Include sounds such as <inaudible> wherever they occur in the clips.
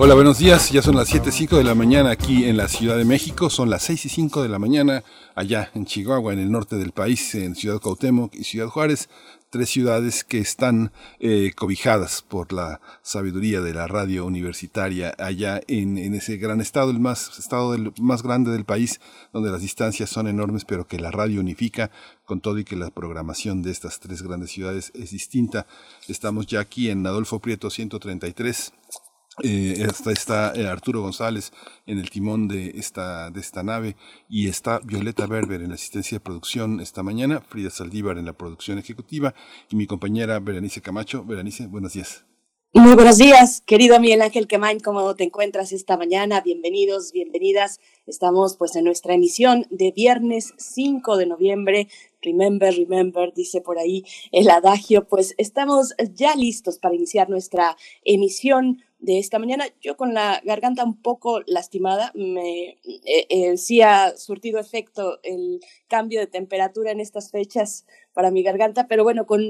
Hola, buenos días. Ya son las 7.05 de la mañana aquí en la Ciudad de México. Son las 6 y 5 de la mañana allá en Chihuahua, en el norte del país, en Ciudad Cuauhtémoc y Ciudad Juárez. Tres ciudades que están eh, cobijadas por la sabiduría de la radio universitaria allá en, en ese gran estado, el más, estado del, más grande del país, donde las distancias son enormes, pero que la radio unifica con todo y que la programación de estas tres grandes ciudades es distinta. Estamos ya aquí en Adolfo Prieto 133 eh, está, eh, Arturo González en el timón de esta, de esta nave y está Violeta Berber en la asistencia de producción esta mañana, Frida Saldívar en la producción ejecutiva y mi compañera Berenice Camacho. Berenice, buenos días. Muy buenos días, querido Miguel Ángel Quemain, ¿cómo te encuentras esta mañana? Bienvenidos, bienvenidas. Estamos pues en nuestra emisión de viernes 5 de noviembre. Remember, remember, dice por ahí el adagio. Pues estamos ya listos para iniciar nuestra emisión de esta mañana. Yo con la garganta un poco lastimada, me eh, eh, ha surtido efecto el cambio de temperatura en estas fechas para mi garganta, pero bueno, con,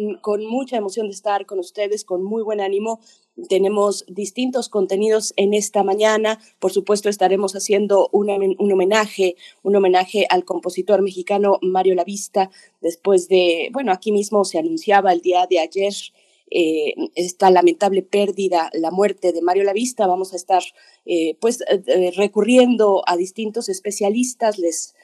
mucha emoción de estar con ustedes, con muy buen ánimo. Tenemos distintos contenidos en esta mañana. Por supuesto, estaremos haciendo un homenaje, un homenaje al compositor mexicano Mario Lavista, después de, bueno, aquí mismo se anunciaba el día de ayer eh, esta lamentable pérdida, la muerte de Mario Lavista, vamos a estar eh, pues eh, recurriendo a distintos especialistas, les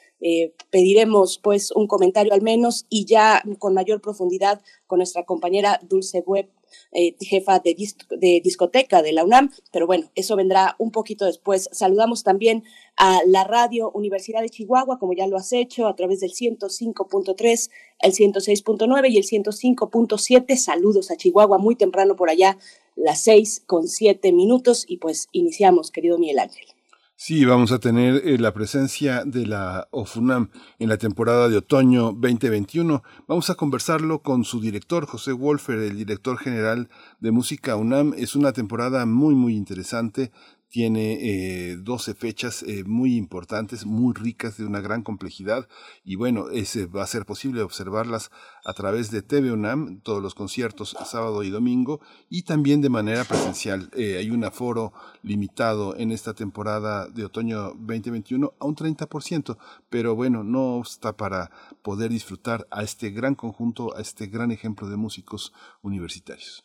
pediremos pues un comentario al menos y ya con mayor profundidad con nuestra compañera Dulce Web eh, jefa de, de, discoteca de la UNAM, pero bueno, eso vendrá un poquito después. Saludamos también a la radio Universidad de Chihuahua, como ya lo has hecho, a través del 105.3, el 106.9 y el 105.7. Saludos a Chihuahua muy temprano por allá, las 6 con 7 minutos y pues iniciamos, querido Miguel Ángel. Sí, vamos a tener eh, la presencia de la OFUNAM en la temporada de otoño 2021. Vamos a conversarlo con su director, José Wolfer, el director general de Música UNAM. Es una temporada muy, muy interesante tiene eh, 12 fechas eh, muy importantes, muy ricas, de una gran complejidad, y bueno, ese va a ser posible observarlas a través de TV UNAM, todos los conciertos sábado y domingo, y también de manera presencial. Eh, hay un aforo limitado en esta temporada de otoño 2021 a un 30%, pero bueno, no está para poder disfrutar a este gran conjunto, a este gran ejemplo de músicos universitarios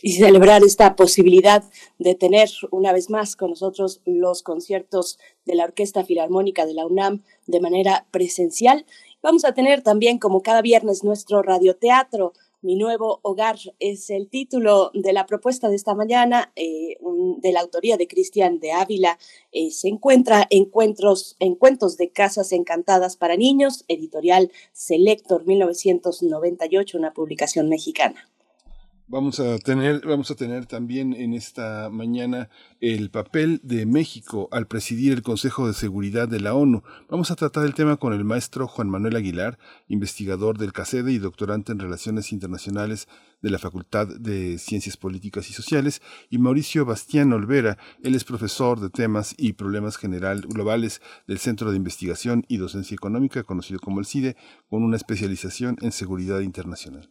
y celebrar esta posibilidad de tener una vez más con nosotros los conciertos de la Orquesta Filarmónica de la UNAM de manera presencial. Vamos a tener también, como cada viernes, nuestro radioteatro. Mi nuevo hogar es el título de la propuesta de esta mañana, eh, de la autoría de Cristian de Ávila. Eh, se encuentra encuentros, Encuentros de Casas Encantadas para Niños, editorial Selector 1998, una publicación mexicana. Vamos a tener, vamos a tener también en esta mañana el papel de México al presidir el Consejo de Seguridad de la ONU. Vamos a tratar el tema con el maestro Juan Manuel Aguilar, investigador del CACEDE y doctorante en Relaciones Internacionales de la Facultad de Ciencias Políticas y Sociales, y Mauricio Bastián Olvera, él es profesor de temas y problemas general globales del Centro de Investigación y Docencia Económica, conocido como el CIDE, con una especialización en seguridad internacional.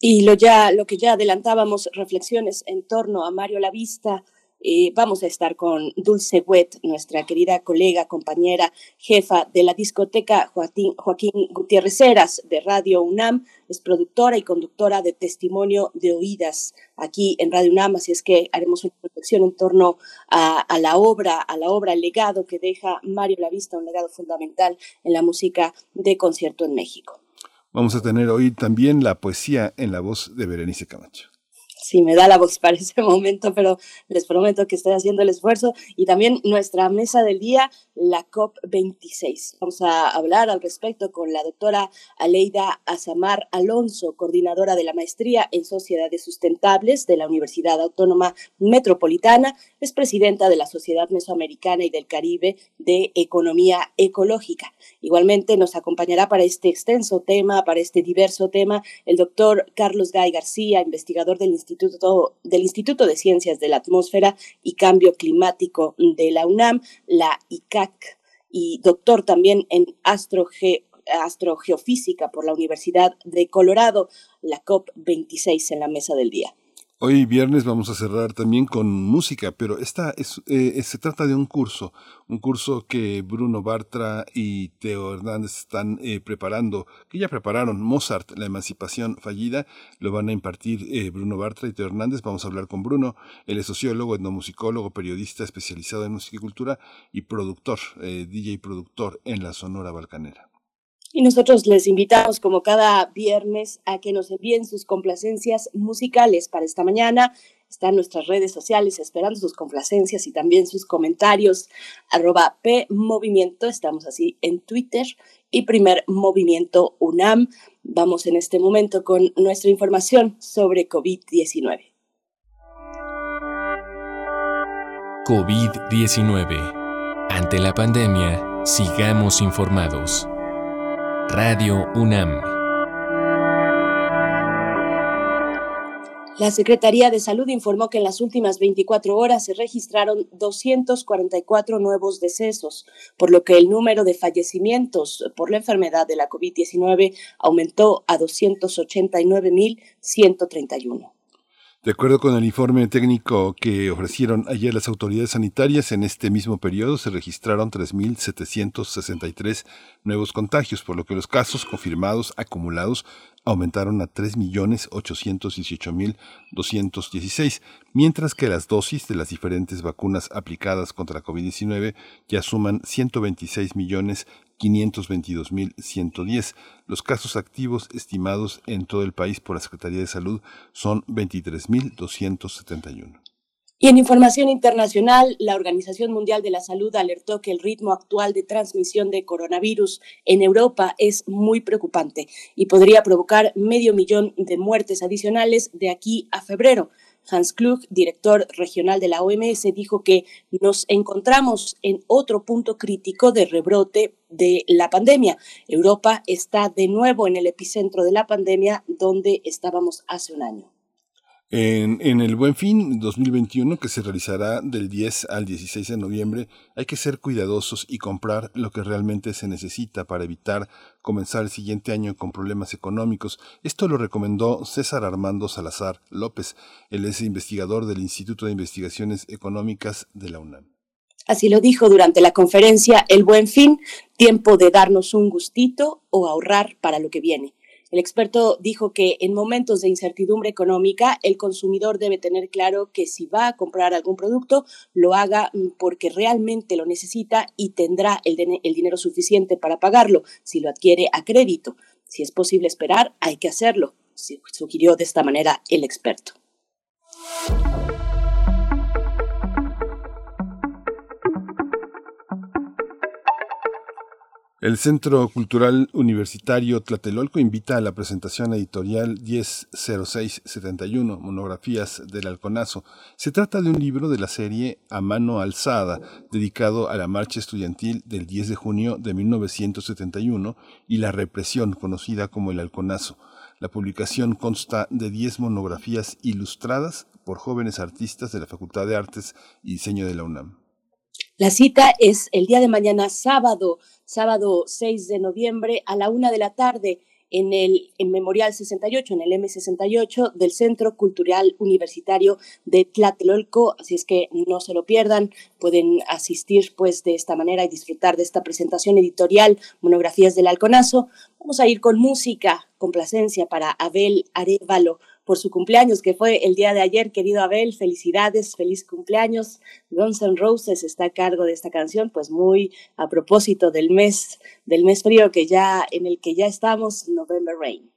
Y lo, ya, lo que ya adelantábamos, reflexiones en torno a Mario Lavista, eh, vamos a estar con Dulce Wet, nuestra querida colega, compañera, jefa de la discoteca Joaquín, Gutiérrez Heras de Radio UNAM, es productora y conductora de Testimonio de Oídas aquí en Radio UNAM, así es que haremos una reflexión en torno a, la obra, a la obra, el legado que deja Mario Lavista, un legado fundamental en la música de concierto en México. Vamos a tener hoy también la poesía en la voz de Berenice Camacho. Sí, me da la voz para ese <laughs> momento, pero les prometo que estoy haciendo el esfuerzo. Y también nuestra mesa del día, la COP26. Vamos a hablar al respecto con la doctora Aleida Azamar Alonso, coordinadora de la maestría en Sociedades Sustentables de la Universidad Autónoma Metropolitana. Es presidenta de la Sociedad Mesoamericana y del Caribe de Economía Ecológica. Igualmente nos acompañará para este extenso tema, para este diverso tema, el doctor Carlos Gay García, investigador del Instituto, del Instituto de Ciencias de la Atmósfera y Cambio Climático de la UNAM, la ICAC, y doctor también en astrogeofísica por la Universidad de Colorado, la COP26 en la mesa del día. Hoy viernes vamos a cerrar también con música, pero esta es, eh, se trata de un curso, un curso que Bruno Bartra y Teo Hernández están eh, preparando, que ya prepararon, Mozart, la emancipación fallida, lo van a impartir eh, Bruno Bartra y Teo Hernández, vamos a hablar con Bruno, él es sociólogo, etnomusicólogo, periodista especializado en música y cultura y productor, DJ y productor en la Sonora Balcanera. Y nosotros les invitamos, como cada viernes, a que nos envíen sus complacencias musicales para esta mañana. Están nuestras redes sociales esperando sus complacencias y también sus comentarios. Arroba P estamos así en Twitter. Y primer Movimiento UNAM. Vamos en este momento con nuestra información sobre COVID-19. COVID-19. Ante la pandemia, sigamos informados. Radio UNAM. La Secretaría de Salud informó que en las últimas 24 horas se registraron 244 nuevos decesos, por lo que el número de fallecimientos por la enfermedad de la COVID-19 aumentó a 289.131. De acuerdo con el informe técnico que ofrecieron ayer las autoridades sanitarias, en este mismo periodo se registraron 3.763 nuevos contagios, por lo que los casos confirmados acumulados aumentaron a 3.818.216, mientras que las dosis de las diferentes vacunas aplicadas contra la COVID-19 ya suman 126.522.110. Los casos activos estimados en todo el país por la Secretaría de Salud son 23.271. Y en información internacional, la Organización Mundial de la Salud alertó que el ritmo actual de transmisión de coronavirus en Europa es muy preocupante y podría provocar medio millón de muertes adicionales de aquí a febrero. Hans Klug, director regional de la OMS, dijo que nos encontramos en otro punto crítico de rebrote de la pandemia. Europa está de nuevo en el epicentro de la pandemia donde estábamos hace un año. En, el Buen Fin 2021, que se realizará del 10 al 16 de noviembre, hay que ser cuidadosos y comprar lo que realmente se necesita para evitar comenzar el siguiente año con problemas económicos. Esto lo recomendó César Armando Salazar López. Él es investigador del Instituto de Investigaciones Económicas de la UNAM. Así lo dijo durante la conferencia El Buen Fin, tiempo de darnos un gustito o ahorrar para lo que viene. El experto dijo que en momentos de incertidumbre económica, el consumidor debe tener claro que si va a comprar algún producto, lo haga mm, porque realmente lo necesita y tendrá el, dinero suficiente para pagarlo si lo adquiere a crédito. Si es posible esperar, hay que hacerlo, sugirió de esta manera el experto. El Centro Cultural Universitario Tlatelolco invita a la presentación editorial 100671, Monografías del Alconazo. Se trata de un libro de la serie A Mano Alzada, dedicado a la marcha estudiantil del 10 de junio de 1971 y la represión conocida como el Alconazo. La publicación consta de 10 monografías ilustradas por jóvenes artistas de la Facultad de Artes y Diseño de la UNAM. La cita es el día de mañana, sábado, sábado 6 de noviembre a la una de la tarde en el en Memorial 68, en el M68 del Centro Cultural Universitario de Tlatelolco. Así es que no se lo pierdan, pueden asistir pues de esta manera y disfrutar de esta presentación editorial, Monografías del Alconazo. Vamos a ir con música, complacencia para Abel Arevalo por su cumpleaños, que fue el día de ayer. Querido Abel, felicidades, feliz cumpleaños. Guns N' Roses está a cargo de esta canción, pues muy a propósito del mes, del mes frío que ya, en el que ya estamos, November Rain.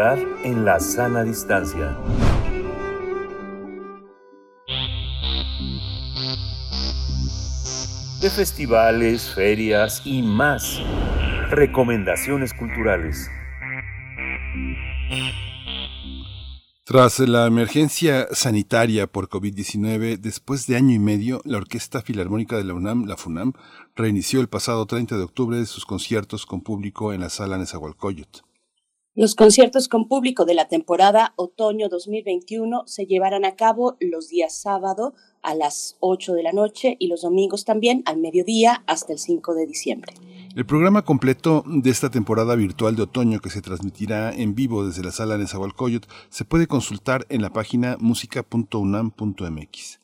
En la sana distancia. De festivales, ferias y más. Recomendaciones culturales. Tras la emergencia sanitaria por COVID-19, después de año y medio, la Orquesta Filarmónica de la UNAM, la FUNAM, reinició el pasado 30 de octubre sus conciertos con público en la sala Nezahualcóyotl. Los conciertos con público de la temporada otoño 2021 se llevarán a cabo los días sábado a las 8 de la noche y los domingos también al mediodía hasta el 5 de diciembre. El programa completo de esta temporada virtual de otoño que se transmitirá en vivo desde la sala Nezahualcóyotl se puede consultar en la página música.unam.mx.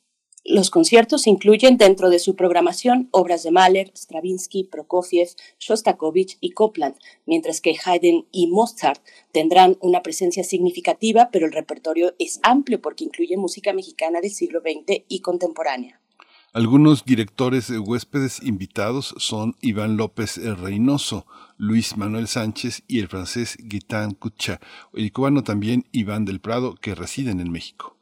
Los conciertos incluyen dentro de su programación obras de Mahler, Stravinsky, Prokofiev, Shostakovich y Copland, mientras que Haydn y Mozart tendrán una presencia significativa, pero el repertorio es amplio porque incluye música mexicana del siglo XX y contemporánea. Algunos directores huéspedes invitados son Iván López Reynoso, Luis Manuel Sánchez y el francés Guitan Cucha, el cubano también Iván del Prado, que residen en México.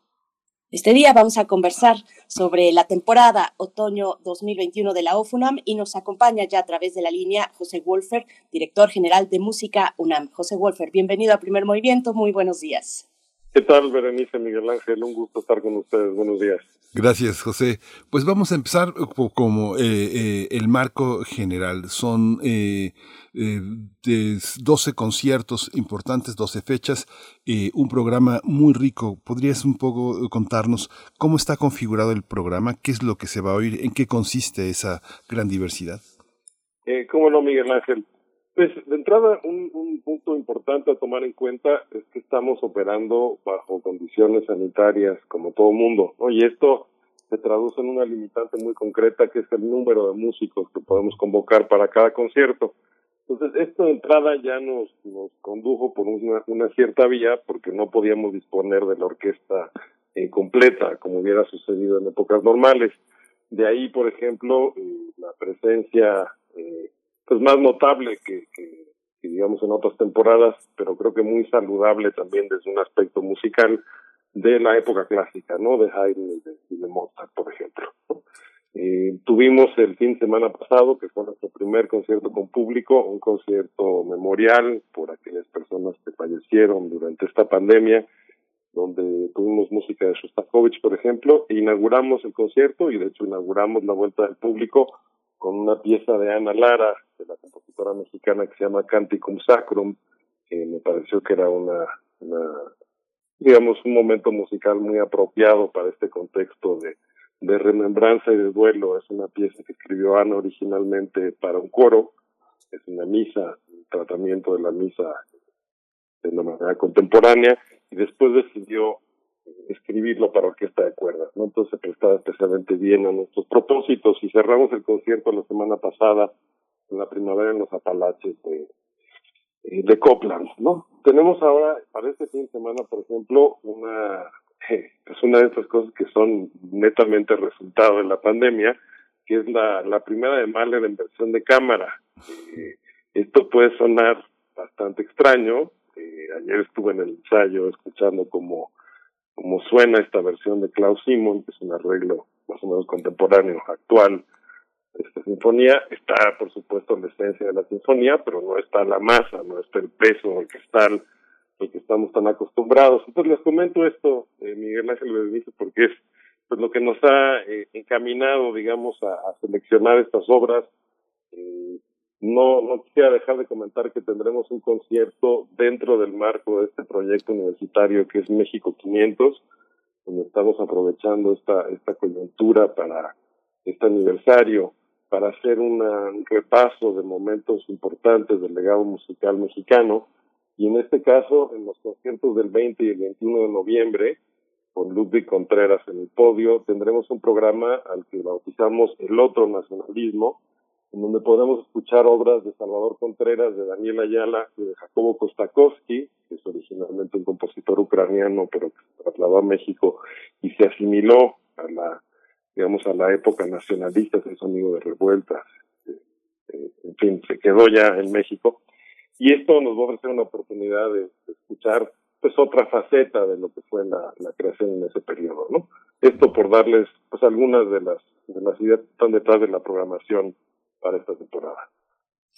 Este día vamos a conversar sobre la temporada otoño 2021 de la OFUNAM y nos acompaña ya a través de la línea José Wolfer, director general de Música UNAM. José Wolfer, bienvenido a Primer Movimiento, muy buenos días. ¿Qué tal, Berenice Miguel Ángel? Un gusto estar con ustedes. Buenos días. Gracias, José. Pues vamos a empezar como eh, eh, el marco general. Son eh, 12 conciertos importantes, 12 fechas, un programa muy rico. ¿Podrías un poco contarnos cómo está configurado el programa? ¿Qué es lo que se va a oír? ¿En qué consiste esa gran diversidad? ¿Cómo no, Miguel Ángel? Pues de entrada, un, un, punto importante a tomar en cuenta es que estamos operando bajo condiciones sanitarias como todo mundo. Y esto se traduce en una limitante muy concreta que es el número de músicos que podemos convocar para cada concierto. Entonces, esto de entrada ya nos, nos condujo por una, una cierta vía porque no podíamos disponer de la orquesta eh, completa como hubiera sucedido en épocas normales. De ahí, por ejemplo, eh, la presencia eh, pues más notable que, que, digamos en otras temporadas, pero creo que muy saludable también desde un aspecto musical de la época clásica, ¿no? De Haydn y de, Mozart, por ejemplo. Eh, tuvimos el fin de semana pasado, que fue nuestro primer concierto con público, un concierto memorial por aquellas personas que fallecieron durante esta pandemia, donde tuvimos música de Shostakovich, por ejemplo, e inauguramos el concierto y de hecho inauguramos la vuelta del público con una pieza de Ana Lara, de la compositora mexicana que se llama Canticum Sacrum, que me pareció que era una, digamos, un momento musical muy apropiado para este contexto de, de remembranza y de duelo. Es una pieza que escribió Ana originalmente para un coro, es una misa, un tratamiento de la misa de una manera contemporánea, y después decidió escribirlo para orquesta de cuerdas, ¿no? Entonces se prestaba especialmente bien a nuestros propósitos y cerramos el concierto la semana pasada en la primavera en los Apalaches de, eh, de Copland, ¿no? Tenemos ahora, para este fin de semana, por ejemplo, una, es una de estas cosas que son netamente resultado de la pandemia, que es la, la primera de Mahler en versión de cámara. Eh, esto puede sonar bastante extraño. Eh, ayer estuve en el ensayo escuchando como como suena esta versión de Klaus Simon, que es un arreglo más o menos contemporáneo, actual, de esta sinfonía, está por supuesto en la esencia de la sinfonía, pero no está la masa, no está el peso orquestal el que estamos tan acostumbrados. Entonces les comento esto, eh, Miguel Ángel dice porque es pues lo que nos ha eh, encaminado, digamos, a, a, seleccionar estas obras. Eh, no, no quisiera dejar de comentar que tendremos un concierto dentro del marco de este proyecto universitario que es México 500, donde estamos aprovechando esta, esta coyuntura para este aniversario, para hacer una, un repaso de momentos importantes del legado musical mexicano. Y en este caso, en los conciertos del 20 y el 21 de noviembre, con Ludwig Contreras en el podio, tendremos un programa al que bautizamos El Otro Nacionalismo, en donde podemos escuchar obras de Salvador Contreras, de Daniel Ayala y de Jacobo Kostakowski, que es originalmente un compositor ucraniano, pero que se trasladó a México y se asimiló a la, digamos, a la época nacionalista, es amigo de revueltas, eh, en fin, se quedó ya en México. y esto nos va a ofrecer una oportunidad de, escuchar pues otra faceta de lo que fue la, la, creación en ese periodo, ¿no? Esto por darles pues algunas de las de las ideas que están detrás de la programación para esta temporada.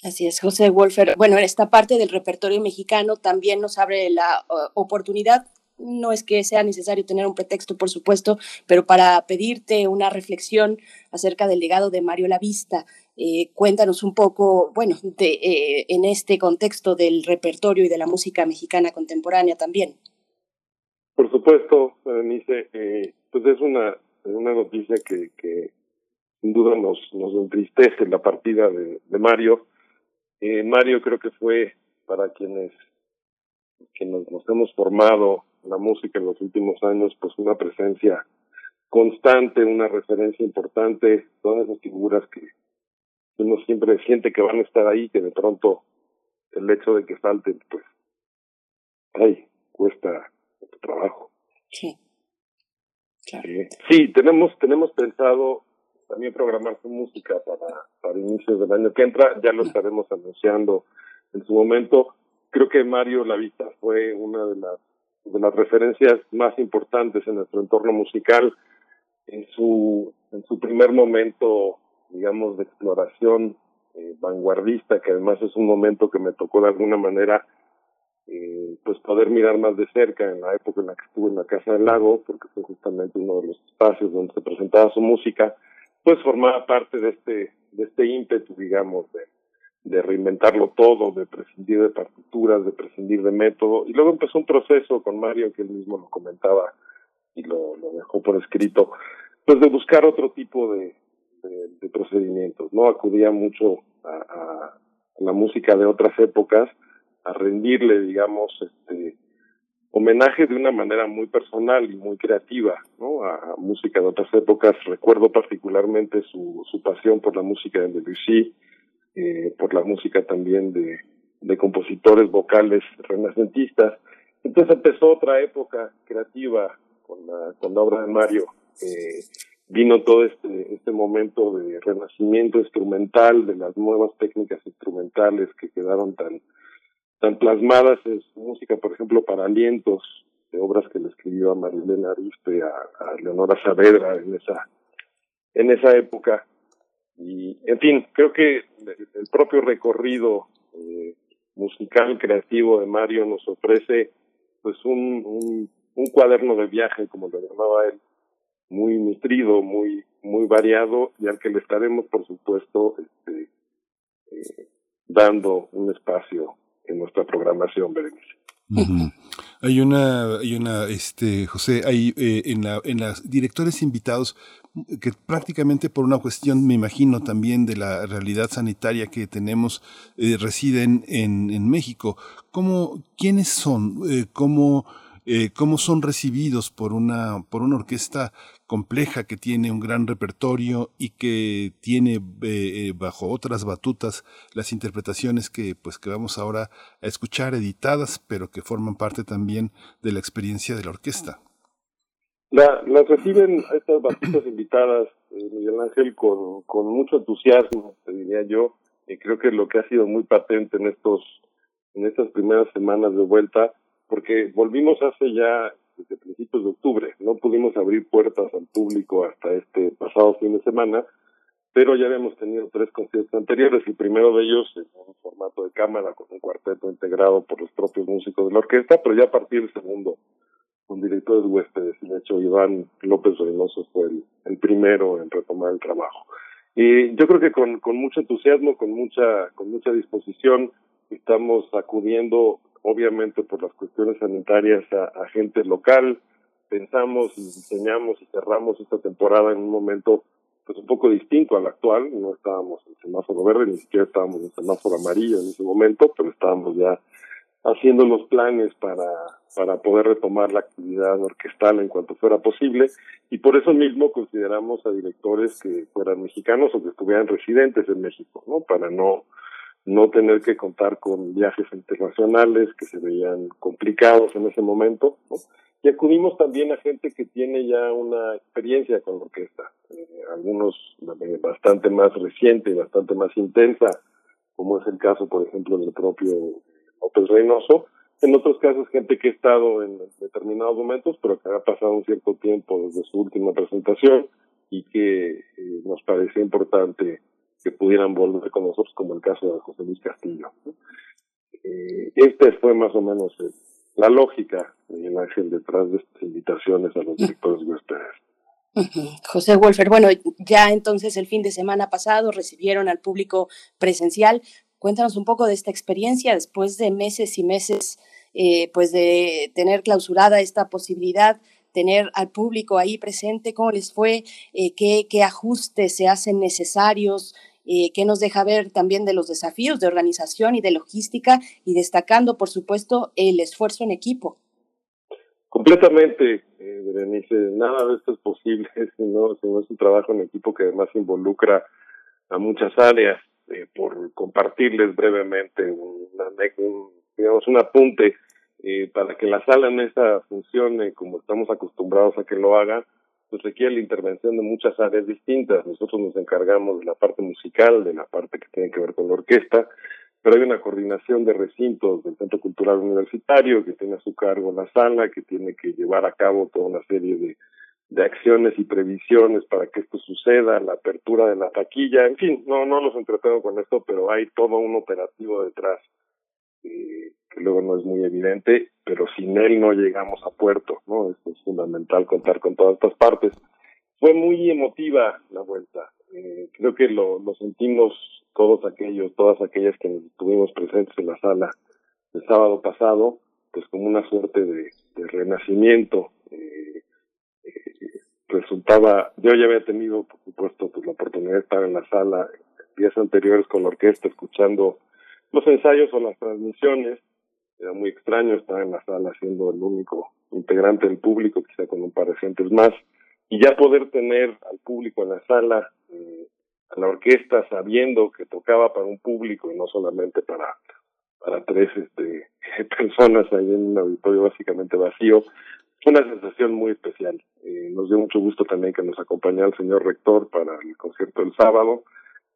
Así es, José Wolfer. Bueno, esta parte del repertorio mexicano también nos abre la uh, oportunidad no es que sea necesario tener un pretexto, por supuesto, pero para pedirte una reflexión acerca del legado de Mario Lavista, eh, cuéntanos un poco, bueno, de, eh, en este contexto del repertorio y de la música mexicana contemporánea también. Por supuesto, Berenice, eh, pues es una, una noticia que, que sin duda nos, nos entristece la partida de, de Mario. Eh, Mario creo que fue para quienes que nos, nos hemos formado la música en los últimos años, pues una presencia constante, una referencia importante, todas esas figuras que uno siempre siente que van a estar ahí, que de pronto el hecho de que falten, pues, ay, cuesta trabajo. Sí. Claro. Sí, tenemos, tenemos pensado también programar su música para, para inicios del año que entra, ya lo estaremos anunciando en su momento. Creo que Mario Lavista fue una de las de las referencias más importantes en nuestro entorno musical. En su en su primer momento digamos de exploración eh, vanguardista que además es un momento que me tocó de alguna manera eh, pues poder mirar más de cerca en la época en la que estuve en la Casa del Lago porque fue justamente uno de los espacios donde se presentaba su música pues formaba parte de este de este ímpetu digamos de de reinventarlo todo, de prescindir de partituras, de prescindir de método. Y luego empezó un proceso con Mario, que él mismo lo comentaba y lo, dejó por escrito, pues de buscar otro tipo de, de, procedimientos. No acudía mucho a, a, la música de otras épocas, a rendirle, digamos, este homenaje de una manera muy personal y muy creativa, ¿no? A, música de otras épocas. Recuerdo particularmente su, su pasión por la música de Debussy, eh, por la música también de, de compositores vocales renacentistas. Entonces empezó otra época creativa con la, con la obra de Mario. Eh, vino todo este, este momento de renacimiento instrumental, de las nuevas técnicas instrumentales que quedaron tan, tan plasmadas en su música, por ejemplo, para alientos, de obras que le escribió a Marilena Ariste, a, a Leonora Saavedra en esa, en esa época. Y, en fin, creo que el propio recorrido eh, musical creativo de Mario nos ofrece pues un, un, un cuaderno de viaje, como lo llamaba él, muy nutrido, muy muy variado y al que le estaremos, por supuesto, este, eh, dando un espacio en nuestra programación, Berenice. Hay una, hay una, este, José, hay eh, en la, en las directores invitados que prácticamente por una cuestión, me imagino, también de la realidad sanitaria que tenemos, eh, residen en, en México. ¿Cómo, quiénes son? Eh, ¿Cómo, eh, cómo son recibidos por una, por una orquesta compleja que tiene un gran repertorio y que tiene eh, eh, bajo otras batutas las interpretaciones que pues que vamos ahora a escuchar editadas pero que forman parte también de la experiencia de la orquesta. La, las reciben estas batutas <clears throat> invitadas Miguel Ángel con, con mucho entusiasmo te diría yo y creo que lo que ha sido muy patente en estos en estas primeras semanas de vuelta porque volvimos hace ya desde principios de octubre. No pudimos abrir puertas al público hasta este pasado fin de semana, pero ya habíamos tenido tres conciertos anteriores. El primero de ellos en un formato de cámara con un cuarteto integrado por los propios músicos de la orquesta, pero ya a partir del segundo con directores de huéspedes. De hecho, Iván López Reynoso fue el, el primero en retomar el trabajo. Y yo creo que con, con mucho entusiasmo, con mucha, con mucha disposición, estamos acudiendo obviamente por las cuestiones sanitarias a, gente local. Pensamos y diseñamos y cerramos esta temporada en un momento pues un poco distinto al actual. No estábamos en semáforo verde, ni siquiera estábamos en semáforo amarillo en ese momento, pero estábamos ya haciendo los planes para, para poder retomar la actividad orquestal en cuanto fuera posible y por eso mismo consideramos a directores que fueran mexicanos o que estuvieran residentes en México, ¿no? Para no no tener que contar con viajes internacionales que se veían complicados en ese momento. Y acudimos también a gente que tiene ya una experiencia con la orquesta, eh, algunos bastante más reciente y bastante más intensa, como es el caso, por ejemplo, del propio López Reynoso. En otros casos, gente que ha estado en determinados momentos, pero que ha pasado un cierto tiempo desde su última presentación y que eh, nos parecía importante que pudieran volver con nosotros, como el caso de José Luis Castillo. Eh, este fue más o menos eh, la lógica, el Ángel, detrás de estas invitaciones a los directores huéspedes. José Wolfer, bueno, ya entonces el fin de semana pasado recibieron al público presencial. Cuéntanos un poco de esta experiencia después de meses y meses, eh, pues de tener clausurada esta posibilidad, tener al público ahí presente, cómo les fue, eh, qué, qué ajustes se hacen necesarios, eh, que nos deja ver también de los desafíos de organización y de logística y destacando, por supuesto, el esfuerzo en equipo. Completamente, eh, nada de esto es posible <laughs> si no, si no es un trabajo en equipo que además involucra a muchas áreas. Eh, por compartirles brevemente un, digamos, un apunte eh, para que la sala en esa funcione como estamos acostumbrados a que lo haga, pues requiere la intervención de muchas áreas distintas. Nosotros nos encargamos de la parte musical, de la parte que tiene que ver con la orquesta, pero hay una coordinación de recintos del Centro Cultural Universitario que tiene a su cargo la sala, que tiene que llevar a cabo toda una serie de, de acciones y previsiones para que esto suceda, la apertura de la taquilla, en fin, no, no los entretengo con esto, pero hay todo un operativo detrás que luego no es muy evidente, pero sin él no llegamos a puerto, ¿no? Esto es fundamental contar con todas estas partes. Fue muy emotiva la vuelta. Eh, creo que lo, lo sentimos todos aquellos, todas aquellas que estuvimos presentes en la sala el sábado pasado, pues como una suerte de, de renacimiento. Eh, eh, resultaba, yo ya había tenido, por supuesto, pues la oportunidad de estar en la sala días anteriores con la orquesta escuchando los ensayos o las transmisiones. Era muy extraño estar en la sala siendo el único integrante del público, quizá con un par de gentes más, y ya poder tener al público en la sala, eh, a la orquesta, sabiendo que tocaba para un público y no solamente para para tres este, <laughs> personas ahí en un auditorio básicamente vacío, una sensación muy especial. Eh, nos dio mucho gusto también que nos acompañara el señor rector para el concierto del sábado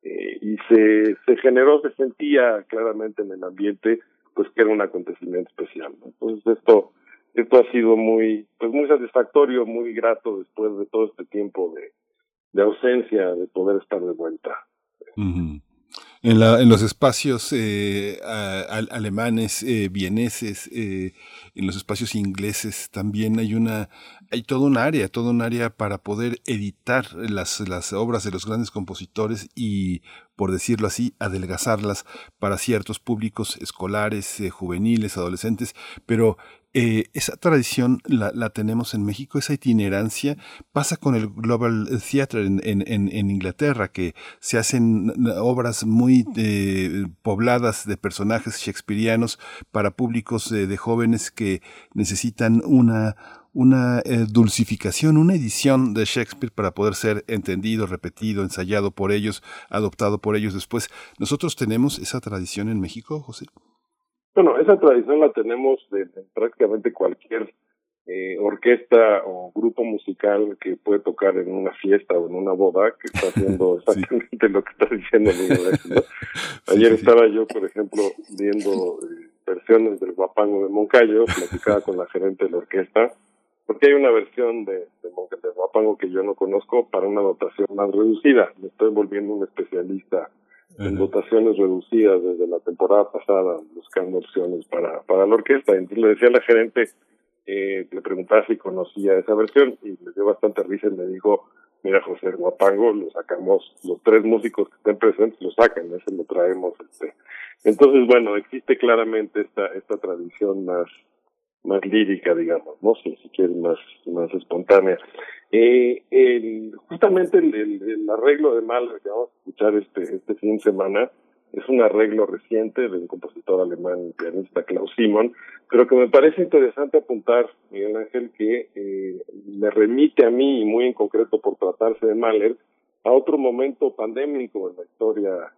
eh, y se, se generó, se sentía claramente en el ambiente pues que era un acontecimiento especial. Entonces esto esto ha sido muy pues muy satisfactorio, muy grato después de todo este tiempo de, de ausencia de poder estar de vuelta. En, la, en los espacios eh, alemanes, eh, vieneses, eh, en los espacios ingleses también hay una, hay todo un área, todo un área para poder editar las, las obras de los grandes compositores y, por decirlo así, adelgazarlas para ciertos públicos escolares, eh, juveniles, adolescentes, pero eh, esa tradición la, la, tenemos en México, esa itinerancia pasa con el Global Theatre en, Inglaterra, que se hacen obras muy eh, pobladas de personajes shakespearianos para públicos de jóvenes que necesitan una, una eh, dulcificación, una edición de Shakespeare para poder ser entendido, repetido, ensayado por ellos, adoptado por ellos después. ¿Nosotros tenemos esa tradición en México, José? Bueno, esa tradición la tenemos de, prácticamente cualquier eh, orquesta o grupo musical que puede tocar en una fiesta o en una boda, que está <laughs> haciendo exactamente lo que está diciendo el <laughs> Ayer estaba yo, por ejemplo, viendo eh, versiones del Guapango de Moncayo, platicaba con la gerente de la orquesta, porque hay una versión de, de, de Guapango que yo no conozco para una dotación más reducida. Me estoy volviendo un especialista en dotaciones reducidas desde la temporada pasada, buscando opciones para, para la orquesta. Entonces le decía a la gerente, eh, le preguntaba si conocía esa versión y le dio bastante risa y me dijo, mira José Guapango, lo sacamos, los tres músicos que estén presentes lo sacan, ese lo traemos. este Entonces, bueno, existe claramente esta, esta tradición más, más lírica, digamos, ¿no? Si, si quieren, más, más espontánea. Eh, el, justamente el, el, arreglo de Mahler que vamos a escuchar este, este fin de semana es un arreglo reciente de un compositor alemán, pianista Klaus Simon, pero que me parece interesante apuntar, Miguel Ángel, que eh, me remite a mí, y muy en concreto por tratarse de Mahler, a otro momento pandémico en la historia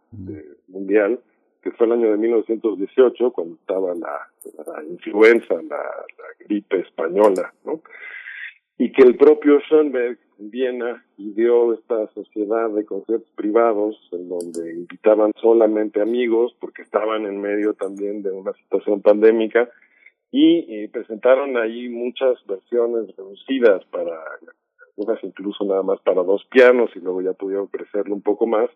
mundial, que fue el año de 1918, cuando estaba la, influenza, la, gripe española, ¿no? y que el propio Schoenberg en Viena ideó esta sociedad de conciertos privados en donde invitaban solamente amigos porque estaban en medio también de una situación pandémica y presentaron ahí muchas versiones reducidas para algunas incluso nada más para dos pianos y luego ya pudieron crecerlo un poco más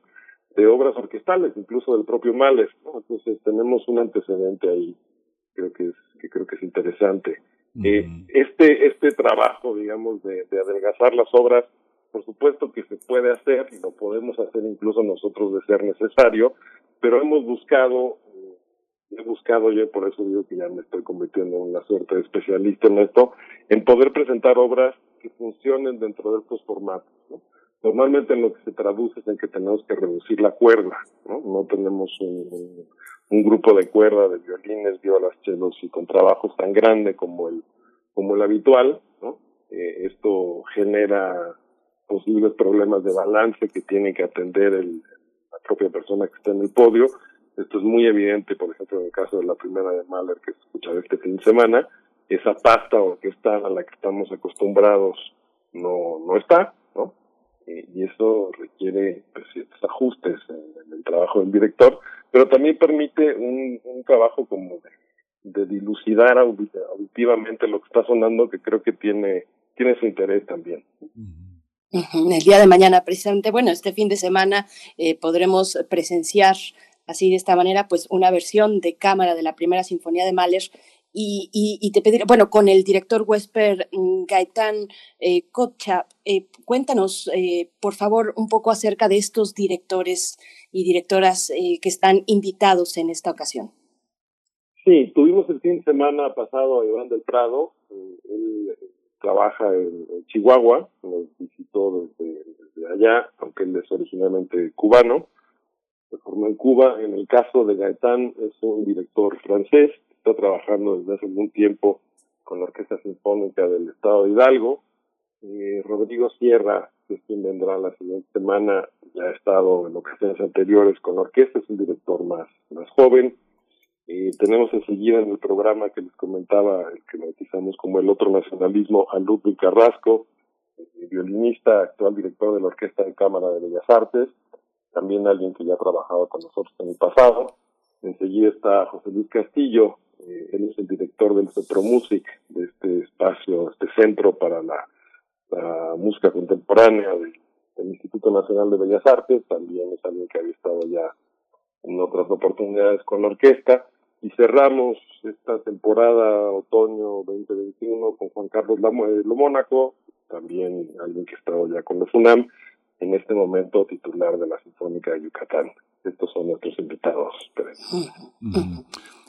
de obras orquestales, incluso del propio Mahler. Entonces tenemos un antecedente ahí, creo que es, que creo que es interesante. Eh, este, este trabajo, digamos, de, de adelgazar las obras, por supuesto que se puede hacer y lo podemos hacer incluso nosotros de ser necesario, pero hemos buscado, eh, he buscado yo, por eso digo que ya me estoy convirtiendo en una suerte de especialista en esto, en poder presentar obras que funcionen dentro de estos formatos. ¿No? Normalmente en lo que se traduce es en que tenemos que reducir la cuerda, ¿no? No tenemos un, un grupo de cuerda de violines, violas, chelos y con trabajos tan grande como el, como el habitual, ¿no? Eh, esto genera posibles problemas de balance que tiene que atender el, la propia persona que está en el podio. Esto es muy evidente, por ejemplo, en el caso de la primera de Mahler que escuchaba este fin de semana, esa pasta orquestal a la que estamos acostumbrados no, no está, ¿no? y eso requiere pues, ciertos ajustes en, el trabajo del director, pero también permite un, un trabajo como de, de dilucidar auditivamente lo que está sonando, que creo que tiene, tiene su interés también. El día de mañana, precisamente, bueno, este fin de semana eh, podremos presenciar así de esta manera, pues una versión de cámara de la primera sinfonía de Mahler y, y, y, te pediré, bueno, con el director Wesper mm, Gaitán eh, eh, cuéntanos, eh, por favor, un poco acerca de estos directores y directoras eh, que están invitados en esta ocasión. Sí, tuvimos el fin de semana pasado a Iván del Prado, eh, él trabaja en, en, Chihuahua, nos visitó desde, desde allá, aunque él es originalmente cubano, se formó en Cuba. En el caso de Gaetán, es un director francés, trabajando desde hace algún tiempo con la Orquesta Sinfónica del Estado de Hidalgo. Eh, Rodrigo Sierra, que es quien vendrá la siguiente semana, ya ha estado en ocasiones anteriores con la orquesta, es un director más, más joven. Eh, tenemos enseguida en el programa que les comentaba, el que bautizamos como el otro nacionalismo, a Ludwig Carrasco, eh, violinista, actual director de la Orquesta de Cámara de Bellas Artes, también alguien que ya ha trabajado con nosotros en el pasado. Enseguida está José Luis Castillo, eh, él es el director del Centro Music, de este espacio, este centro para la, música contemporánea del, del Instituto Nacional de Bellas Artes, también es alguien que había estado ya en otras oportunidades con la orquesta. Y cerramos esta temporada otoño 2021 con Juan Carlos Lomónaco, también alguien que ha estado ya con la FUNAM, en este momento titular de la Sinfónica de Yucatán. Estos son nuestros invitados.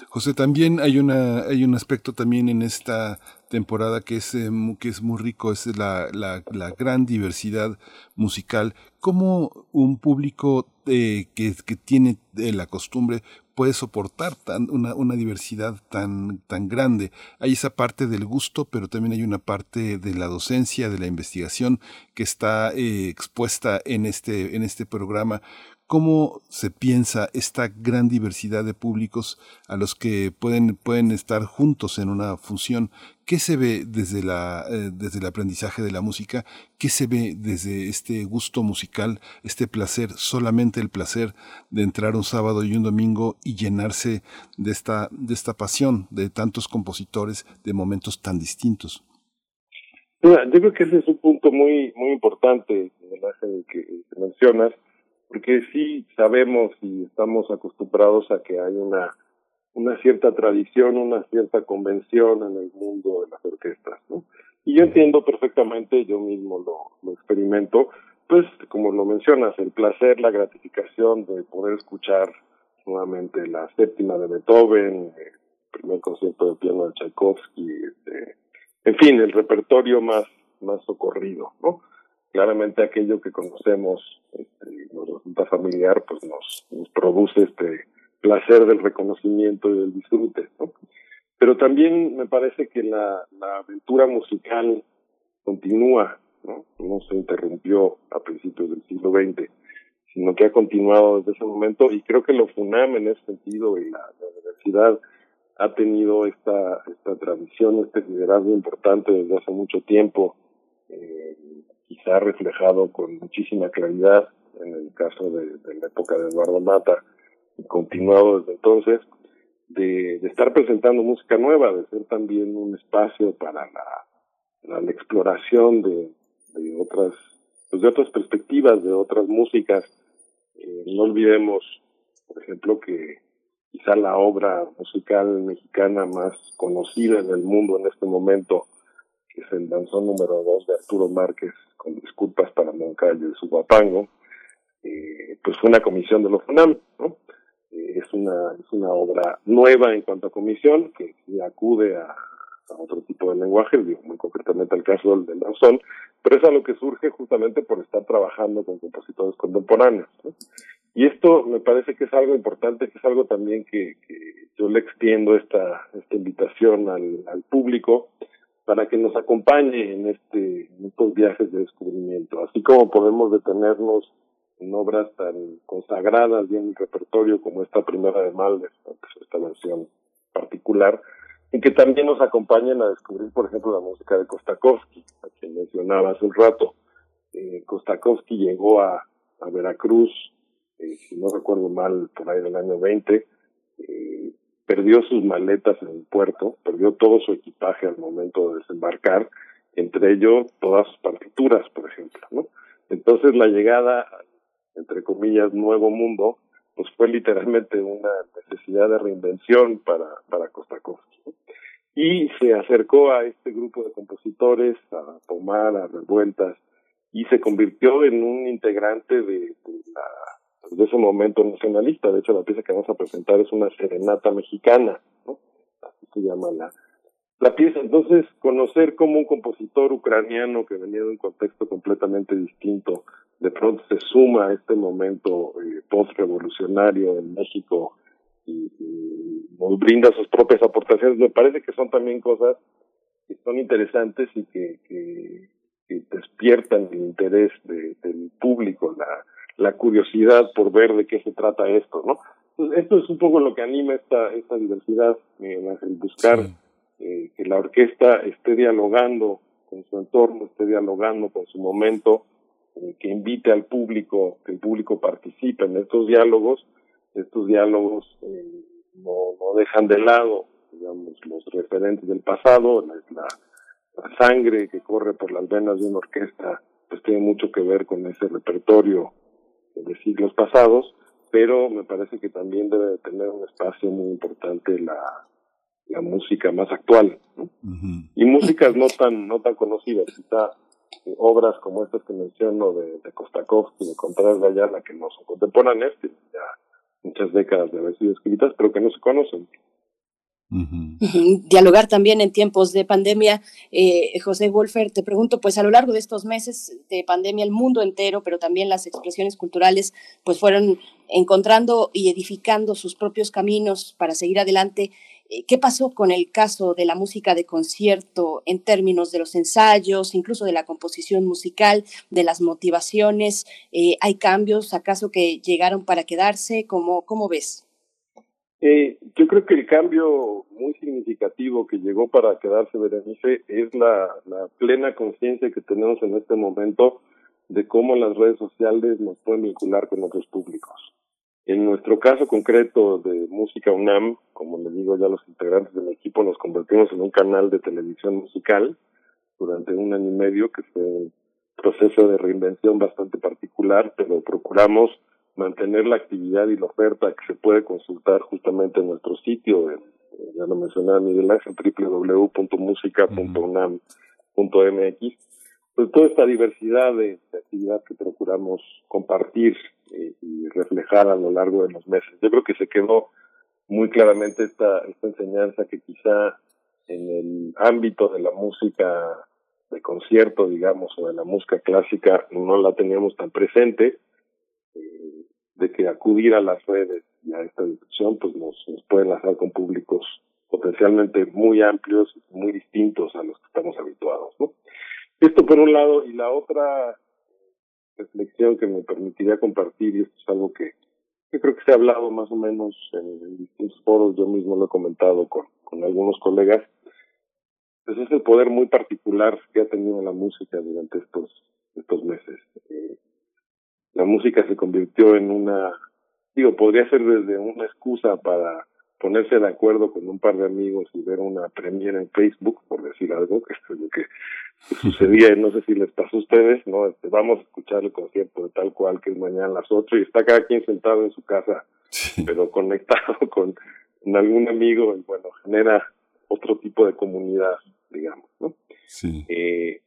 José, también hay una hay un aspecto también en esta temporada que es eh, que es muy rico, es la, la, la gran diversidad musical. ¿Cómo un público eh, que, que tiene eh, la costumbre puede soportar tan, una, una diversidad tan, tan grande. Hay esa parte del gusto, pero también hay una parte de la docencia, de la investigación que está expuesta en este, en este programa. ¿Cómo se piensa esta gran diversidad de públicos a los que pueden, pueden estar juntos en una función? ¿Qué se ve desde, la, eh, desde el aprendizaje de la música? ¿Qué se ve desde este gusto musical, este placer, solamente el placer de entrar un sábado y un domingo y llenarse de esta, de esta pasión de tantos compositores de momentos tan distintos? Mira, yo creo que ese es un punto muy, muy importante, el que, que mencionas porque sí sabemos y estamos acostumbrados a que hay una una cierta tradición, una cierta convención en el mundo de las orquestas, ¿no? Y yo entiendo perfectamente, yo mismo lo, lo experimento, pues como lo mencionas, el placer, la gratificación de poder escuchar nuevamente la séptima de Beethoven, el primer concierto de piano de Tchaikovsky, este, en fin, el repertorio más, más socorrido, ¿no? Claramente aquello que conocemos este, nos resulta familiar, pues nos, nos produce este placer del reconocimiento y del disfrute, ¿no? Pero también me parece que la, la aventura musical continúa, ¿no? No se interrumpió a principios del siglo XX, sino que ha continuado desde ese momento y creo que lo FUNAM en ese sentido y la, la universidad ha tenido esta, esta tradición, este liderazgo importante desde hace mucho tiempo eh, quizá reflejado con muchísima claridad en el caso de, la época de Eduardo Mata y continuado desde entonces, de, estar presentando música nueva, de ser también un espacio para la, exploración de, de otras pues de otras perspectivas, de otras músicas. Eh, no olvidemos, por ejemplo, que quizá la obra musical mexicana más conocida en el mundo en este momento, es el danzón número dos de Arturo Márquez, con disculpas para Moncayo y su guapango, eh, pues fue una comisión de los FUNAM, ¿no? Eh, es una es una obra nueva en cuanto a comisión que, acude a, otro tipo de lenguaje, digo muy concretamente al caso del, danzón, pero es algo que surge justamente por estar trabajando con compositores contemporáneos. Y esto me parece que es algo importante, que es algo también que, yo le extiendo esta, esta invitación al público para que nos acompañe en, este, estos viajes de descubrimiento. Así como podemos detenernos en obras tan consagradas y en el repertorio como esta primera de Maldes, esta versión particular, y que también nos acompañen a descubrir, por ejemplo, la música de Kostakovsky, a quien mencionaba hace un rato. Eh, Kostakovsky llegó a, a Veracruz, eh, si no recuerdo mal, por ahí del año 20, eh, perdió sus maletas en el puerto, perdió todo su equipaje al momento de desembarcar, entre ellos todas sus partituras, por ejemplo, ¿no? Entonces la llegada, entre comillas, nuevo mundo, pues fue literalmente una necesidad de reinvención para, para Kostakovsky. Y se acercó a este grupo de compositores, a tomar, a revueltas, y se convirtió en un integrante de, de, la, de ese momento nacionalista. De hecho, la pieza que vamos a presentar es una serenata mexicana, ¿no? Así se llama la, la pieza. Entonces, conocer cómo un compositor ucraniano que venía de un contexto completamente distinto de pronto se suma a este momento eh, post-revolucionario en México y, brinda sus propias aportaciones. Me parece que son también cosas que son interesantes y que, despiertan el interés del público, la, la curiosidad por ver de qué se trata esto, ¿no? esto es un poco lo que anima esta, esta diversidad, el buscar eh, que la orquesta esté dialogando con su entorno, esté dialogando con su momento, eh, que invite al público, que el público participe en estos diálogos. Estos diálogos eh, no, no dejan de lado, digamos, los referentes del pasado, la, la, sangre que corre por las venas de una orquesta, pues tiene mucho que ver con ese repertorio de siglos pasados, pero me parece que también debe de tener un espacio muy importante la, la música más actual y músicas no tan no tan conocidas quizá obras como estas que menciono de, de Kostakovsky, de Contreras Ayala, que no son contemporáneas, tienen ya muchas décadas de haber sido escritas, pero que no se conocen. <laughs> Dialogar también en tiempos de pandemia. Eh, José Wolfer, te pregunto, pues a lo largo de estos meses de pandemia, el mundo entero, pero también las expresiones culturales, pues fueron encontrando y edificando sus propios caminos para seguir adelante. Eh, ¿Qué pasó con el caso de la música de concierto en términos de los ensayos, incluso de la composición musical, de las motivaciones? Eh, ¿Hay cambios acaso que llegaron para quedarse? ¿Cómo, cómo ves? Eh, yo creo que el cambio muy significativo que llegó para quedarse, Berenice, es la, plena conciencia que tenemos en este momento de cómo las redes sociales nos pueden vincular con otros públicos. En nuestro caso concreto de Música UNAM, como les digo ya los integrantes del equipo, nos convertimos en un canal de televisión musical durante un año y medio, que fue un proceso de reinvención bastante particular, pero procuramos mantener la actividad y la oferta que se puede consultar justamente en nuestro sitio, ya lo mencionaba Miguel Ángel, www.musica.unam.mx pues toda esta diversidad de, actividad que procuramos compartir eh, y reflejar a lo largo de los meses. Yo creo que se quedó muy claramente esta, esta enseñanza que quizá en el ámbito de la música de concierto, digamos, o de la música clásica, no la teníamos tan presente, eh, de que acudir a las redes y a esta discusión, pues nos, nos puede enlazar con públicos potencialmente muy amplios, muy distintos a los que estamos habituados, ¿no? Esto por un lado, y la otra reflexión que me permitiría compartir, y esto es algo que, yo creo que se ha hablado más o menos en, distintos foros, yo mismo lo he comentado con, algunos colegas, pues es el poder muy particular que ha tenido la música durante estos, estos meses. Eh, la música se convirtió en una, digo, podría ser desde una excusa para ponerse de acuerdo con un par de amigos y ver una premiera en Facebook, por decir algo, que es lo que <laughs> sucedía, no sé si les pasó a ustedes, ¿no? Este, vamos a escuchar el concierto de tal cual que es mañana a las ocho y está cada quien sentado en su casa, pero conectado <laughs> con, algún amigo y bueno, genera otro tipo de comunidad, digamos, ¿no? Sí. Eh,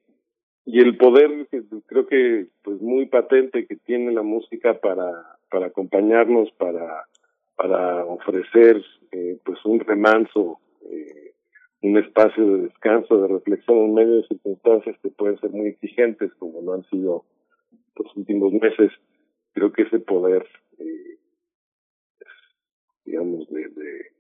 y el poder creo que pues muy patente que tiene la música para para acompañarnos para para ofrecer eh, pues un remanso eh, un espacio de descanso de reflexión en medio de circunstancias que pueden ser muy exigentes como lo han sido los últimos meses. Creo que ese poder eh, digamos de, de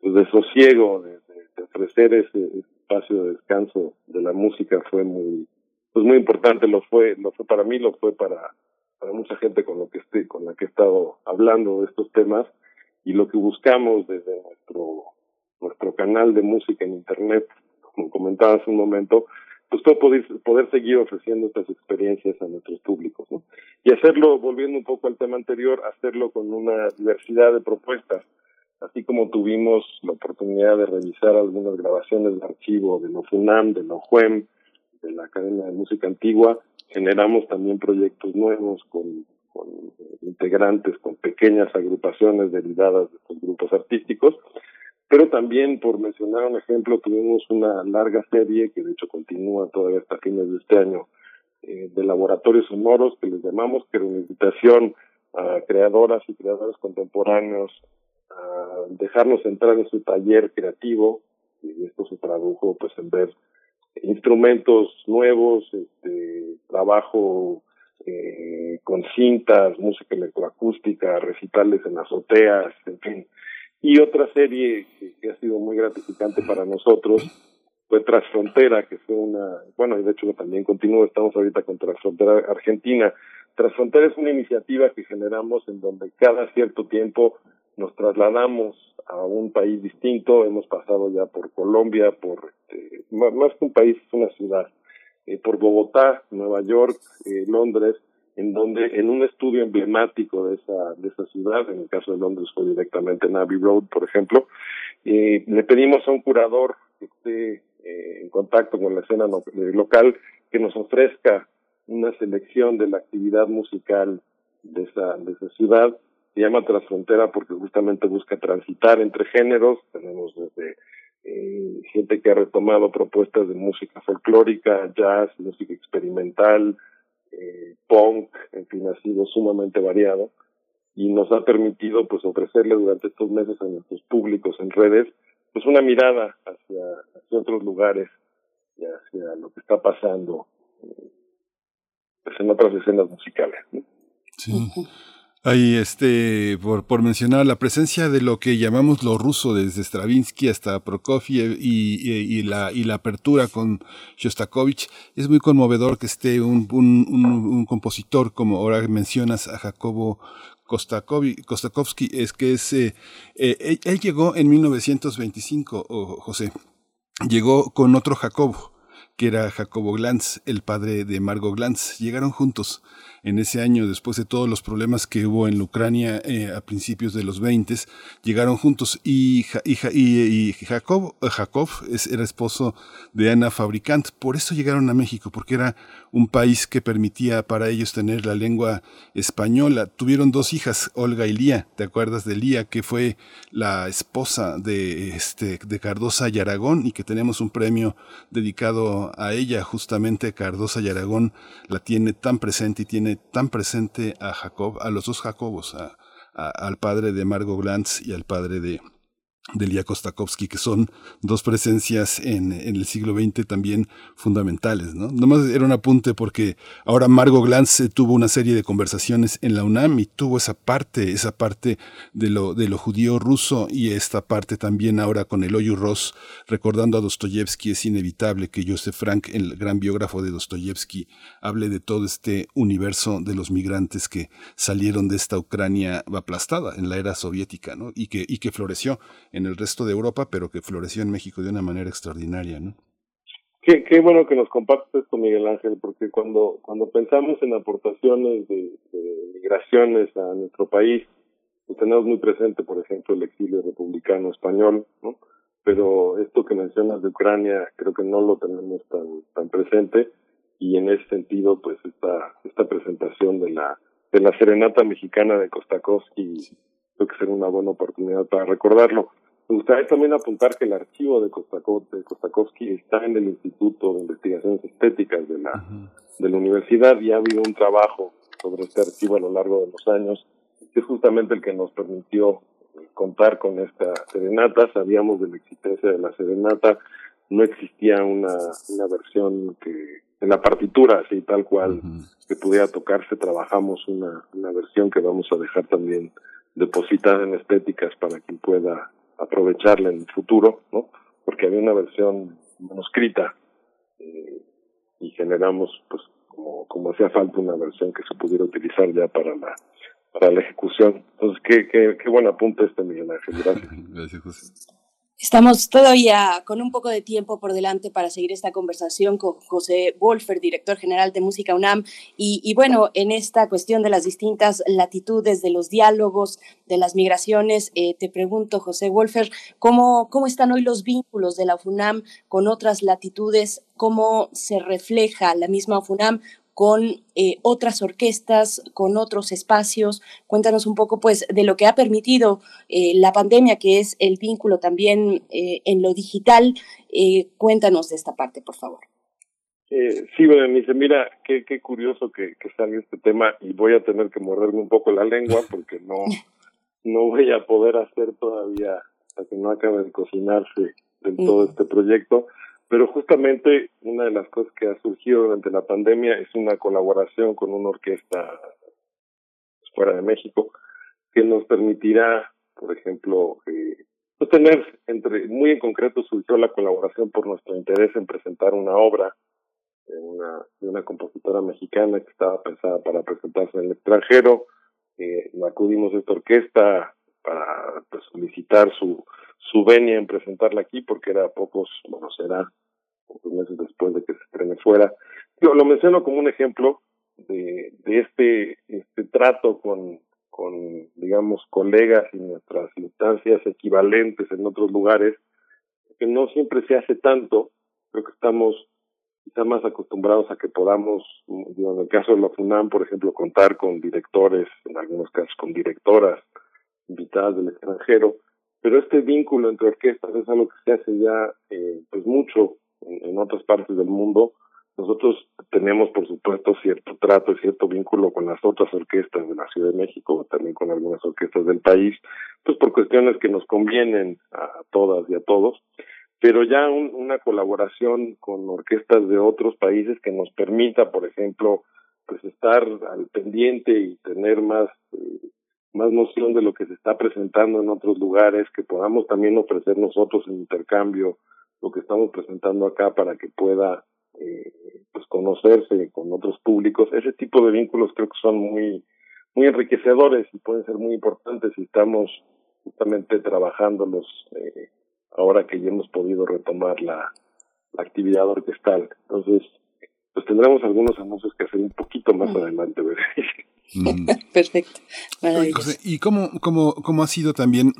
pues de sosiego de, de ofrecer ese espacio de descanso de la música fue muy pues muy importante lo fue lo fue para mí lo fue para para mucha gente con lo que estoy con la que he estado hablando de estos temas y lo que buscamos desde nuestro nuestro canal de música en internet como comentaba hace un momento pues todo poder, poder seguir ofreciendo estas experiencias a nuestros públicos ¿no? y hacerlo volviendo un poco al tema anterior hacerlo con una diversidad de propuestas así como tuvimos la oportunidad de revisar algunas grabaciones de archivo de la FUNAM, de la OJUEM, de la Academia de Música Antigua, generamos también proyectos nuevos con, con integrantes, con pequeñas agrupaciones derivadas de estos grupos artísticos, pero también, por mencionar un ejemplo, tuvimos una larga serie que de hecho continúa todavía hasta fines de este año, eh, de laboratorios sonoros que les llamamos, que era una invitación a creadoras y creadores contemporáneos a dejarnos entrar en su taller creativo y esto se tradujo pues en ver instrumentos nuevos, este, trabajo eh, con cintas, música electroacústica, recitales en azoteas, en fin. Y otra serie que, ha sido muy gratificante para nosotros fue Transfrontera, que fue una, bueno, y de hecho también continúa, estamos ahorita con Transfrontera Argentina. Transfrontera es una iniciativa que generamos en donde cada cierto tiempo nos trasladamos a un país distinto, hemos pasado ya por Colombia, por este, más, que un país, es una ciudad, eh, por Bogotá, Nueva York, eh, Londres, en donde en un estudio emblemático de esa de esa ciudad, en el caso de Londres fue directamente en Abbey Road, por ejemplo, eh, le pedimos a un curador que esté en contacto con la escena local que nos ofrezca una selección de la actividad musical de esa de esa ciudad se llama Transfrontera porque justamente busca transitar entre géneros. Tenemos desde eh, gente que ha retomado propuestas de música folclórica, jazz, música experimental, eh, punk, en fin, ha sido sumamente variado y nos ha permitido pues ofrecerle durante estos meses a nuestros públicos en redes pues una mirada hacia, hacia otros lugares y hacia lo que está pasando eh, pues en otras escenas musicales. Sí. Hay este, por, mencionar la presencia de lo que llamamos lo ruso, desde Stravinsky hasta Prokofiev y, la, apertura con Shostakovich, es muy conmovedor que esté un, compositor, como ahora mencionas a Jacobo Kostakovsky, es que es, eh, eh, él, llegó en 1925, José, llegó con otro Jacobo, que era Jacobo Glantz, el padre de Margot Glantz, llegaron juntos en ese año, después de todos los problemas que hubo en Ucrania eh, a principios de los 20, llegaron juntos. Y, Jacob, eh, Jacob era esposo de Ana Fabricant, por eso llegaron a México, porque era un país que permitía para ellos tener la lengua española. Tuvieron dos hijas, Olga y Lía, ¿te acuerdas de Lía, que fue la esposa de, este, de Cardosa y Aragón y que tenemos un premio dedicado a ella, justamente Cardosa y Aragón la tiene tan presente y tiene tan presente a Jacob, a los dos Jacobos, al padre de Margot Glantz y al padre de, de Lía Kostakovsky, que son dos presencias en, en, el siglo XX también fundamentales, ¿no? Nomás era un apunte porque ahora Margot Glantz tuvo una serie de conversaciones en la UNAM y tuvo esa parte, esa parte de lo, de lo judío ruso y esta parte también ahora con el Oyu Ross, recordando a Dostoyevsky, es inevitable que Joseph Frank, el gran biógrafo de Dostoyevsky, hable de todo este universo de los migrantes que salieron de esta Ucrania aplastada en la era soviética, ¿no? Y que, y que floreció en el resto de Europa, pero que floreció en México de una manera extraordinaria, ¿no? Qué, qué bueno que nos compartes esto, Miguel Ángel, porque cuando, cuando pensamos en aportaciones de, migraciones a nuestro país, pues tenemos muy presente, por ejemplo, el exilio republicano español, ¿no? Pero esto que mencionas de Ucrania, creo que no lo tenemos tan, tan presente y en ese sentido, pues esta, esta presentación de la, de la serenata mexicana de Kostakowski, creo que será una buena oportunidad para recordarlo. Me gustaría también apuntar que el archivo de, Kostakowski está en el Instituto de Investigaciones Estéticas de la, de la universidad y ha habido un trabajo sobre este archivo a lo largo de los años, que es justamente el que nos permitió eh, contar con esta serenata. Sabíamos de la existencia de la serenata, no existía una, una versión que en la partitura, así tal cual, que pudiera tocarse, trabajamos una, una versión que vamos a dejar también depositada en estéticas para quien pueda aprovecharla en el futuro, ¿no? Porque había una versión manuscrita eh, y generamos, pues, como, como hacía falta una versión que se pudiera utilizar ya para la para la ejecución. Entonces, qué, qué, qué buen apunte este Miguel. Gracias. <laughs> Gracias, José. Estamos todavía con un poco de tiempo por delante para seguir esta conversación con José Wolfer, director general de Música UNAM. Y, bueno, en esta cuestión de las distintas latitudes, de los diálogos, de las migraciones, eh, te pregunto, José Wolfer, ¿cómo, ¿cómo están hoy los vínculos de la FUNAM con otras latitudes? ¿Cómo se refleja la misma FUNAM con eh, otras orquestas, con otros espacios. Cuéntanos un poco pues de lo que ha permitido eh, la pandemia, que es el vínculo también eh, en lo digital. cuéntanos de esta parte, por favor. sí, Berenice, mira, qué, qué curioso que, que salga este tema y voy a tener que morderme un poco la lengua porque no, <laughs> no voy a poder hacer todavía hasta que no acabe de cocinarse del todo este proyecto pero justamente una de las cosas que ha surgido durante la pandemia es una colaboración con una orquesta fuera de México que nos permitirá, por ejemplo, eh, pues tener entre muy en concreto surgió la colaboración por nuestro interés en presentar una obra de una, de una compositora mexicana que estaba pensada para presentarse en el extranjero. Eh, acudimos a esta orquesta para pues, solicitar su su venia en presentarla aquí porque era pocos, bueno, será pocos meses después de que se estrene fuera. Yo lo menciono como un ejemplo de, de este, este trato con, con, digamos, colegas y nuestras instancias equivalentes en otros lugares, que no siempre se hace tanto, creo que estamos quizá más acostumbrados a que podamos, digo, en el caso de la FUNAM, por ejemplo, contar con directores, en algunos casos con directoras invitadas del extranjero, pero este vínculo entre orquestas es algo que se hace ya eh, pues mucho en, otras partes del mundo. Nosotros tenemos, por supuesto, cierto trato y cierto vínculo con las otras orquestas de la Ciudad de México, también con algunas orquestas del país, pues por cuestiones que nos convienen a todas y a todos, pero ya un, una colaboración con orquestas de otros países que nos permita, por ejemplo, pues estar al pendiente y tener más eh, más noción de lo que se está presentando en otros lugares, que podamos también ofrecer nosotros en intercambio lo que estamos presentando acá para que pueda eh, pues conocerse con otros públicos. Ese tipo de vínculos creo que son muy muy enriquecedores y pueden ser muy importantes si estamos justamente trabajándolos eh, ahora que ya hemos podido retomar la, la actividad orquestal. Entonces, pues tendremos algunos anuncios que hacer un poquito más mm. adelante, ¿verdad? <laughs> Mm. <laughs> Perfecto. ¿Y cómo, cómo, cómo ha sido también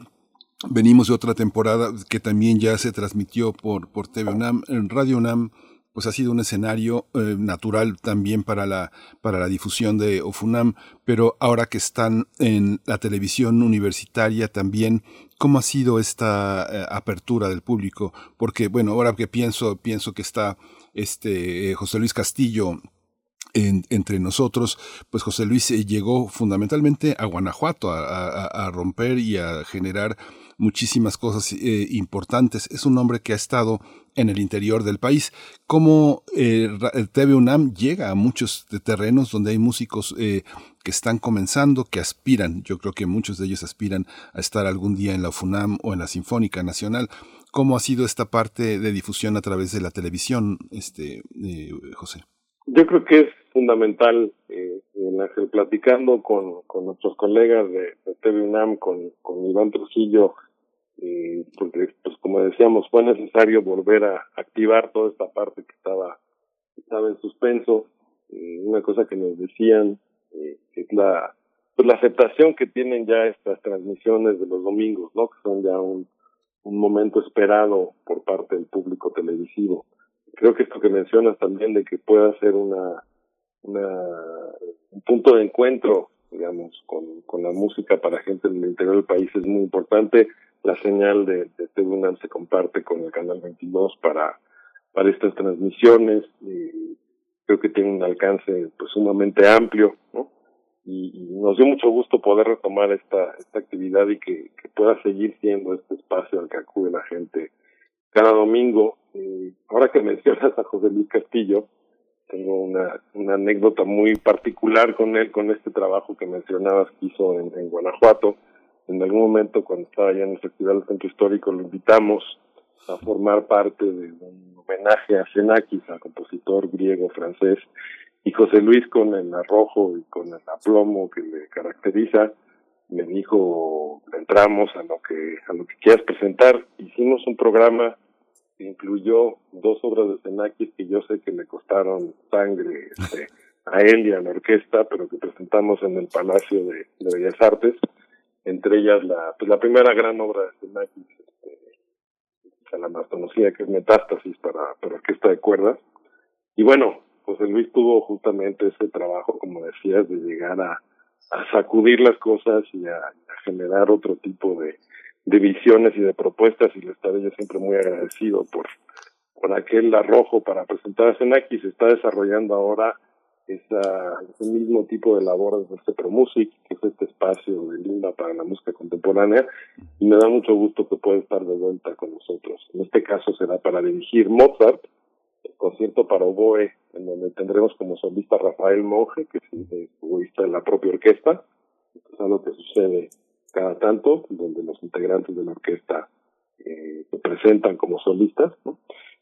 Venimos de otra temporada que también ya se transmitió por, por TV UNAM, en Radio UNAM, pues ha sido un escenario eh, natural también para la, para la difusión de OFUNAM, pero ahora que están en la televisión universitaria también, ¿cómo ha sido esta eh, apertura del público? Porque, bueno, ahora que pienso, pienso que está este José Luis Castillo entre nosotros, pues José Luis eh, llegó fundamentalmente a Guanajuato a, romper y a generar muchísimas cosas eh, importantes. Es un hombre que ha estado en el interior del país. Como eh, TV UNAM llega a muchos terrenos donde hay músicos que están comenzando, que aspiran, yo creo que muchos de ellos aspiran a estar algún día en la FUNAM o en la Sinfónica Nacional. ¿Cómo ha sido esta parte de difusión a través de la televisión, este, José? Yo creo que es fundamental, eh, en platicando con, con nuestros colegas de, de TV UNAM, con, con Iván Trujillo eh, porque pues como decíamos fue necesario volver a activar toda esta parte que estaba estaba en suspenso. Eh, una cosa que nos decían eh, es la pues la aceptación que tienen ya estas transmisiones de los domingos no que son ya un un momento esperado por parte del público televisivo creo que esto que mencionas también de que pueda ser una una un punto de encuentro digamos, con, con la música para gente en el interior del país es muy importante. La señal de, de TV se comparte con el canal 22 para, para estas transmisiones. Y creo que tiene un alcance pues sumamente amplio, ¿no? Y, nos dio mucho gusto poder retomar esta, esta actividad y que, que pueda seguir siendo este espacio al que acude la gente cada domingo. Eh, ahora que <laughs> mencionas a José Luis Castillo, tengo una, anécdota muy particular con él, con este trabajo que mencionabas que hizo en, Guanajuato. En algún momento, cuando estaba allá en el Festival del Centro Histórico, lo invitamos a formar parte de un homenaje a Xenakis, a compositor griego-francés, y José Luis con el arrojo y con el aplomo que le caracteriza, me dijo, entramos a lo que, a lo que quieras presentar. Hicimos un programa incluyó dos obras de Xenakis que yo sé que le costaron sangre este, a él y a la orquesta, pero que presentamos en el Palacio de, Bellas Artes, entre ellas la, pues la primera gran obra de Xenakis, este, la más conocida que es Metástasis para, para orquesta de cuerdas. Y bueno, José Luis tuvo justamente ese trabajo, como decías, de llegar a, a sacudir las cosas y a generar otro tipo de, de visiones y de propuestas y le estaré yo siempre muy agradecido por, por aquel arrojo para presentar a Senaki. Se está desarrollando ahora esa, ese mismo tipo de labor desde este ProMusic, que es este espacio de Linda para la música contemporánea, y me da mucho gusto que pueda estar de vuelta con nosotros. En este caso será para dirigir Mozart, concierto para oboe, en donde tendremos como solista Rafael Monge, que es el oboísta de la propia orquesta. es algo que sucede cada tanto, donde los integrantes de la orquesta eh, se presentan como solistas, ¿no?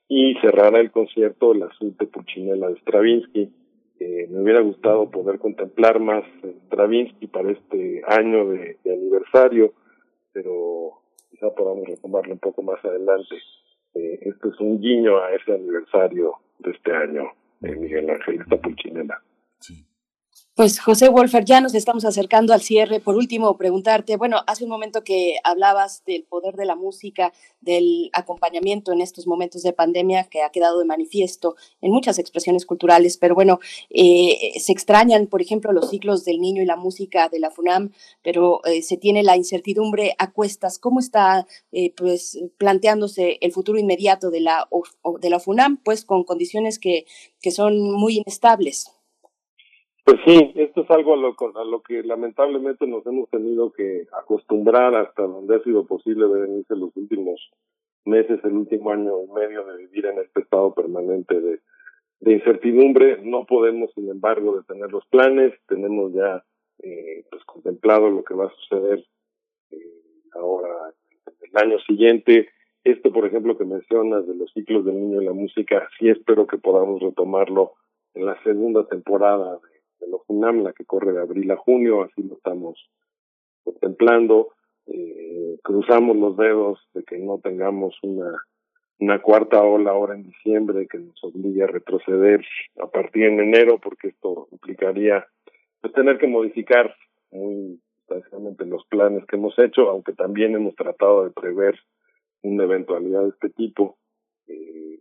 y cerrará el concierto la suite Puccinella de Stravinsky. Eh, me hubiera gustado poder contemplar más Stravinsky para este año de, aniversario, pero quizá podamos retomarlo un poco más adelante. Eh, esto es un guiño a ese aniversario de este año de Miguel Ángel Pulcinella. Sí. Pues José Wolfer, ya nos estamos acercando al cierre. Por último, preguntarte, bueno, hace un momento que hablabas del poder de la música, del acompañamiento en estos momentos de pandemia que ha quedado de manifiesto en muchas expresiones culturales, pero bueno, eh, se extrañan, por ejemplo, los ciclos del niño y la música de la FUNAM, pero eh, se tiene la incertidumbre a cuestas. ¿Cómo está eh, pues planteándose el futuro inmediato de la, de la FUNAM, pues con condiciones que, que son muy inestables? Pues sí, esto es algo a lo, a lo que lamentablemente nos hemos tenido que acostumbrar hasta donde ha sido posible venirse los últimos meses, el último año y medio de vivir en este estado permanente de, de incertidumbre. No podemos, sin embargo, detener los planes. Tenemos ya eh, pues contemplado lo que va a suceder eh, ahora el año siguiente. Esto, por ejemplo, que mencionas de los ciclos del niño y la música, sí espero que podamos retomarlo en la segunda temporada de de los UNAM, la que corre de abril a junio, así lo estamos contemplando. Eh, cruzamos los dedos de que no tengamos una, una cuarta ola ahora en diciembre que nos obligue a retroceder a partir de enero, porque esto implicaría pues, tener que modificar muy sustancialmente los planes que hemos hecho, aunque también hemos tratado de prever una eventualidad de este tipo. Eh,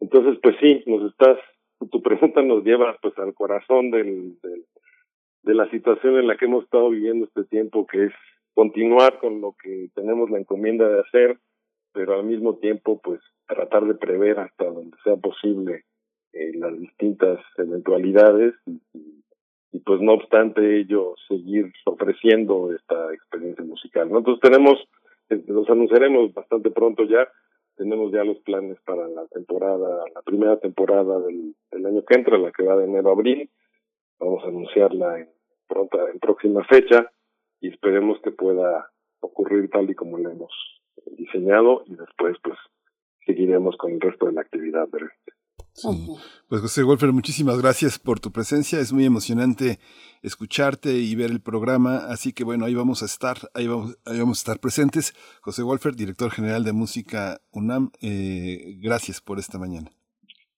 entonces, pues sí, nos estás tu pregunta nos lleva pues al corazón del, de la situación en la que hemos estado viviendo este tiempo, que es continuar con lo que tenemos la encomienda de hacer, pero al mismo tiempo pues tratar de prever hasta donde sea posible eh, las distintas eventualidades y, pues no obstante ello seguir ofreciendo esta experiencia musical. Nosotros tenemos, eh, los anunciaremos bastante pronto ya, tenemos ya los planes para la temporada, la primera temporada del, año que entra, la que va de enero a abril. Vamos a anunciarla en pronta, en próxima fecha y esperemos que pueda ocurrir tal y como la hemos diseñado y después pues seguiremos con el resto de la actividad. Pues José Wolfer, muchísimas gracias por tu presencia. Es muy emocionante escucharte y ver el programa. Así que bueno, ahí vamos a estar, ahí vamos, ahí vamos a estar presentes. José Wolfer, director general de música UNAM, eh, gracias por esta mañana.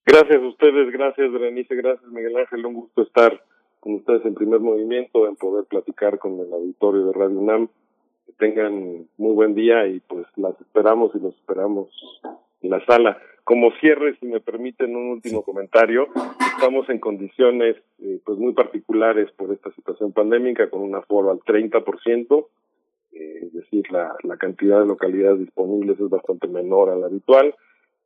Gracias a ustedes, gracias Berenice, gracias Miguel Ángel, un gusto estar con ustedes en primer movimiento, en poder platicar con el auditorio de Radio UNAM. Que tengan muy buen día y pues las esperamos y los esperamos la sala. Como cierre, si me permiten un último comentario, estamos en condiciones eh, pues muy particulares por esta situación pandémica con un aforo al 30%, eh, es decir, la, la cantidad de localidades disponibles es bastante menor a la habitual,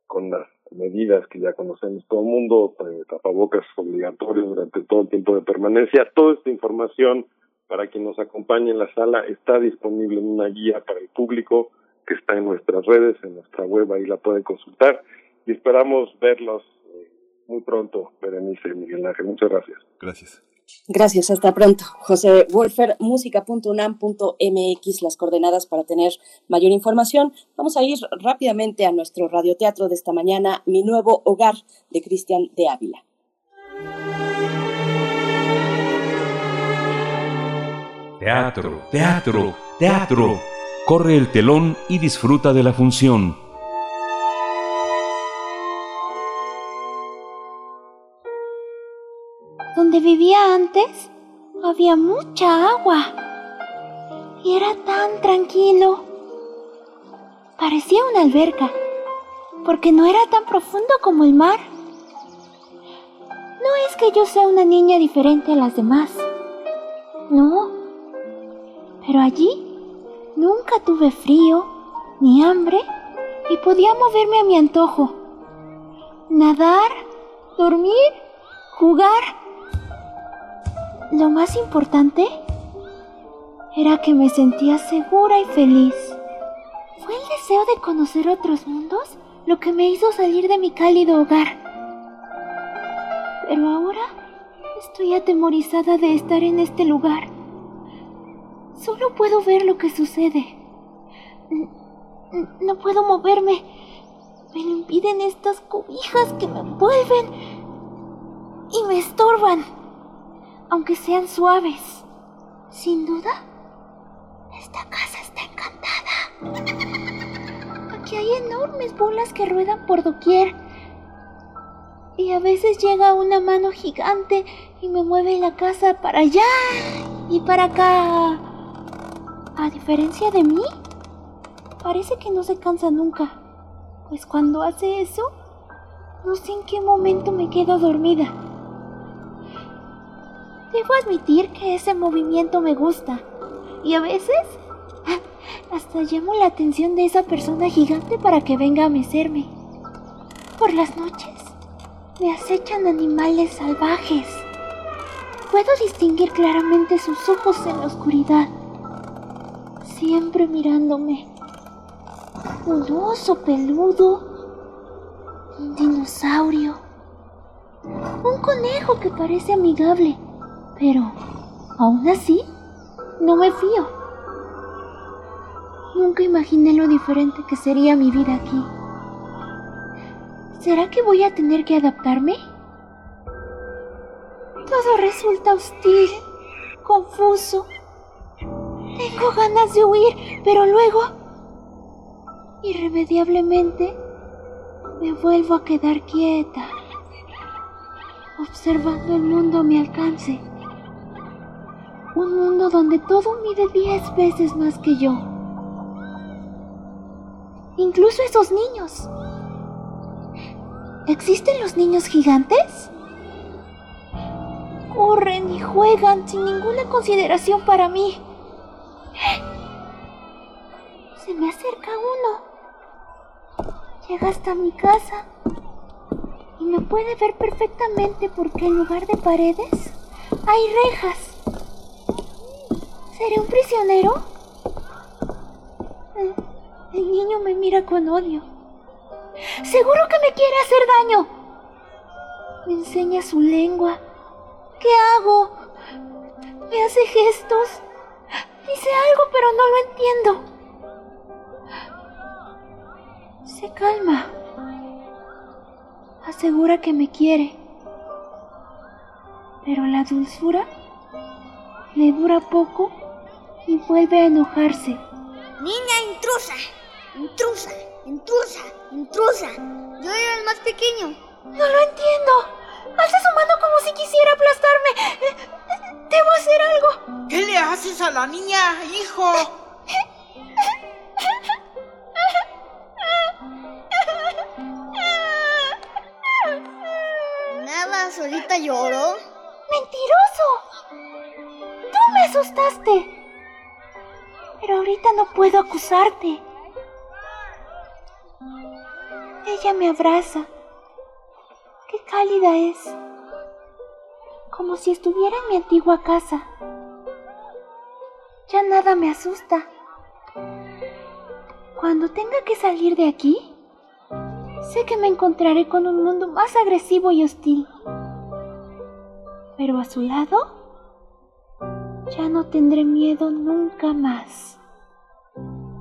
con las medidas que ya conocemos todo el mundo, eh, tapabocas obligatorios durante todo el tiempo de permanencia. Toda esta información para quien nos acompañe en la sala está disponible en una guía para el público que está en nuestras redes, en nuestra web, ahí la pueden consultar y esperamos verlos eh, muy pronto, Berenice y Miguel Ángel. Muchas gracias. Gracias. Gracias, hasta pronto. José Wolfer, música.unam.mx, las coordenadas para tener mayor información. Vamos a ir rápidamente a nuestro radioteatro de esta mañana, Mi Nuevo Hogar, de Cristian de Ávila. Teatro, teatro, teatro. Corre el telón y disfruta de la función. Donde vivía antes había mucha agua y era tan tranquilo. Parecía una alberca, porque no era tan profundo como el mar. No es que yo sea una niña diferente a las demás. No. Pero allí nunca tuve frío ni hambre y podía moverme a mi antojo. Nadar, dormir, jugar lo más importante era que me sentía segura y feliz. Fue el deseo de conocer otros mundos lo que me hizo salir de mi cálido hogar. Pero ahora estoy atemorizada de estar en este lugar. Solo puedo ver lo que sucede. No puedo moverme. Me lo impiden estas cobijas que me envuelven y me estorban aunque sean suaves. Sin duda, esta casa está encantada. Aquí hay enormes bolas que ruedan por doquier. Y a veces llega una mano gigante y me mueve la casa para allá y para acá. A diferencia de mí, parece que no se cansa nunca. Pues cuando hace eso, no sé en qué momento me quedo dormida. Debo admitir que ese movimiento me gusta. Y a veces <laughs> hasta llamo la atención de esa persona gigante para que venga a mecerme. Por las noches me acechan animales salvajes. Puedo distinguir claramente sus ojos en la oscuridad, siempre mirándome. Un oso peludo, un dinosaurio, un conejo que parece amigable pero, aún así, no me fío. Nunca imaginé lo diferente que sería mi vida aquí. ¿Será que voy a tener que adaptarme? Todo resulta hostil, confuso. Tengo ganas de huir, pero luego, irremediablemente, me vuelvo a quedar quieta, observando el mundo a mi alcance. Un mundo donde todo mide diez veces más que yo. Incluso esos niños. ¿Existen los niños gigantes? Corren y juegan sin ninguna consideración para mí. Se me acerca uno. Llega hasta mi casa y me puede ver perfectamente porque en lugar de paredes hay rejas. ¿Seré un prisionero? El niño me mira con odio. Seguro que me quiere hacer daño. Me enseña su lengua. ¿Qué hago? Me hace gestos. Dice algo, pero no lo entiendo. Se calma. asegura que me quiere. Pero la dulzura le dura poco y vuelve a enojarse. Niña intrusa, intrusa, intrusa, intrusa. Yo era el más pequeño. No lo entiendo. Hace su mano como si quisiera aplastarme. Debo hacer algo. ¿Qué le haces a la niña, hijo? Nada, solita lloró. ¡Mentiroso! Tú me asustaste. Pero ahorita no puedo acusarte. Ella me abraza. Qué cálida es. Como si estuviera en mi antigua casa. Ya nada me asusta. Cuando tenga que salir de aquí, sé que me encontraré con un mundo más agresivo y hostil. Pero a su lado, ya no tendré miedo nunca más.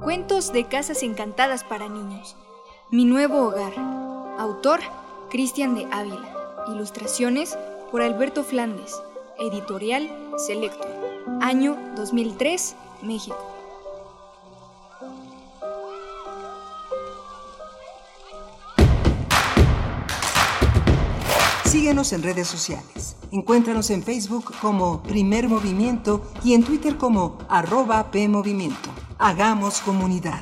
Cuentos de casas encantadas para niños. Mi nuevo hogar. Autor, Cristian de Ávila. Ilustraciones por Alberto Flandes. Editorial Selecto. Año 2003, México. Síguenos en redes sociales. Encuéntranos en Facebook como Primer Movimiento y en Twitter como arroba PMovimiento. Hagamos comunidad.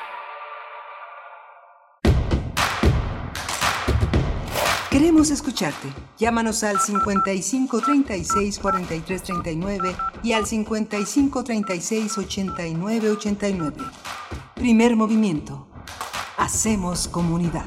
Escucharte. Llámanos al 55 36 43 39 y al 55 36 89 89. Primer movimiento. Hacemos comunidad.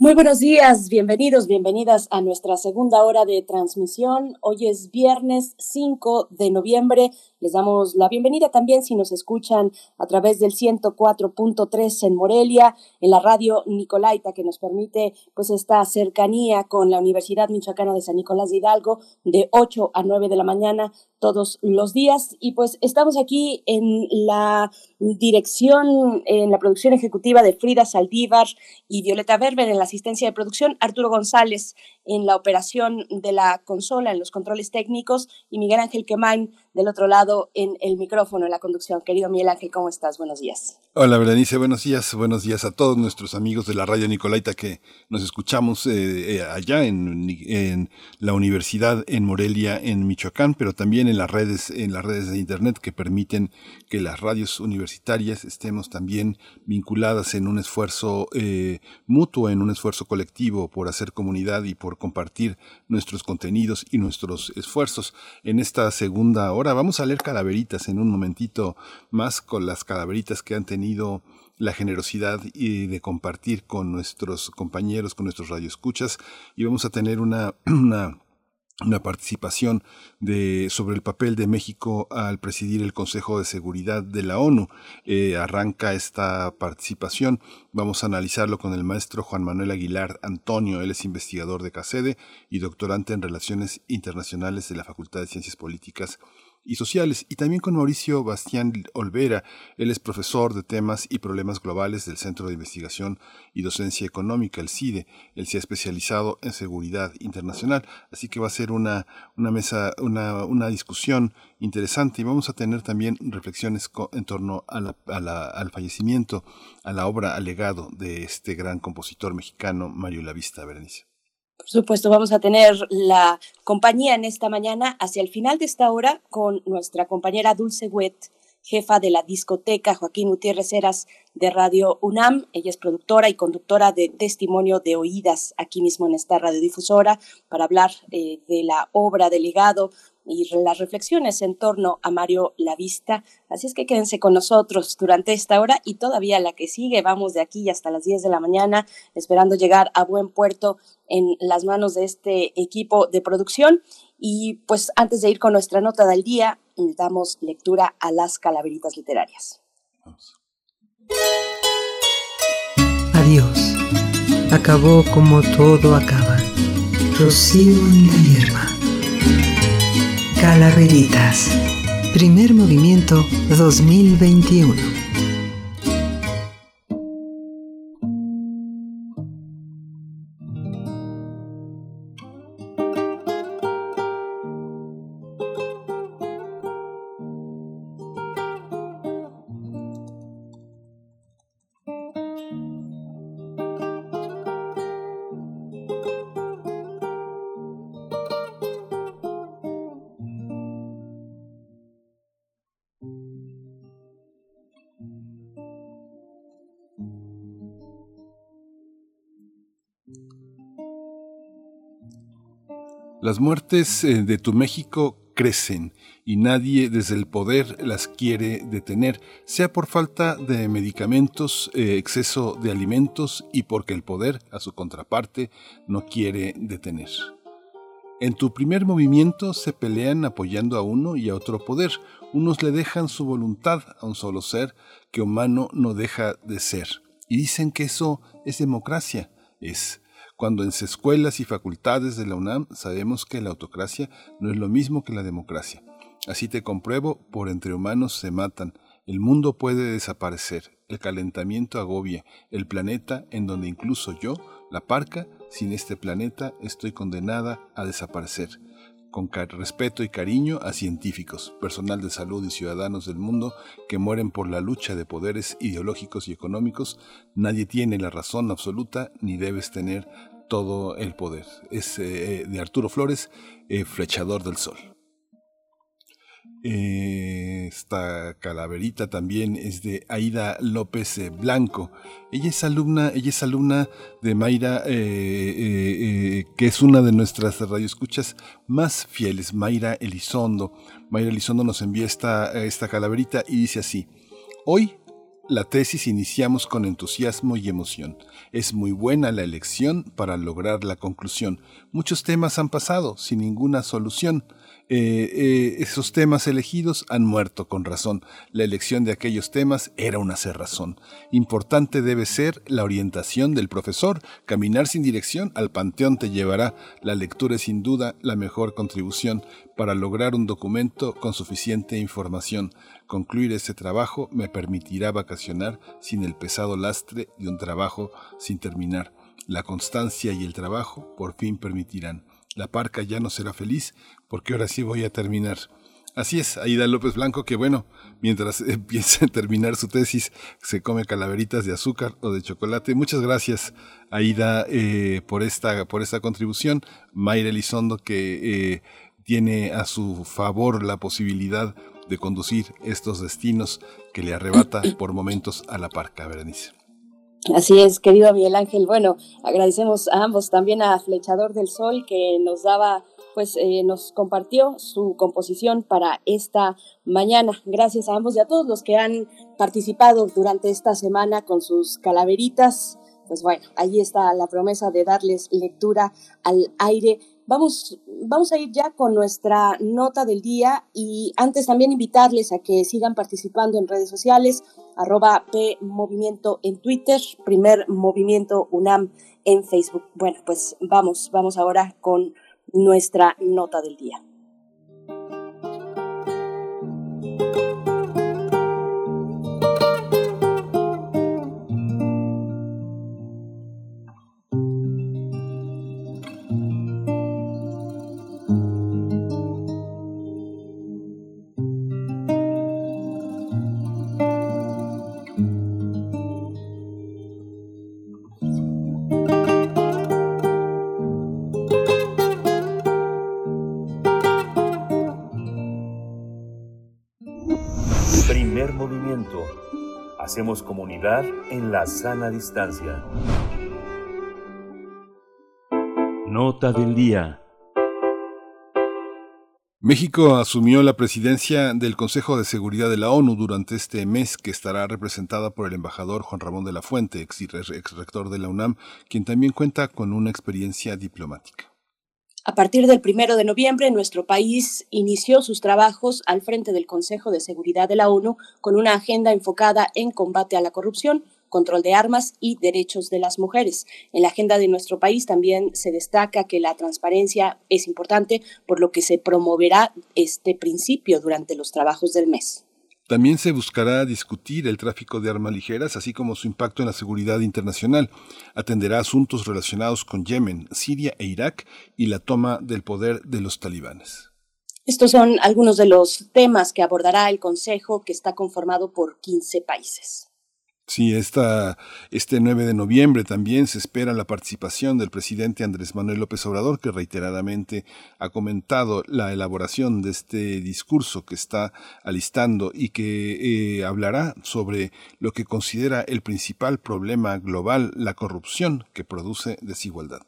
Muy buenos días, bienvenidos, bienvenidas a nuestra segunda hora de transmisión. Hoy es viernes 5 de noviembre Les damos la bienvenida también si nos escuchan a través del 104.3 en Morelia, en la radio Nicolaita, que nos permite pues esta cercanía con la Universidad Michoacana de San Nicolás de Hidalgo de 8 a 9 de la mañana todos los días. Y pues estamos aquí en la dirección, en la producción ejecutiva de Frida Saldívar y Violeta Berber, en la asistencia de producción, Arturo González en la operación de la consola, en los controles técnicos, y Miguel Ángel Quemain del otro lado en el micrófono, en la conducción. Querido Miguel Ángel, ¿cómo estás? Buenos días. Hola, Berenice, buenos días. Buenos días a todos nuestros amigos de la radio Nicolaita que nos escuchamos eh, eh, allá en, la universidad en Morelia, en Michoacán, pero también en las redes, en las redes de internet que permiten que las radios universitarias estemos también vinculadas en un esfuerzo eh, mutuo, en un esfuerzo colectivo por hacer comunidad y por compartir nuestros contenidos y nuestros esfuerzos. En esta segunda hora vamos a leer calaveritas en un momentito más con las calaveritas que han tenido la generosidad de compartir con nuestros compañeros, con nuestros radioescuchas y vamos a tener una <clears throat> una participación sobre el papel de México al presidir el Consejo de Seguridad de la ONU. Eh, arranca esta participación. Vamos a analizarlo con el maestro Juan Manuel Aguilar Antonio. Él es investigador de CACEDE y doctorante en Relaciones Internacionales de la Facultad de Ciencias Políticas y sociales, y también con Mauricio Bastián Olvera. Él es profesor de temas y problemas globales del Centro de Investigación y Docencia Económica, el CIDE. Él se ha especializado en seguridad internacional, así que va a ser una, una mesa, una, una discusión interesante y vamos a tener también reflexiones en torno al fallecimiento, a la obra, al legado de este gran compositor mexicano, Mario Lavista Berenice. Por supuesto, vamos a tener la compañía en esta mañana hacia el final de esta hora con nuestra compañera Dulce Wet, jefa de la discoteca Joaquín Gutiérrez Heras de Radio UNAM. Ella es productora y conductora de Testimonio de Oídas aquí mismo en esta radiodifusora para hablar eh, de la obra de legado y las reflexiones en torno a Mario Lavista. Así es que quédense con nosotros durante esta hora y todavía la que sigue. Vamos de aquí hasta las 10 de la mañana esperando llegar a buen puerto en las manos de este equipo de producción. Y pues antes de ir con nuestra nota del día, damos lectura a las calaveritas literarias. Adiós. Acabó como todo acaba. Rocío en la hierba. Calaveritas. Primer movimiento 2021. Las muertes eh, de tu México crecen y nadie desde el poder las quiere detener, sea por falta de medicamentos, eh, exceso de alimentos y porque el poder, a su contraparte, no quiere detener. En tu primer movimiento se pelean apoyando a uno y a otro poder. Unos le dejan su voluntad a un solo ser que humano no deja de ser. Y dicen que eso es democracia. Es cuando en escuelas y facultades de la UNAM sabemos que la autocracia no es lo mismo que la democracia. Así te compruebo, por entre humanos se matan, el mundo puede desaparecer, el calentamiento agobia, el planeta en donde incluso yo, la parca, sin este planeta estoy condenada a desaparecer con respeto y cariño a científicos, personal de salud y ciudadanos del mundo que mueren por la lucha de poderes ideológicos y económicos, nadie tiene la razón absoluta ni debes tener todo el poder. Es eh, de Arturo Flores, eh, Flechador del Sol. Eh, esta calaverita también es de Aida López eh, Blanco. Ella es alumna, ella es alumna de Mayra, eh, que es una de nuestras radioescuchas más fieles, Mayra Elizondo. Mayra Elizondo nos envía esta, esta calaverita y dice así: Hoy la tesis iniciamos con entusiasmo y emoción. Es muy buena la elección para lograr la conclusión. Muchos temas han pasado sin ninguna solución eh, eh, esos temas elegidos han muerto con razón. La elección de aquellos temas era una cerrazón. Importante debe ser la orientación del profesor. Caminar sin dirección al panteón te llevará. La lectura es sin duda la mejor contribución para lograr un documento con suficiente información. Concluir ese trabajo me permitirá vacacionar sin el pesado lastre de un trabajo sin terminar. La constancia y el trabajo por fin permitirán la parca ya no será feliz porque ahora sí voy a terminar. Así es, Aida López Blanco, que bueno, mientras <laughs> empieza a terminar su tesis, se come calaveritas de azúcar o de chocolate. Muchas gracias, Aida, eh, por, esta, por esta contribución. Mayra Elizondo, que eh, tiene a su favor la posibilidad de conducir estos destinos que le arrebata <clears throat> por momentos a la parca, Berenice. Así es, querido Miguel Ángel. Bueno, agradecemos a ambos, también a Flechador del Sol, que nos daba, pues eh, nos compartió su composición para esta mañana. Gracias a ambos y a todos los que han participado durante esta semana con sus calaveritas. Pues bueno, ahí está la promesa de darles lectura al aire Vamos, vamos a ir ya con nuestra nota del día y antes también invitarles a que sigan participando en redes sociales, arroba P Movimiento en Twitter, primer Movimiento UNAM en Facebook. Bueno, pues vamos, vamos ahora con nuestra nota del día. Hacemos comunidad en la sana distancia. Nota del día. México asumió la presidencia del Consejo de Seguridad de la ONU durante este mes que estará representada por el embajador Juan Ramón de la Fuente, ex, ex rector de la UNAM, quien también cuenta con una experiencia diplomática. A partir del primero de noviembre, nuestro país inició sus trabajos al frente del Consejo de Seguridad de la ONU con una agenda enfocada en combate a la corrupción, control de armas y derechos de las mujeres. En la agenda de nuestro país también se destaca que la transparencia es importante, por lo que se promoverá este principio durante los trabajos del mes. También se buscará discutir el tráfico de armas ligeras, así como su impacto en la seguridad internacional. Atenderá asuntos relacionados con Yemen, Siria e Irak y la toma del poder de los talibanes. Estos son algunos de los temas que abordará el Consejo, que está conformado por 15 países. Sí, esta, este 9 de noviembre también se espera la participación del presidente Andrés Manuel López Obrador, que reiteradamente ha comentado la elaboración de este discurso que está alistando y que eh, hablará sobre lo que considera el principal problema global, la corrupción que produce desigualdad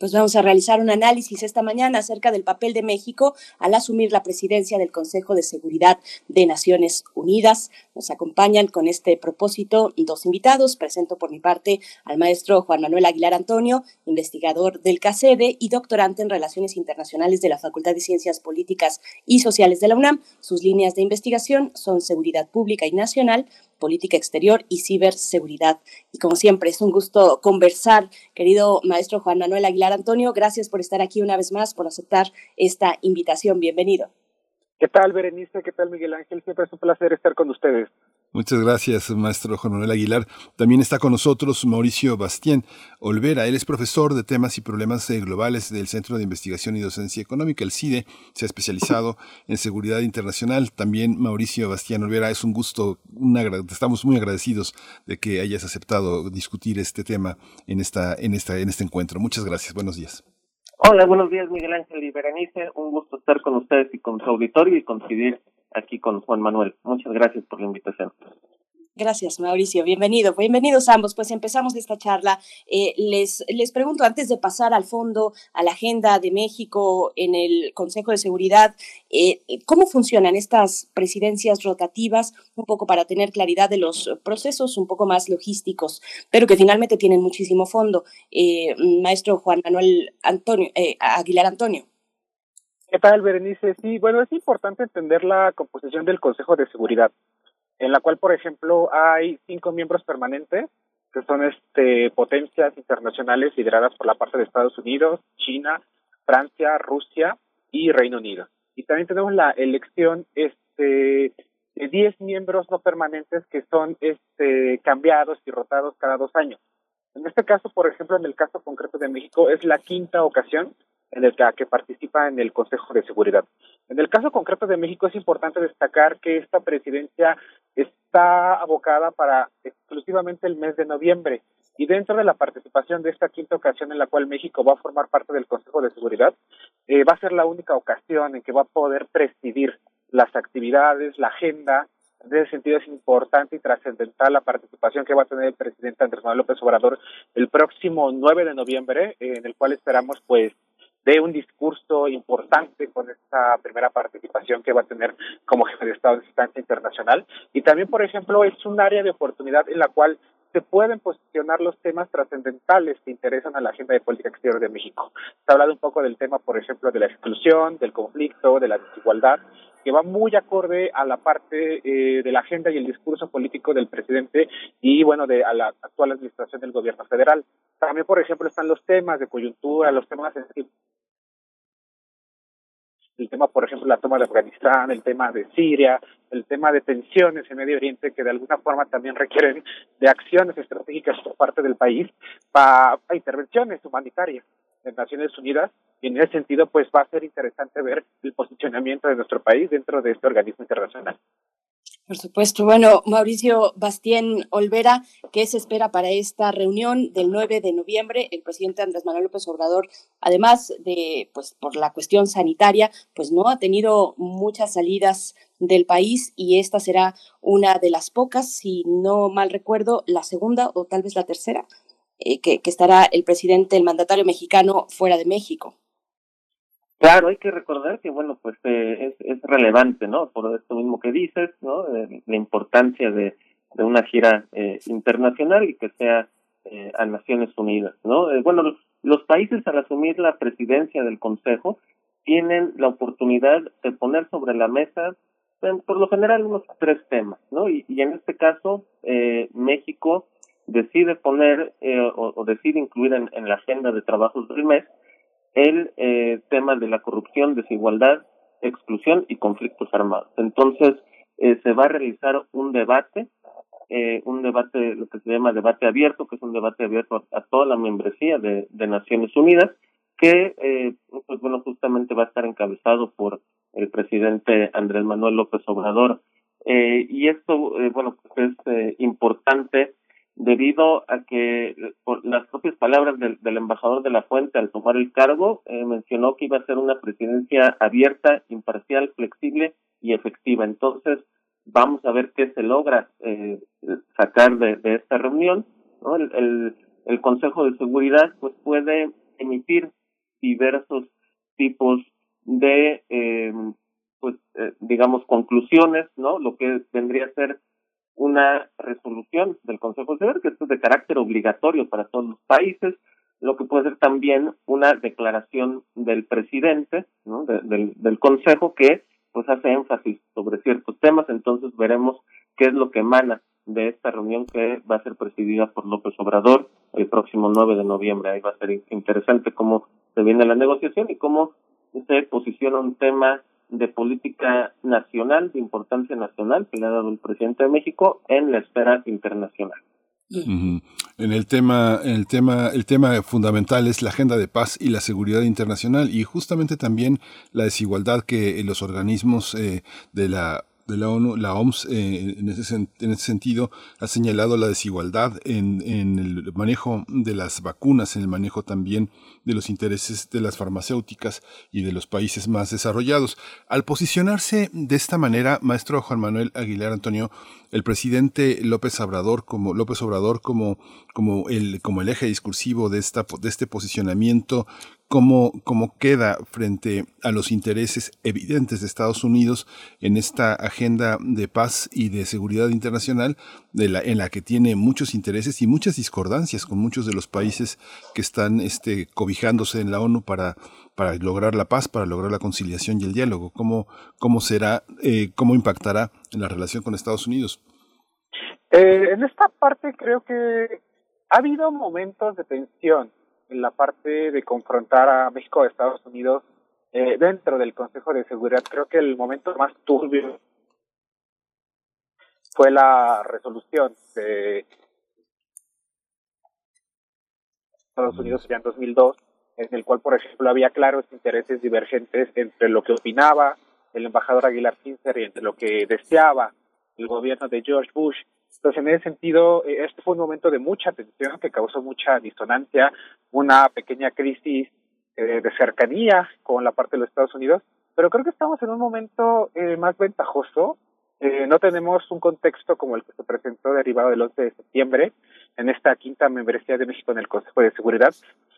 pues vamos a realizar un análisis esta mañana acerca del papel de México al asumir la presidencia del Consejo de Seguridad de Naciones Unidas. Nos acompañan con este propósito dos invitados. Presento por mi parte al maestro Juan Manuel Aguilar Antonio, investigador del CACEDE y doctorante en Relaciones Internacionales de la Facultad de Ciencias Políticas y Sociales de la UNAM. Sus líneas de investigación son seguridad pública y nacional, política exterior y ciberseguridad. Y como siempre, es un gusto conversar, querido maestro Juan Manuel Aguilar Antonio. Gracias por estar aquí una vez más, por aceptar esta invitación. Bienvenido. ¿Qué tal, Berenice? ¿Qué tal, Miguel Ángel? Siempre es un placer estar con ustedes. Muchas gracias, maestro Juan Manuel Aguilar. También está con nosotros Mauricio Bastien Olvera. Él es profesor de temas y problemas eh, globales del Centro de Investigación y Docencia Económica, el CIDE. Se ha especializado en seguridad internacional. También Mauricio Bastien Olvera, es un gusto, estamos muy agradecidos de que hayas aceptado discutir este tema en, esta, en, esta, en este encuentro. Muchas gracias. Buenos días. Hola, buenos días, Miguel Ángel y Berenice. Un gusto estar con ustedes y con su auditorio y coincidir aquí con Juan Manuel. Muchas gracias por la invitación. Gracias, Mauricio. Bienvenido. Bienvenidos ambos. Pues empezamos esta charla. Eh, les, les pregunto, antes de pasar al fondo, a la agenda de México en el Consejo de Seguridad, eh, ¿cómo funcionan estas presidencias rotativas? Un poco para tener claridad de los procesos un poco más logísticos, pero que finalmente tienen muchísimo fondo. Eh, maestro Juan Manuel Antonio, Aguilar Antonio. ¿Qué tal, Berenice? Sí, bueno, es importante entender la composición del Consejo de Seguridad, en la cual, por ejemplo, hay cinco miembros permanentes, que son este potencias internacionales lideradas por la parte de Estados Unidos, China, Francia, Rusia y Reino Unido. Y también tenemos la elección este de 10 miembros no permanentes que son este cambiados y rotados cada dos años. En este caso, por ejemplo, en el caso concreto de México, es la quinta ocasión en el que participa en el Consejo de Seguridad. En el caso concreto de México es importante destacar que esta presidencia está abocada para exclusivamente el mes de noviembre y dentro de la participación de esta quinta ocasión en la cual México va a formar parte del Consejo de Seguridad, eh, va a ser la única ocasión en que va a poder presidir las actividades, la agenda. En ese sentido es importante y trascendental la participación que va a tener el presidente Andrés Manuel López Obrador el próximo 9 de noviembre, eh, en el cual esperamos pues de un discurso importante con esta primera participación que va a tener como jefe de Estado en instancia internacional. Y también, por ejemplo, es un área de oportunidad en la cual se pueden posicionar los temas trascendentales que interesan a la agenda de política exterior de México. Se ha hablado un poco del tema, por ejemplo, de la exclusión, del conflicto, de la desigualdad, que va muy acorde a la parte eh, de la agenda y el discurso político del presidente y, bueno, de a la actual administración del gobierno federal. También, por ejemplo, están los temas de coyuntura, los temas el tema, por ejemplo, la toma de Afganistán, el tema de Siria, el tema de tensiones en Medio Oriente, que de alguna forma también requieren de acciones estratégicas por parte del país para, intervenciones humanitarias en Naciones Unidas. Y en ese sentido, pues va a ser interesante ver el posicionamiento de nuestro país dentro de este organismo internacional. Por supuesto. Bueno, Mauricio Bastien Olvera, ¿qué se espera para esta reunión del 9 de noviembre? El presidente Andrés Manuel López Obrador, además de, pues, por la cuestión sanitaria, pues no ha tenido muchas salidas del país y esta será una de las pocas, si no mal recuerdo, la segunda o tal vez la tercera, eh, que estará el presidente, el mandatario mexicano fuera de México. Claro, hay que recordar que, bueno, pues eh, es, es relevante, ¿no? Por esto mismo que dices, ¿no? Eh, la importancia de, una gira eh, internacional y que sea eh, a Naciones Unidas, ¿no? bueno, los, los países al asumir la presidencia del Consejo tienen la oportunidad de poner sobre la mesa, por lo general, unos tres temas, ¿no? Y, en este caso, México decide poner o, o, decide incluir en, en la agenda de trabajos del mes el eh, tema de la corrupción, desigualdad, exclusión y conflictos armados. Entonces, eh, se va a realizar un debate, eh, un debate, lo que se llama debate abierto, que es un debate abierto a, toda la membresía de, Naciones Unidas, que, eh, pues bueno, justamente va a estar encabezado por el presidente Andrés Manuel López Obrador. Eh, y esto, bueno, pues es importante debido a que por las propias palabras del, embajador de la Fuente al tomar el cargo eh, mencionó que iba a ser una presidencia abierta, imparcial, flexible y efectiva. Entonces, vamos a ver qué se logra eh, sacar de, de, esta reunión. El, Consejo de Seguridad pues puede emitir diversos tipos de, eh, pues, eh, digamos, conclusiones, ¿no? Lo que vendría a ser una resolución del Consejo de Seguridad, que esto es de carácter obligatorio para todos los países, lo que puede ser también una declaración del presidente ¿no? de, del, del Consejo que pues hace énfasis sobre ciertos temas, entonces veremos qué es lo que emana de esta reunión que va a ser presidida por López Obrador el próximo 9 de noviembre. Ahí va a ser interesante cómo se viene la negociación y cómo se posiciona un tema de política nacional, de importancia nacional que le ha dado el presidente de México en la esfera internacional. Uh -huh. En el tema, en el tema, el tema fundamental es la agenda de paz y la seguridad internacional y justamente también la desigualdad que los organismos eh, de la de la ONU, la OMS, eh, en, ese, en, ese, sentido, ha señalado la desigualdad en, en, el manejo de las vacunas, en el manejo también de los intereses de las farmacéuticas y de los países más desarrollados. Al posicionarse de esta manera, maestro Juan Manuel Aguilar Antonio, el presidente López Obrador como López Obrador como como el como el eje discursivo de esta de este posicionamiento cómo, cómo queda frente a los intereses evidentes de Estados Unidos en esta agenda de paz y de seguridad internacional de la, en la que tiene muchos intereses y muchas discordancias con muchos de los países que están este, cobijándose en la ONU para, para lograr la paz, para lograr la conciliación y el diálogo. ¿Cómo, cómo será, eh, cómo impactará en la relación con Estados Unidos? Eh, en esta parte creo que ha habido momentos de tensión en la parte de confrontar a México a Estados Unidos eh, dentro del Consejo de Seguridad. Creo que el momento más turbio fue la resolución de Estados Unidos ya en 2002, en el cual, por ejemplo, había claros intereses divergentes entre lo que opinaba el embajador Aguilar Pincer y entre lo que deseaba el gobierno de George Bush entonces, en ese sentido, eh, este fue un momento de mucha tensión que causó mucha disonancia, una pequeña crisis eh, de cercanía con la parte de los Estados Unidos, pero creo que estamos en un momento eh, más ventajoso. no tenemos un contexto como el que se presentó derivado del 11 de septiembre en esta quinta membresía de México en el Consejo de Seguridad.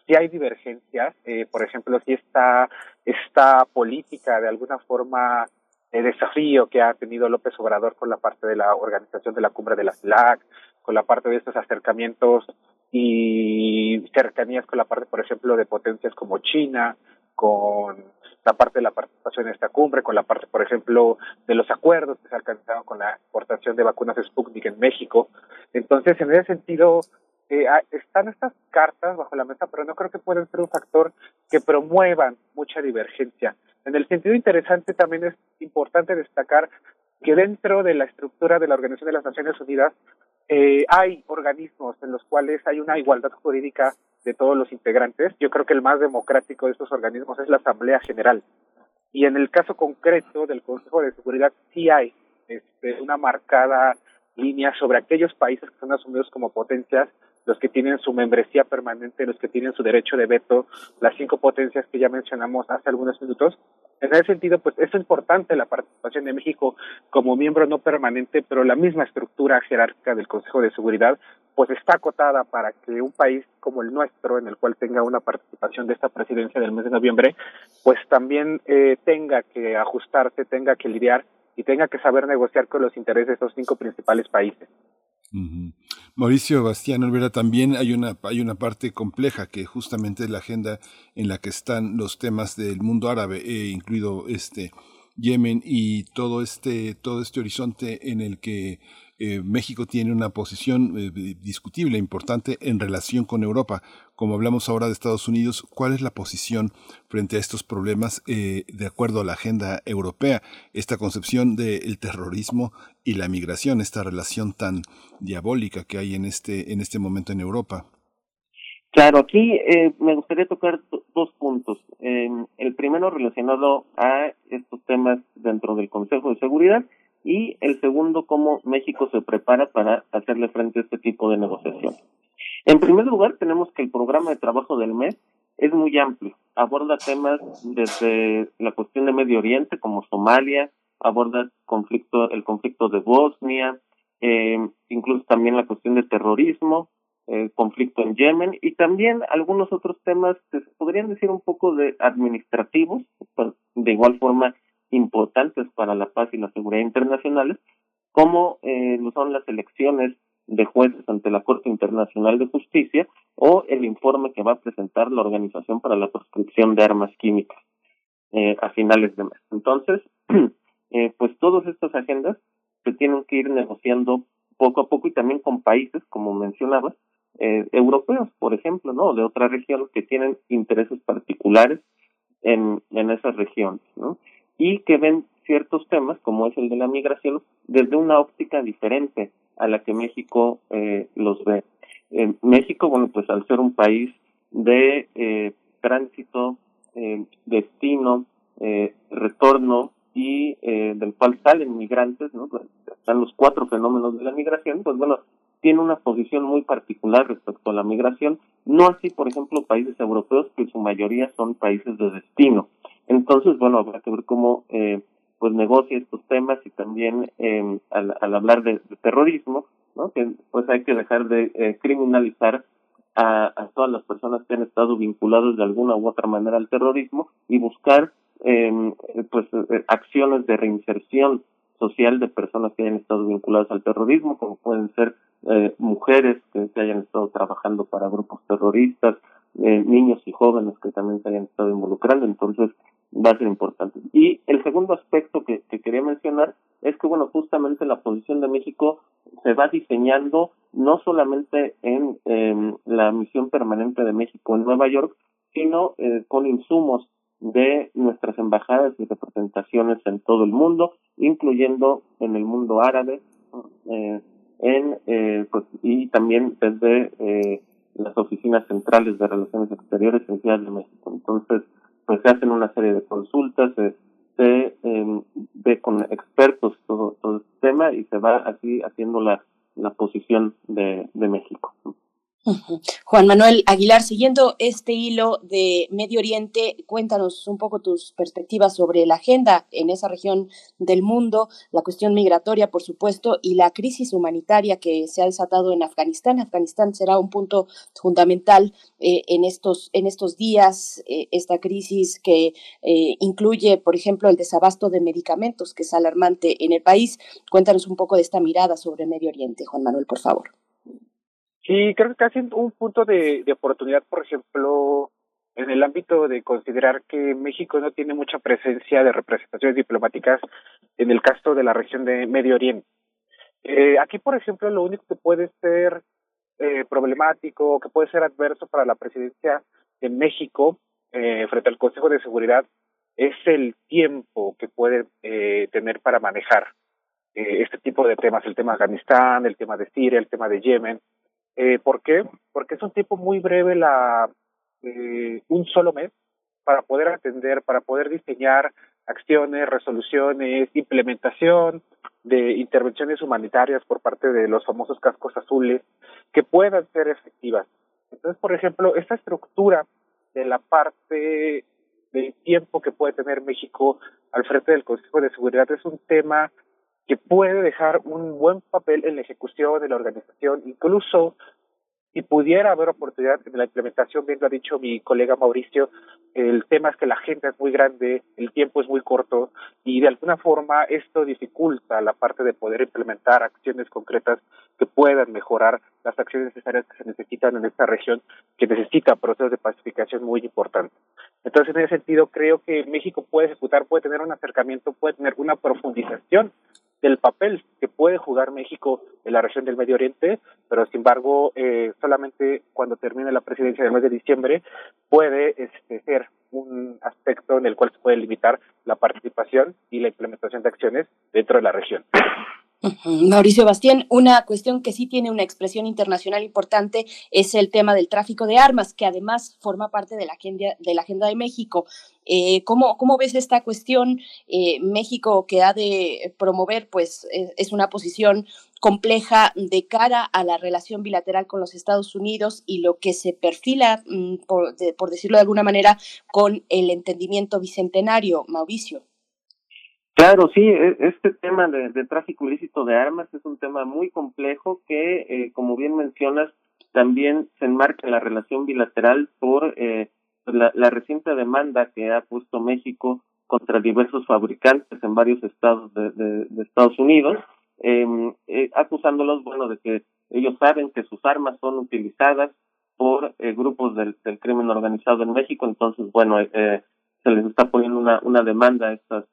Si hay divergencias, por ejemplo, si esta, esta política de alguna forma el desafío que ha tenido López Obrador con la parte de la organización de la cumbre de la CILAC, con la parte de estos acercamientos y cercanías con la parte, por ejemplo, de potencias como China, con la parte de la participación en esta cumbre, con la parte, por ejemplo, de los acuerdos que se alcanzaron con la exportación de vacunas Sputnik en México. Entonces, en ese sentido, eh, están estas cartas bajo la mesa, pero no creo que puedan ser un factor que promuevan mucha divergencia. En el sentido interesante también es importante destacar que dentro de la estructura de la Organización de las Naciones Unidas eh, hay organismos en los cuales hay una igualdad jurídica de todos los integrantes. Yo creo que el más democrático de estos organismos es la Asamblea General. Y en el caso concreto del Consejo de Seguridad sí hay este, una marcada línea sobre aquellos países que son asumidos como potencias los que tienen su membresía permanente, los que tienen su derecho de veto, las cinco potencias que ya mencionamos hace algunos minutos. En ese sentido, pues es importante la participación de México como miembro no permanente, pero la misma estructura jerárquica del Consejo de Seguridad, pues está acotada para que un país como el nuestro, en el cual tenga una participación de esta presidencia del mes de noviembre, pues también eh, tenga que ajustarse, tenga que lidiar y tenga que saber negociar con los intereses de estos cinco principales países. Mauricio Bastián Olvera, también hay una, hay una parte compleja que justamente es la agenda en la que están los temas del mundo árabe, eh, incluido este Yemen y todo este, todo este horizonte en el que eh, México tiene una posición eh, discutible, importante en relación con Europa. Como hablamos ahora de Estados Unidos, ¿cuál es la posición frente a estos problemas eh, de acuerdo a la agenda europea? Esta concepción del terrorismo y la migración, esta relación tan diabólica que hay en este, en este momento en Europa. Claro, aquí me gustaría tocar dos puntos. el primero relacionado a estos temas dentro del Consejo de Seguridad y el segundo, cómo México se prepara para hacerle frente a este tipo de negociaciones. En primer lugar, tenemos que el programa de trabajo del mes es muy amplio, aborda temas desde la cuestión de Medio Oriente, como Somalia, aborda conflicto, el conflicto de Bosnia, eh, incluso también la cuestión de terrorismo, el conflicto en Yemen y también algunos otros temas que se podrían decir un poco de administrativos, de igual forma importantes para la paz y la seguridad internacionales, como eh, son las elecciones de jueces ante la Corte Internacional de Justicia o el informe que va a presentar la Organización para la Proscripción de Armas Químicas eh, a finales de mes. Entonces, <clears throat> eh, pues todas estas agendas se tienen que ir negociando poco a poco y también con países, como mencionabas, eh, europeos, por ejemplo, ¿no? De otras regiones que tienen intereses particulares en, en esas regiones, ¿no? y que ven ciertos temas, como es el de la migración, desde una óptica diferente a la que México eh, los ve. México, bueno, pues al ser un país de eh, tránsito, eh, destino, eh, retorno y eh, del cual salen migrantes, ¿no? Pues, están los cuatro fenómenos de la migración, pues bueno, tiene una posición muy particular respecto a la migración, no así, por ejemplo, países europeos que en su mayoría son países de destino. Entonces, bueno, habrá que ver cómo eh, pues negocia estos temas y también eh, al, al, hablar de, terrorismo. Que pues hay que dejar de eh, criminalizar a, todas las personas que han estado vinculadas de alguna u otra manera al terrorismo y buscar em, pues eh, acciones de reinserción social de personas que hayan estado vinculadas al terrorismo, como pueden ser eh, mujeres que se hayan estado trabajando para grupos terroristas, eh, niños y jóvenes que también se hayan estado involucrando. Entonces, va a ser importante. Y el segundo aspecto que, que quería mencionar es que, bueno, justamente la posición de México se va diseñando no solamente en la misión permanente de México en Nueva York, sino eh, con insumos de nuestras embajadas y representaciones en todo el mundo, incluyendo en el mundo árabe, eh, en eh, pues, y también desde eh, las oficinas centrales de relaciones exteriores en Ciudad de México. Entonces, pues se hacen una serie de consultas, se, em, ve con expertos todo, todo este tema y se va así haciendo la, la posición de, de México. Juan Manuel Aguilar, siguiendo este hilo de Medio Oriente, cuéntanos un poco tus perspectivas sobre la agenda en esa región del mundo, la cuestión migratoria, por supuesto, y la crisis humanitaria que se ha desatado en Afganistán. Afganistán será un punto fundamental eh, en, estos, en estos días, eh, esta crisis que eh, incluye, por ejemplo, el desabasto de medicamentos, que es alarmante en el país. Cuéntanos un poco de esta mirada sobre Medio Oriente, Juan Manuel, por favor. Sí, creo que casi un punto de, oportunidad, por ejemplo, en el ámbito de considerar que México no tiene mucha presencia de representaciones diplomáticas en el caso de la región de Medio Oriente. Eh, aquí, por ejemplo, lo único que puede ser eh, problemático, que puede ser adverso para la presidencia de México eh, frente al Consejo de Seguridad es el tiempo que puede eh, tener para manejar eh, este tipo de temas, el tema de Afganistán, el tema de Siria, el tema de Yemen, eh, ¿Por qué? Porque es un tiempo muy breve, la eh, un solo mes, para poder atender, para poder diseñar acciones, resoluciones, implementación de intervenciones humanitarias por parte de los famosos cascos azules que puedan ser efectivas. Entonces, por ejemplo, esta estructura de la parte del tiempo que puede tener México al frente del Consejo de Seguridad es un tema que puede dejar un buen papel en la ejecución de la organización, incluso si pudiera haber oportunidad en la implementación, bien lo ha dicho mi colega Mauricio, el tema es que la agenda es muy grande, el tiempo es muy corto y de alguna forma esto dificulta la parte de poder implementar acciones concretas que puedan mejorar las acciones necesarias que se necesitan en esta región, que necesita procesos de pacificación muy importantes. Entonces, en ese sentido, creo que México puede ejecutar, puede tener un acercamiento, puede tener una profundización del papel que puede jugar México en la región del Medio Oriente, pero sin embargo, eh, solamente cuando termine la presidencia del mes de diciembre puede este, ser un aspecto en el cual se puede limitar la participación y la implementación de acciones dentro de la región. Mauricio Bastián, una cuestión que sí tiene una expresión internacional importante es el tema del tráfico de armas, que además forma parte de la agenda de, México. Eh, ¿cómo, ¿Cómo ves esta cuestión? Eh, México que ha de promover, pues es, una posición compleja de cara a la relación bilateral con los Estados Unidos y lo que se perfila, mm, por decirlo de alguna manera, con el entendimiento bicentenario, Mauricio. Claro, sí, e, este tema de, tráfico ilícito de armas es un tema muy complejo que, eh, como bien mencionas, también se enmarca en la relación bilateral por eh, la, la, reciente demanda que ha puesto México contra diversos fabricantes en varios estados de, Estados Unidos, em, eh, acusándolos, bueno, de que ellos saben que sus armas son utilizadas por eh, grupos del, del, crimen organizado en México, entonces, bueno, se les está poniendo una, una demanda a estas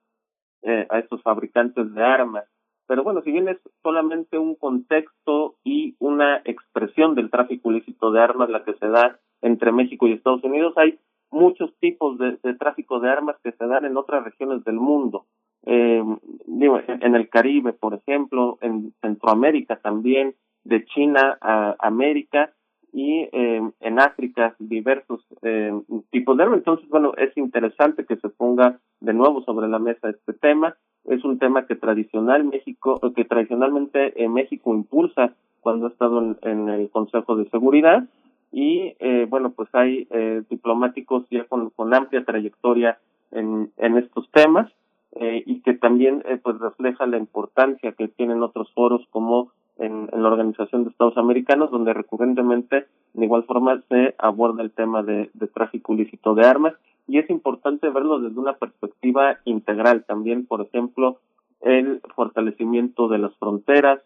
eh, a estos fabricantes de armas. Pero bueno, si bien es solamente un contexto y una expresión del tráfico ilícito de armas la que se da entre México y Estados Unidos, hay muchos tipos de, tráfico de armas que se dan en otras regiones del mundo. Eh, digo, en el Caribe, por ejemplo, en Centroamérica también, de China a América, y eh, en África diversos eh, tipos de. Entonces, bueno, es interesante que se ponga de nuevo sobre la mesa este tema. Es un tema que tradicional México, que tradicionalmente eh, México impulsa cuando ha estado en, el Consejo de Seguridad y eh, bueno, pues hay eh, diplomáticos ya con, con amplia trayectoria en, en estos temas eh, y que también pues refleja la importancia que tienen otros foros como en, la Organización de Estados Americanos, donde recurrentemente, de igual forma, se aborda el tema de, de tráfico ilícito de armas. Y es importante verlo desde una perspectiva integral también, por ejemplo, el fortalecimiento de las fronteras,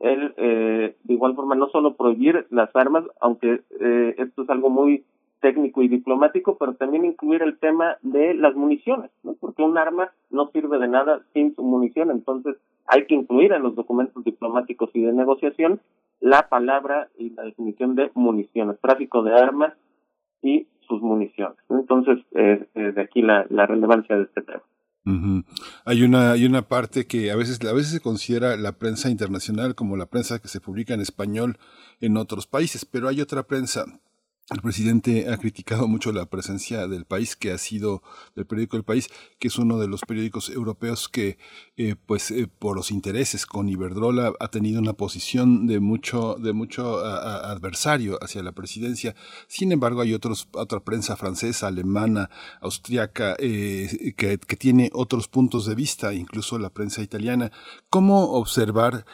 el, eh, de igual forma, no solo prohibir las armas, aunque eh, esto es algo muy técnico y diplomático, pero también incluir el tema de las municiones, ¿no? porque un arma no sirve de nada sin su munición, entonces hay que incluir en los documentos diplomáticos y de negociación la palabra y la definición de municiones, tráfico de armas y sus municiones. Entonces, eh, de aquí la, relevancia de este tema. Hay una hay una parte que a veces a veces se considera la prensa internacional como la prensa que se publica en español en otros países, pero hay otra prensa el presidente ha criticado mucho la presencia del país, que ha sido del periódico El País, que es uno de los periódicos europeos que, eh, pues, eh, por los intereses con Iberdrola ha tenido una posición de mucho, de mucho adversario hacia la presidencia. Sin embargo, hay otros, otra prensa francesa, alemana, austriaca, eh, que, que tiene otros puntos de vista, incluso la prensa italiana. ¿Cómo observar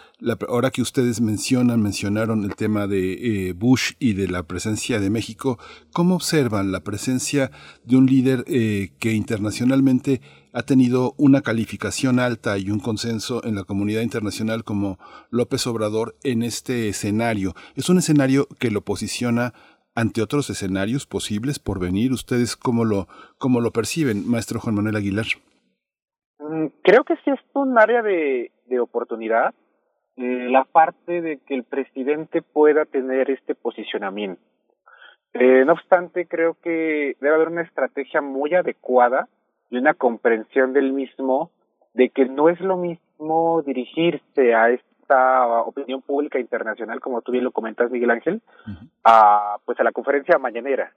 ahora que ustedes mencionan, mencionaron el tema de eh, Bush y de la presencia de México, ¿cómo observan la presencia de un líder eh, que internacionalmente ha tenido una calificación alta y un consenso en la comunidad internacional como López Obrador en este escenario? Es un escenario que lo posiciona ante otros escenarios posibles por venir. ¿Ustedes cómo lo, cómo lo perciben, maestro Juan Manuel Aguilar? Mm, creo que sí es un área de, de oportunidad eh, la parte de que el presidente pueda tener este posicionamiento. Eh, no obstante, creo que debe haber una estrategia muy adecuada y una comprensión del mismo de que no es lo mismo dirigirse a esta opinión pública internacional, como tú bien lo comentas, Miguel Ángel, a pues a la conferencia mañanera.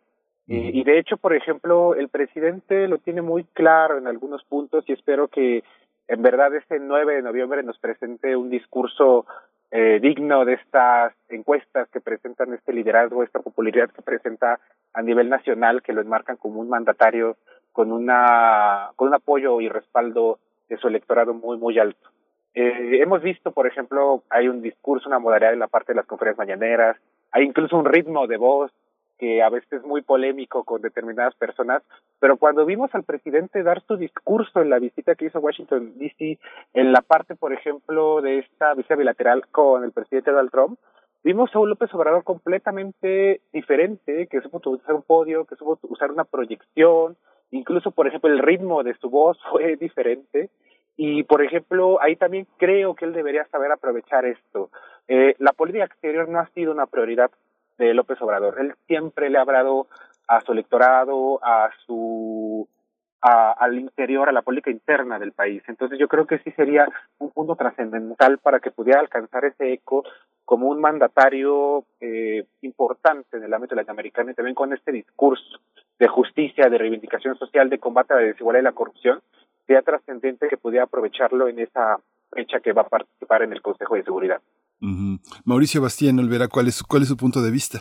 y de hecho, por ejemplo, el presidente lo tiene muy claro en algunos puntos y espero que en verdad este 9 de noviembre nos presente un discurso eh, digno de estas encuestas que presentan este liderazgo, esta popularidad que presenta a nivel nacional, que lo enmarcan como un mandatario con una con un apoyo y respaldo de su electorado muy muy alto. Eh, hemos visto, por ejemplo, hay un discurso, una modalidad en la parte de las conferencias mañaneras, hay incluso un ritmo de voz que a veces es muy polémico con determinadas personas, pero cuando vimos al presidente dar su discurso en la visita que hizo Washington, D.C., en la parte, por ejemplo, de esta visita bilateral con el presidente Donald Trump, vimos a un López Obrador completamente diferente, que supo usar un podio, que supo usar una proyección, incluso, por ejemplo, el ritmo de su voz <laughs> fue diferente. Y, por ejemplo, ahí también creo que él debería saber aprovechar esto. Eh, la política exterior no ha sido una prioridad de López Obrador. Él siempre le ha hablado a su electorado, a su a, al interior, a la política interna del país. Entonces yo creo que sí sería un punto trascendental para que pudiera alcanzar ese eco como un mandatario eh, importante en el ámbito latinoamericano y también con este discurso de justicia, de reivindicación social, de combate a la desigualdad y la corrupción, sea trascendente que pudiera aprovecharlo en esa fecha que va a participar en el Consejo de Seguridad. Mauricio Bastien Olvera, ¿cuál es, ¿cuál es su punto de vista?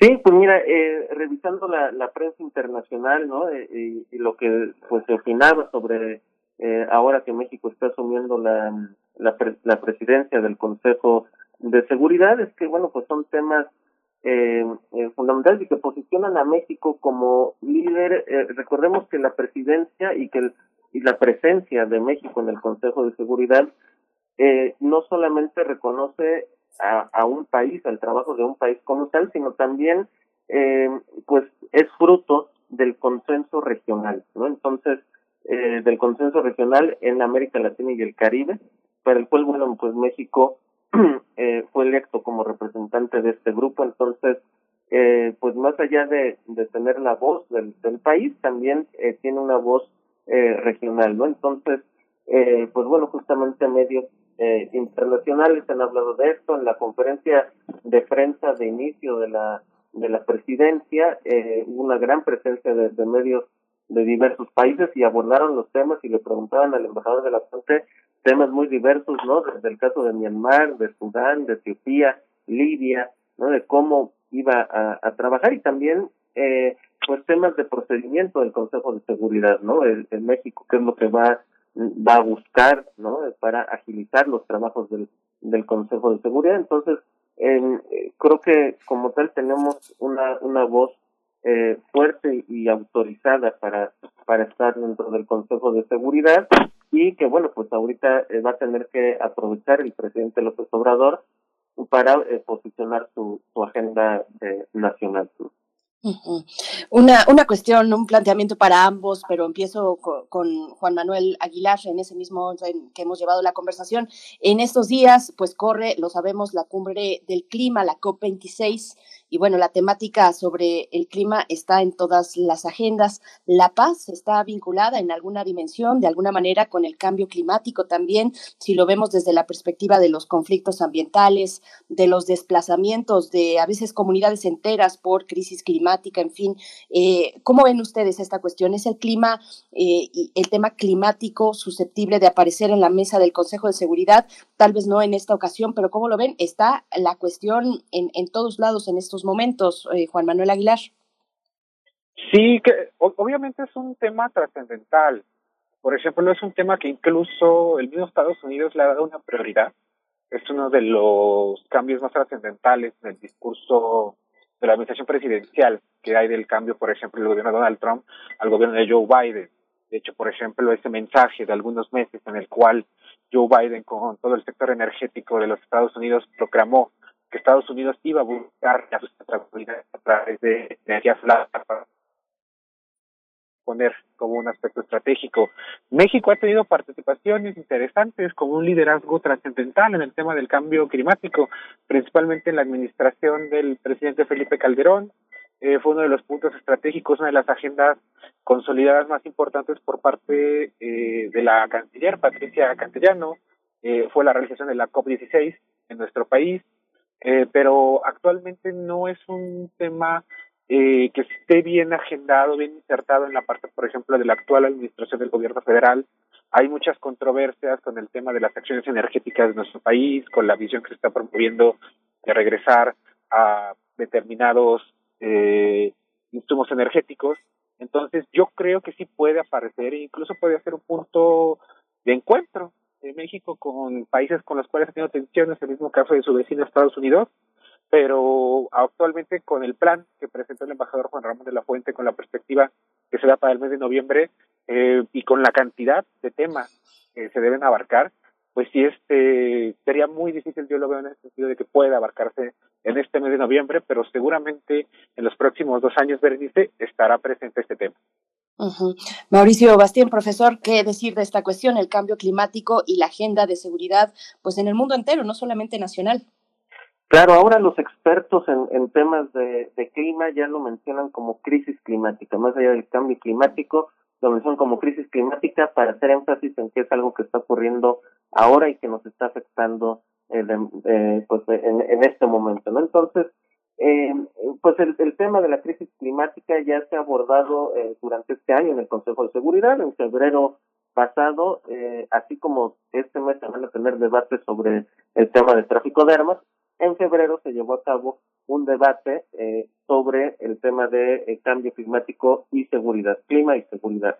Sí, pues mira, eh, revisando la, la prensa internacional, ¿no? Eh, y, lo que pues se opinaba sobre eh, ahora que México está asumiendo la, la, la presidencia del Consejo de Seguridad, es que bueno, pues son temas eh, eh, fundamentales y que posicionan a México como líder. Eh, recordemos que la presidencia y que el, y la presencia de México en el Consejo de Seguridad eh, no solamente reconoce a, a, un país, al trabajo de un país como tal, sino también eh, pues es fruto del consenso regional, ¿no? Entonces, eh, del consenso regional en América Latina y el Caribe, para el cual, bueno, pues México <clears throat> eh, fue electo como representante de este grupo, entonces, eh, pues más allá de, de tener la voz del, del país, también eh, tiene una voz eh, regional, ¿no? Entonces, eh, pues bueno, justamente medios eh, internacionales han hablado de esto. En la conferencia de prensa de inicio de la de la presidencia eh, hubo una gran presencia de, medios de diversos países y abordaron los temas y le preguntaban al embajador de la fuente temas muy diversos no desde el caso de Myanmar de Sudán de Etiopía Libia no de cómo iba a, a trabajar y también eh, pues temas de procedimiento del Consejo de Seguridad no en México qué es lo que va va a buscar, ¿no? Para agilizar los trabajos del, del Consejo de Seguridad. Entonces, eh, creo que como tal tenemos una, una voz eh, fuerte y autorizada para, para estar dentro del Consejo de Seguridad y que bueno, pues ahorita eh, va a tener que aprovechar el presidente López Obrador para eh, posicionar su, su agenda nacional. Una, una cuestión, un planteamiento para ambos, pero empiezo con, Juan Manuel Aguilar en ese mismo orden que hemos llevado la conversación. En estos días, pues corre, lo sabemos, la cumbre del clima, la COP26, y bueno, la temática sobre el clima está en todas las agendas. La paz está vinculada en alguna dimensión, de alguna manera, con el cambio climático también, si lo vemos desde la perspectiva de los conflictos ambientales, de los desplazamientos de a veces comunidades enteras por crisis climática, en fin. Eh, ¿Cómo ven ustedes esta cuestión? ¿Es el clima eh, el tema climático susceptible de aparecer en la mesa del Consejo de Seguridad? Tal vez no en esta ocasión, pero ¿cómo lo ven? Está la cuestión en, en todos lados en estos momentos, eh, Juan Manuel Aguilar. Sí, que obviamente es un tema trascendental. Por ejemplo, es un tema que incluso el mismo Estados Unidos le ha dado una prioridad. Es uno de los cambios más trascendentales en el discurso de la administración presidencial que hay del cambio, por ejemplo, del gobierno de Donald Trump al gobierno de Joe Biden. De hecho, por ejemplo, ese mensaje de algunos meses en el cual Joe Biden con todo el sector energético de los Estados Unidos proclamó que Estados Unidos iba a buscar la sustentabilidad a través de energías solar para poner como un aspecto estratégico. México ha tenido participaciones interesantes como un liderazgo trascendental en el tema del cambio climático, principalmente en la administración del presidente Felipe Calderón. Eh, fue uno de los puntos estratégicos, una de las agendas consolidadas más importantes por parte eh, de la canciller Patricia Castellano. Eh, fue la realización de la COP16 en nuestro país eh, pero actualmente no es un tema eh, que esté bien agendado, bien insertado en la parte, por ejemplo, de la actual administración del gobierno federal. Hay muchas controversias con el tema de las acciones energéticas de nuestro país, con la visión que se está promoviendo de regresar a determinados eh, insumos energéticos. Entonces, yo creo que sí puede aparecer e incluso puede ser un punto de encuentro de México con países con los cuales ha tenido tensiones, el mismo caso de su vecino Estados Unidos, pero actualmente con el plan que presentó el embajador Juan Ramón de la Fuente, con la perspectiva que se da para el mes de noviembre eh, y con la cantidad de temas que se deben abarcar, pues sí, este sería muy difícil, yo lo veo en el sentido de que pueda abarcarse en este mes de noviembre, pero seguramente en los próximos dos años, Berenice, estará presente este tema. Mauricio Bastien, profesor, ¿qué decir de esta cuestión, el cambio climático y la agenda de seguridad, pues en el mundo entero, no solamente nacional? Claro, ahora los expertos en, temas de, clima ya lo mencionan como crisis climática, más allá del cambio climático, lo mencionan como crisis climática para hacer énfasis en que es algo que está ocurriendo ahora y que nos está afectando eh, eh, pues en, en, este momento, ¿no? Entonces, eh, pues el, el, tema de la crisis climática ya se ha abordado eh, durante este año en el Consejo de Seguridad. En febrero pasado, eh, así como este mes se van a tener debates sobre el tema del tráfico de armas, en febrero se llevó a cabo un debate eh, sobre el tema de eh, cambio climático y seguridad, clima y seguridad.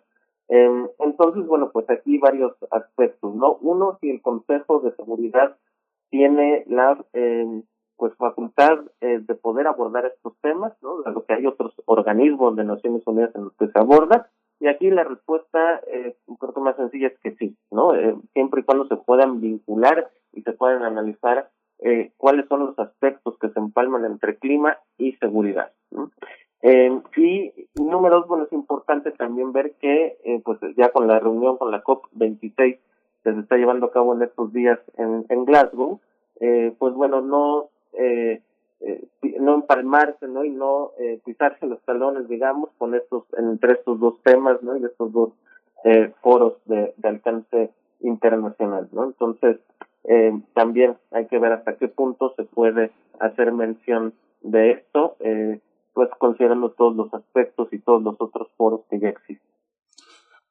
Em, entonces, bueno, pues aquí varios aspectos, ¿no? Uno, si el Consejo de Seguridad tiene la eh, pues facultad eh, de poder abordar estos temas, ¿no? lo que hay otros organismos de Naciones Unidas en los que se aborda, y aquí la respuesta, eh, creo que más sencilla es que sí, ¿no? Eh, siempre y cuando se puedan vincular y se puedan analizar eh, cuáles son los aspectos que se empalman entre clima y seguridad. ¿no? Eh, y número dos, bueno, es importante también ver que, eh, pues ya con la reunión con la COP26 que se está llevando a cabo en estos días en, en Glasgow, eh, pues bueno, no eh, eh, no empalmarse, ¿no? Y no eh, pisarse los talones, digamos, con estos, entre estos dos temas, ¿no? Y estos dos eh, foros de, de alcance internacional, ¿no? Entonces, eh, también hay que ver hasta qué punto se puede hacer mención de esto, eh, pues considerando todos los aspectos y todos los otros foros que ya existen.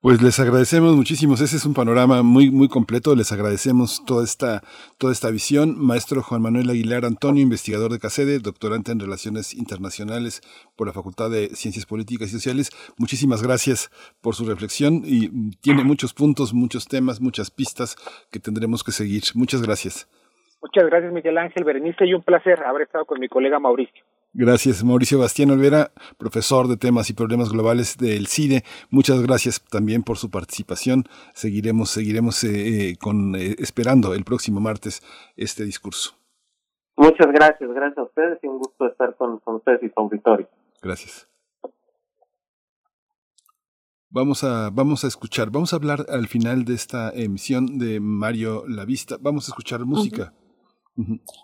Pues les agradecemos muchísimo. Ese es un panorama muy, muy completo. Les agradecemos toda esta, toda esta visión. Maestro Juan Manuel Aguilar Antonio, investigador de CACEDE, doctorante en Relaciones Internacionales por la Facultad de Ciencias Políticas y Sociales. Muchísimas gracias por su reflexión y tiene muchos puntos, muchos temas, muchas pistas que tendremos que seguir. Muchas gracias. Muchas gracias, Miguel Ángel Berenice, y un placer haber estado con mi colega Mauricio. Gracias, Mauricio Bastián Olvera, profesor de temas y problemas globales del CIDE. Muchas gracias también por su participación. Seguiremos, seguiremos eh, eh, con, eh, esperando el próximo martes este discurso. Muchas gracias, gracias a ustedes y un gusto estar con, con ustedes y con Victoria. Gracias. Vamos a, vamos a escuchar, vamos a hablar al final de esta emisión de Mario Lavista. Vamos a escuchar música.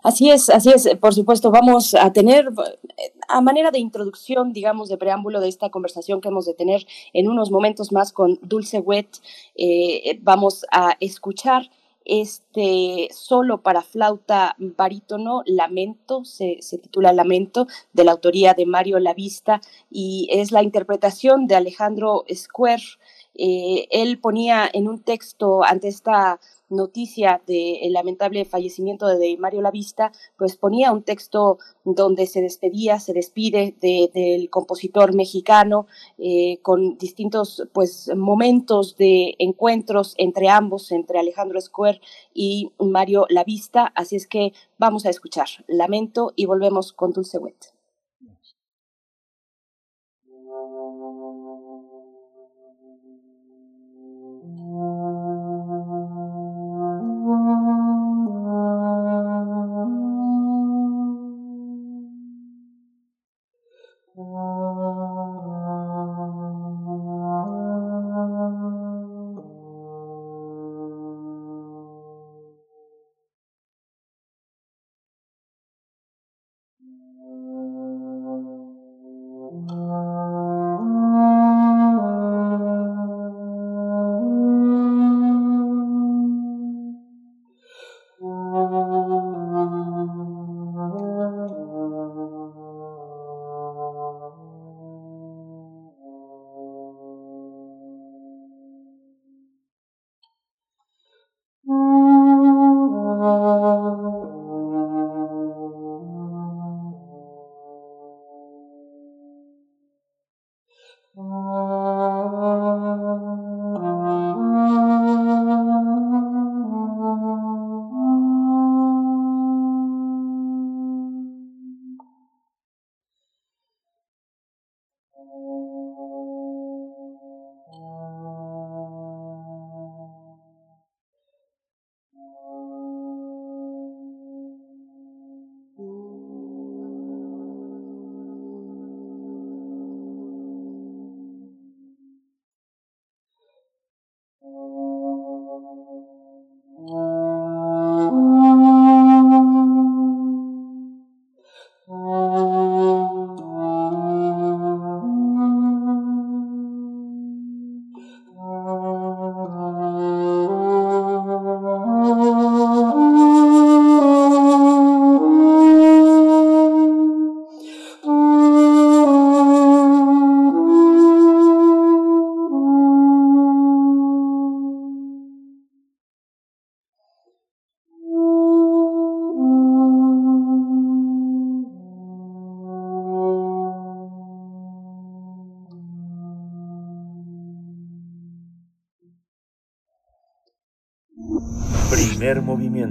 Así es, así es. Por supuesto, vamos a tener, eh, a manera de introducción, digamos, de preámbulo de esta conversación que hemos de tener en unos momentos más con Dulce Wet, eh, vamos a escuchar este solo para flauta barítono, Lamento, se, se, titula Lamento, de la autoría de Mario Lavista, y es la interpretación de Alejandro Square. Eh, él ponía en un texto ante esta noticia del lamentable fallecimiento de Mario Lavista, pues ponía un texto donde se despedía, se despide del compositor mexicano eh, con distintos pues momentos de encuentros entre ambos, entre Alejandro Square y Mario Lavista. Así es que vamos a escuchar Lamento y volvemos con Dulce Wet.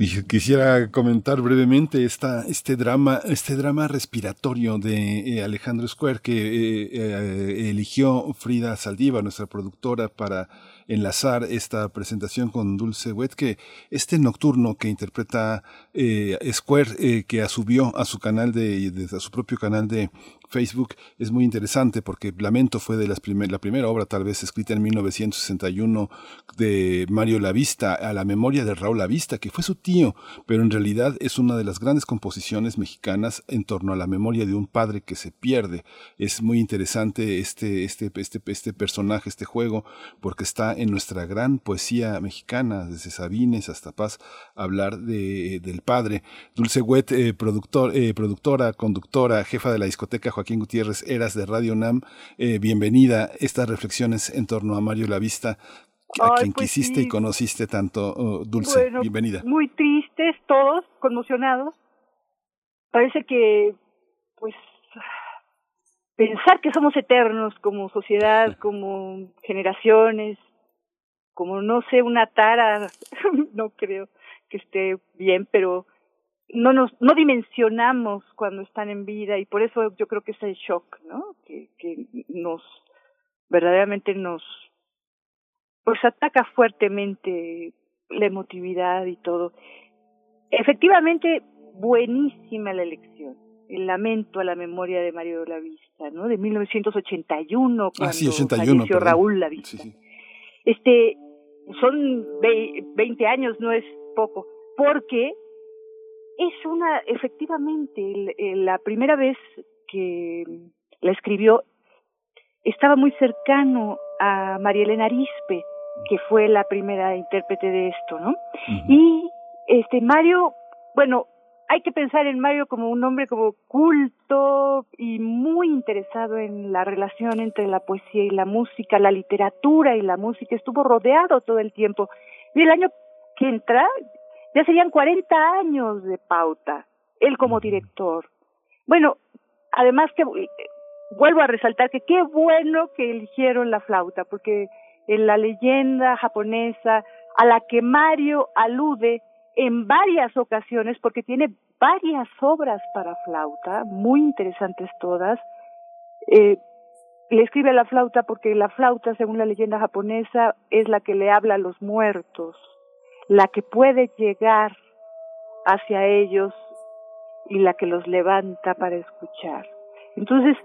Quisiera comentar brevemente este drama, este drama respiratorio de eh, Alejandro Square que eh, eh, eligió Frida Saldiva, nuestra productora, para enlazar esta presentación con Dulce Wet, que este nocturno que interpreta eh, Square, que subió a su canal de, a su propio canal de Facebook es muy interesante porque Lamento fue de las la primera obra tal vez escrita en 1961 de Mario Lavista a la memoria de Raúl Lavista, que fue su tío, pero en realidad es una de las grandes composiciones mexicanas en torno a la memoria de un padre que se pierde. Es muy interesante este, este, este, este personaje, este juego, porque está en nuestra gran poesía mexicana, desde Sabines hasta Paz, hablar de, del padre. Dulce Wet, eh, productor, eh, productora, conductora, jefa de la discoteca Joaquín Gutiérrez Eras de Radio NAM, eh, bienvenida. Estas reflexiones en torno a Mario Lavista, a quien pues quisiste y conociste tanto, oh, Dulce. Bueno, bienvenida. Muy tristes todos, conmocionados. Parece que, pues, pensar que somos eternos como sociedad, <laughs> como generaciones, como no sé, una tara, <laughs> no creo que esté bien, pero no nos no dimensionamos cuando están en vida y por eso yo creo que es el shock, ¿no? Que, que nos verdaderamente nos pues ataca fuertemente la emotividad y todo. Efectivamente, buenísima la elección. El lamento a la memoria de Mario Lavista, ¿no? De 1981, cuando Ah, sí, 81, falleció perdón. Raúl Lavista. Este, son ve- 20 años, no es poco, porque es una, efectivamente, la primera vez que la escribió estaba muy cercano a María Elena Arispe, que fue la primera intérprete de esto, ¿no? Y este Mario, bueno, hay que pensar en Mario como un hombre como culto y muy interesado en la relación entre la poesía y la música, la literatura y la música, estuvo rodeado todo el tiempo. Y el año que entra ya serían 40 años de pauta, él como director. Bueno, además que eh, vuelvo a resaltar que qué bueno que eligieron la flauta, porque en la leyenda japonesa a la que Mario alude en varias ocasiones, porque tiene varias obras para flauta, muy interesantes todas, eh, le escribe a la flauta porque la flauta, según la leyenda japonesa, es la que le habla a los muertos, la que puede llegar hacia ellos y la que los levanta para escuchar. Entonces,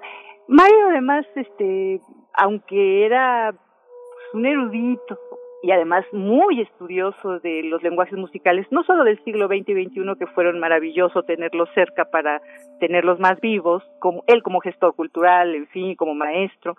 Mario además, este, aunque era pues, un erudito y además muy estudioso de los lenguajes musicales, no solo del siglo XX y XXI, que fueron maravillosos tenerlos cerca para tenerlos más vivos, como él como gestor cultural, en fin, como maestro,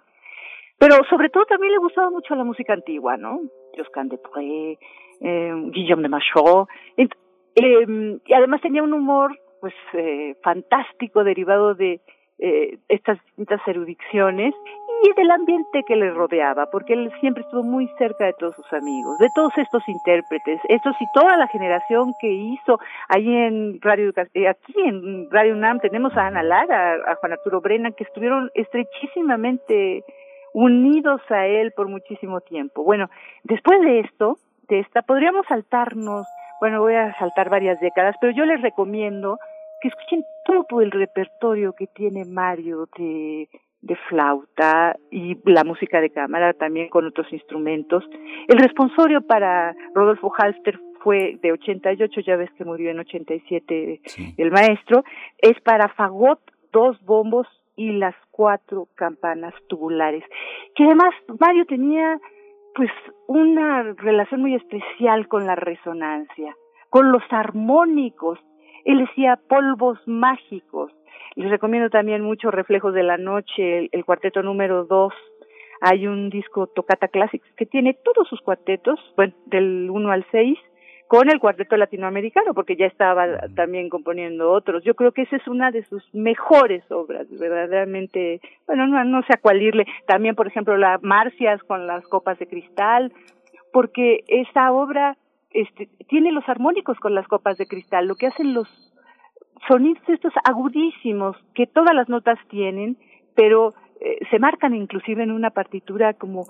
pero sobre todo también le gustaba mucho la música antigua, ¿no? Josquin de eh, Guillaume de Machaut, eh, y además tenía un humor pues eh, fantástico derivado de eh, estas distintas erudiciones y del ambiente que le rodeaba, porque él siempre estuvo muy cerca de todos sus amigos, de todos estos intérpretes, estos y toda la generación que hizo ahí en Radio eh, aquí en Radio UNAM tenemos a Ana Lara, a Juan Arturo Brennan, que estuvieron estrechísimamente unidos a él por muchísimo tiempo. Bueno, después de esto, de esta, podríamos saltarnos, bueno, voy a saltar varias décadas, pero yo les recomiendo que escuchen todo el repertorio que tiene Mario de, de flauta y la música de cámara también con otros instrumentos. El responsorio para Rodolfo Halster fue de 88, ya ves que murió en 87 el maestro, es para fagot, dos bombos y las cuatro campanas tubulares. Que además Mario tenía pues una relación muy especial con la resonancia, con los armónicos. Él decía polvos mágicos. Les recomiendo también mucho Reflejos de la Noche, el, cuarteto número dos. Hay un disco Tocata Classics que tiene todos sus cuartetos, del 1 al 6, con el cuarteto latinoamericano, porque ya estaba también componiendo otros. Yo creo que esa es una de sus mejores obras, verdaderamente, bueno, no, no sé a cuál irle. También, por ejemplo, la Marcias con las copas de cristal, porque esa obra este, tiene los armónicos con las copas de cristal, lo que hacen los sonidos estos agudísimos que todas las notas tienen, pero eh, se marcan inclusive en una partitura como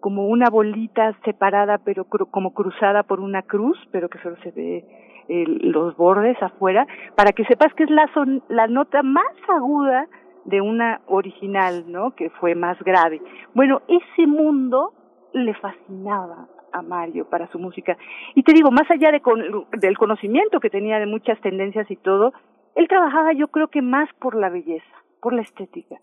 como una bolita separada pero como cruzada por una cruz, pero que solo se ve eh, los bordes afuera, para que sepas que es la son la nota más aguda de una original, ¿no? Que fue más grave. Bueno, ese mundo le fascinaba a Mario para su música. Y te digo, más allá de con, del conocimiento que tenía de muchas tendencias y todo, él trabajaba yo creo que más por la belleza. por la estética.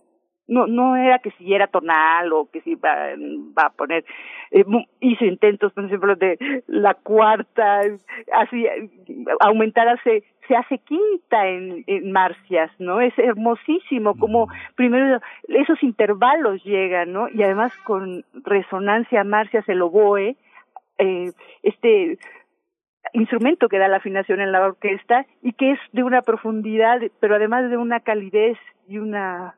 No, no era que si era tonal o que si va, va a poner, eh, hizo intentos, por ejemplo, de la cuarta, así, aumentar se, se hace quinta en, en marcias, ¿no? Es hermosísimo como primero esos intervalos llegan, ¿no? Y además con resonancia marcias el oboe, eh, este instrumento que da la afinación en la orquesta y que es de una profundidad, pero además de una calidez y una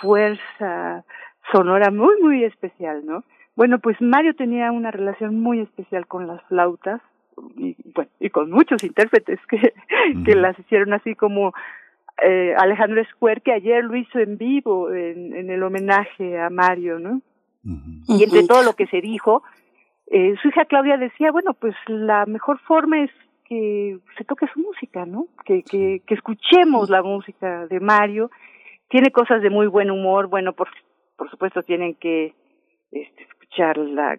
fuerza sonora muy, muy especial, ¿no? Bueno, pues Mario tenía una relación muy especial con las flautas y, bueno, y con muchos intérpretes que, que las hicieron así como eh, Alejandro Square, que ayer lo hizo en vivo en, en el homenaje a Mario, ¿no? Y entre todo lo que se dijo, eh, su hija Claudia decía, bueno, pues la mejor forma es que se toque su música, ¿no? Que, que, que escuchemos la música de Mario tiene cosas de muy buen humor, bueno, por, por supuesto tienen que este, escucharla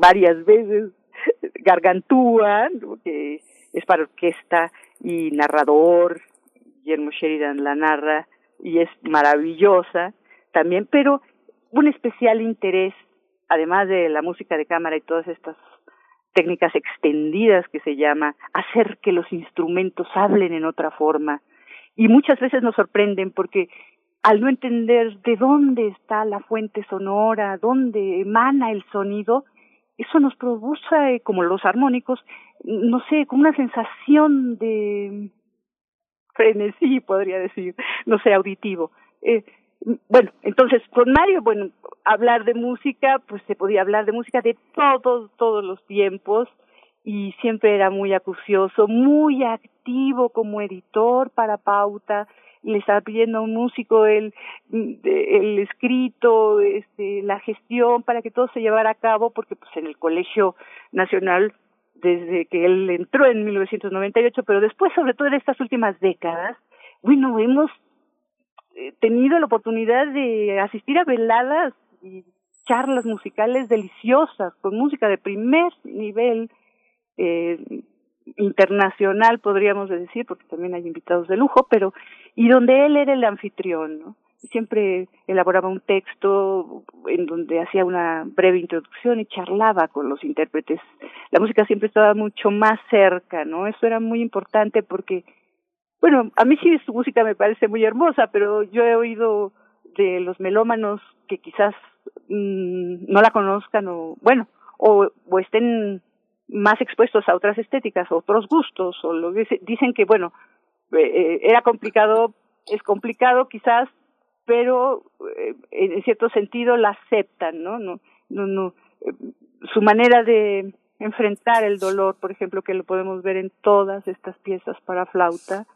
varias veces, <laughs> Gargantúa, que es para orquesta y narrador, Guillermo Sheridan la narra y es maravillosa también, pero un especial interés, además de la música de cámara y todas estas técnicas extendidas que se llama, hacer que los instrumentos hablen en otra forma, y muchas veces nos sorprenden porque al no entender de dónde está la fuente sonora, dónde emana el sonido, eso nos produce, como los armónicos, no sé, como una sensación de frenesí, podría decir, no sé, auditivo. Eh, bueno, entonces con Mario, bueno, hablar de música, pues se podía hablar de música de todos, todos los tiempos, y siempre era muy acucioso, muy activo como editor para Pauta, le estaba pidiendo a un músico el, el escrito, este, la gestión para que todo se llevara a cabo, porque pues en el Colegio Nacional, desde que él entró en 1998, pero después, sobre todo en estas últimas décadas, bueno, hemos eh, tenido la oportunidad de asistir a veladas y charlas musicales deliciosas, con música de primer nivel, eh, internacional, podríamos decir, porque también hay invitados de lujo, pero, y donde él era el anfitrión, ¿no? Siempre elaboraba un texto en donde hacía una breve introducción y charlaba con los intérpretes. La música siempre estaba mucho más cerca, ¿no? Eso era muy importante porque, bueno, a mí sí su música me parece muy hermosa, pero yo he oído de los melómanos que quizás mm, no la conozcan o, bueno, o, o estén más expuestos a otras estéticas, otros gustos, o lo que dicen que, bueno, eh, eh, era complicado, es complicado quizás, pero eh, en cierto sentido la aceptan, ¿no? No, no, no. su manera de enfrentar el dolor, por ejemplo, que lo podemos ver en todas estas piezas para flauta,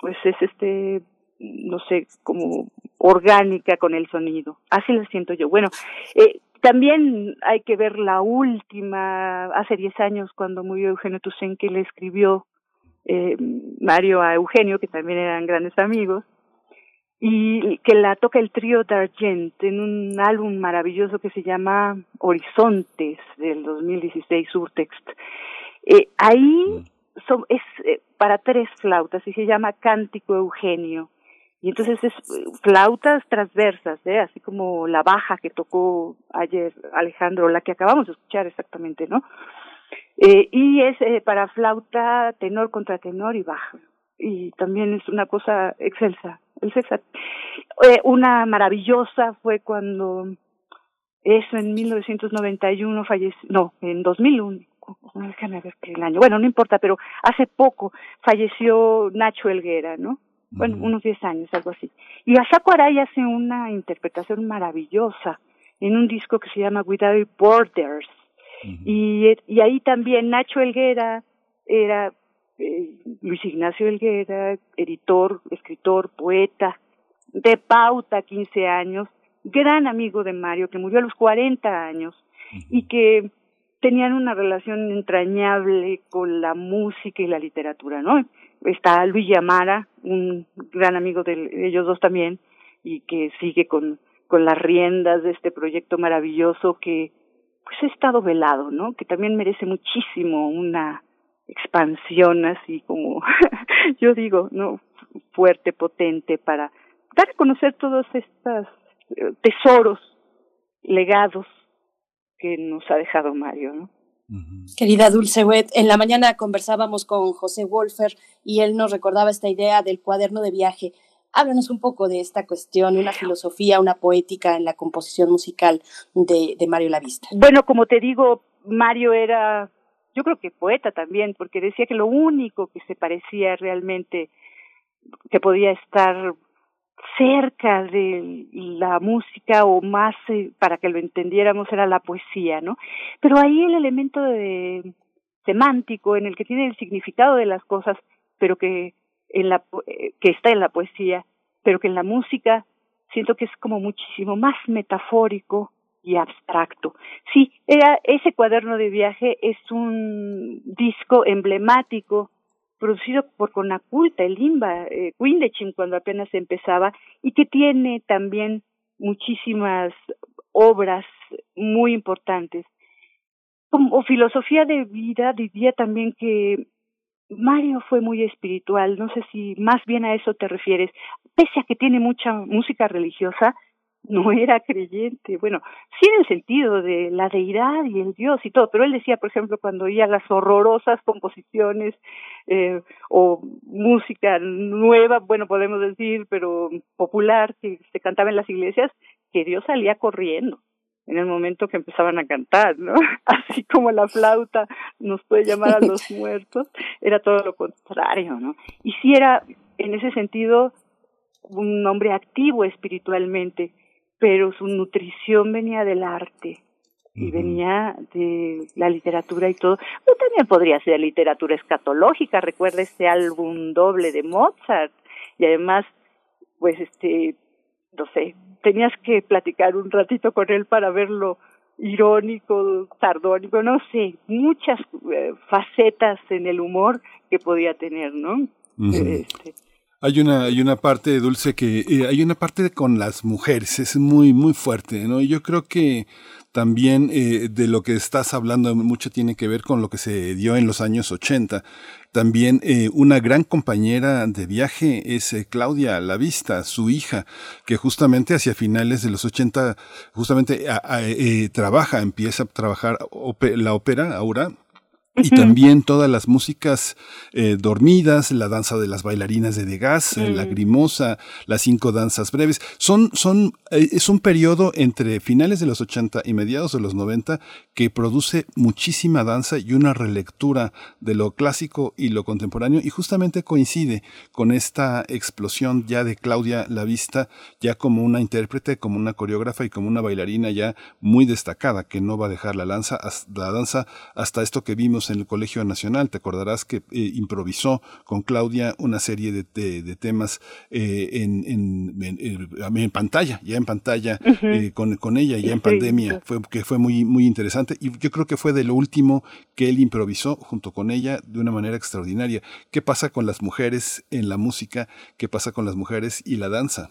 pues es este, no sé, como orgánica con el sonido. Así lo siento yo. Bueno, eh, también hay que ver la última, hace 10 años cuando murió Eugenio Toussaint, que le escribió eh, Mario a Eugenio, que también eran grandes amigos, y que la toca el trío d'Argent en un álbum maravilloso que se llama Horizontes del 2016, Surtext. Eh, ahí son, es eh, para tres flautas y se llama Cántico Eugenio y entonces es flautas transversas, ¿eh? así como la baja que tocó ayer Alejandro, la que acabamos de escuchar exactamente, ¿no? Eh, y es eh, para flauta tenor contra tenor y baja. Y también es una cosa excelsa, excelsa. Eh, una maravillosa fue cuando eso en 1991 falleció, no, en 2001, déjame ver qué el año, bueno, no importa, pero hace poco falleció Nacho Elguera, ¿no? Bueno, unos 10 años, algo así. Y Asako Arai hace una interpretación maravillosa en un disco que se llama Without Borders. y, y ahí también Nacho Elguera era eh, Luis Ignacio Elguera, editor, escritor, poeta, de pauta, 15 años, gran amigo de Mario, que murió a los 40 años y que tenían una relación entrañable con la música y la literatura, ¿no? Está Luis Yamara, un gran amigo de ellos dos también, y que sigue con, con las riendas de este proyecto maravilloso que pues ha estado velado, ¿no? Que también merece muchísimo una expansión así como <laughs> yo digo, ¿no? fuerte, potente para dar a conocer todos estos eh, tesoros, legados que nos ha dejado Mario, ¿no? Querida Dulce Wet, en la mañana conversábamos con José Wolfer y él nos recordaba esta idea del cuaderno de viaje. Háblanos un poco de esta cuestión, una filosofía, una poética en la composición musical de, de Mario Lavista. Bueno, como te digo, Mario era, yo creo que poeta también, porque decía que lo único que se parecía realmente, que podía estar cerca de la música o más eh, para que lo entendiéramos era la poesía, ¿no? Pero ahí el elemento de, semántico en el que tiene el significado de las cosas, pero que en la eh, que está en la poesía, pero que en la música siento que es como muchísimo más metafórico y abstracto. Sí, ese cuaderno de viaje es un disco emblemático producido por Conaculta, el IMBA, eh, cuando apenas empezaba, y que tiene también muchísimas obras muy importantes. Como filosofía de vida diría también que Mario fue muy espiritual, no sé si más bien a eso te refieres, pese a que tiene mucha música religiosa, no era creyente. Bueno, sí en el sentido de la deidad y el Dios y todo, pero él decía, por ejemplo, cuando oía las horrorosas composiciones eh, o música nueva, bueno, podemos decir, pero popular, que se cantaba en las iglesias, que Dios salía corriendo en el momento que empezaban a cantar, ¿no? <laughs> Así como la flauta nos puede llamar a los <laughs> muertos, era todo lo contrario, ¿no? Y sí era, en ese sentido, un hombre activo espiritualmente pero su nutrición venía del arte y venía de la literatura y todo. Pero también podría ser literatura escatológica, recuerda este álbum doble de Mozart y además, pues este, no sé, tenías que platicar un ratito con él para verlo irónico, sardónico, no sé, muchas eh, facetas en el humor que podía tener, ¿no? este, hay una, hay una parte, Dulce, que eh, hay una parte con las mujeres, es muy, muy fuerte, ¿no? Yo creo que también eh, de lo que estás hablando mucho tiene que ver con lo que se dio en los años 80. También eh, una gran compañera de viaje es Claudia Lavista, su hija, que justamente hacia finales de los 80, justamente trabaja, empieza a trabajar la ópera ahora, y también todas las músicas eh, dormidas, la danza de las bailarinas de Degas, mm. la grimosa, las cinco danzas breves. Son, son, eh, es un periodo entre finales de los 80 y mediados de los 90 que produce muchísima danza y una relectura de lo clásico y lo contemporáneo y justamente coincide con esta explosión ya de Claudia Lavista, ya como una intérprete, como una coreógrafa y como una bailarina ya muy destacada que no va a dejar la, lanza, la danza hasta esto que vimos en el Colegio Nacional. Te acordarás que eh, improvisó con Claudia una serie de, de, temas eh, en, en, en, pantalla, ya en pantalla eh, con, con, ella, ya en pandemia, fue, que fue muy, muy interesante. Y yo creo que fue de lo último que él improvisó junto con ella de una manera extraordinaria. ¿Qué pasa con las mujeres en la música? ¿Qué pasa con las mujeres y la danza?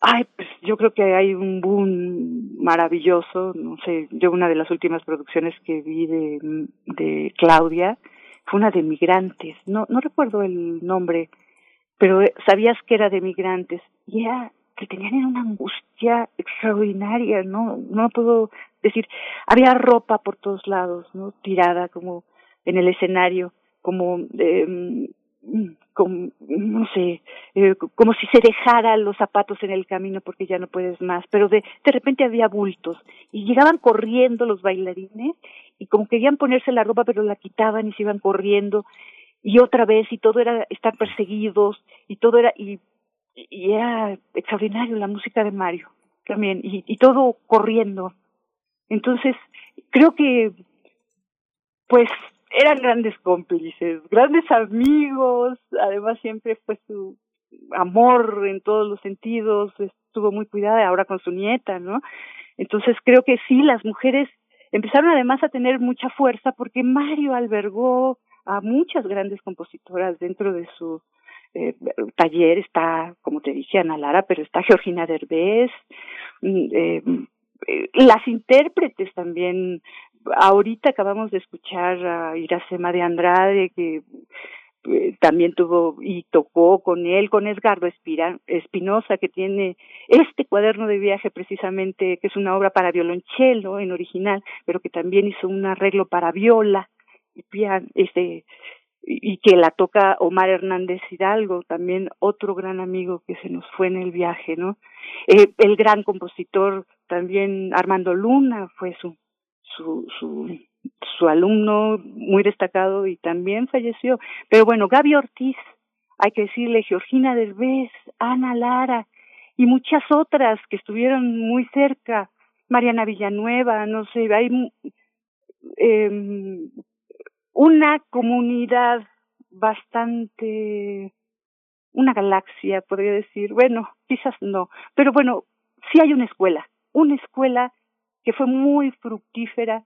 Ay, pues yo creo que hay un boom maravilloso, no sé, yo una de las últimas producciones que vi de, Claudia fue una de migrantes, no, no recuerdo el nombre, pero sabías que era de migrantes, y era que tenían una angustia extraordinaria, no, no puedo decir, había ropa por todos lados, no, tirada como en el escenario, como eh, como, no sé, eh, como si se dejara los zapatos en el camino porque ya no puedes más, pero de, de repente había bultos y llegaban corriendo los bailarines y como querían ponerse la ropa pero la quitaban y se iban corriendo y otra vez y todo era estar perseguidos y todo era y, y era extraordinario la música de Mario también y, y todo corriendo. Entonces creo que pues eran grandes cómplices, grandes amigos, además siempre fue su amor en todos los sentidos, estuvo muy cuidada ahora con su nieta, ¿no? Entonces creo que sí, las mujeres empezaron además a tener mucha fuerza porque Mario albergó a muchas grandes compositoras dentro de su eh, taller, está, como te dije, Ana Lara, pero está Georgina Derbez, mm, eh, eh, las intérpretes también ahorita acabamos de escuchar a Iracema de Andrade, que eh, también tuvo y tocó con él, con Edgardo Espinosa, que tiene este cuaderno de viaje precisamente, que es una obra para violonchelo en original, pero que también hizo un arreglo para viola y piano, este, y que la toca Omar Hernández Hidalgo, también otro gran amigo que se nos fue en el viaje, ¿no? Eh, el gran compositor también Armando Luna fue su, su, su alumno muy destacado y también falleció. Pero bueno, Gaby Ortiz, hay que decirle, Georgina Derbez, Ana Lara y muchas otras que estuvieron muy cerca, Mariana Villanueva, no sé, hay eh, una comunidad bastante, una galaxia, podría decir, bueno, quizás no, pero bueno, sí hay una escuela, una escuela que fue muy fructífera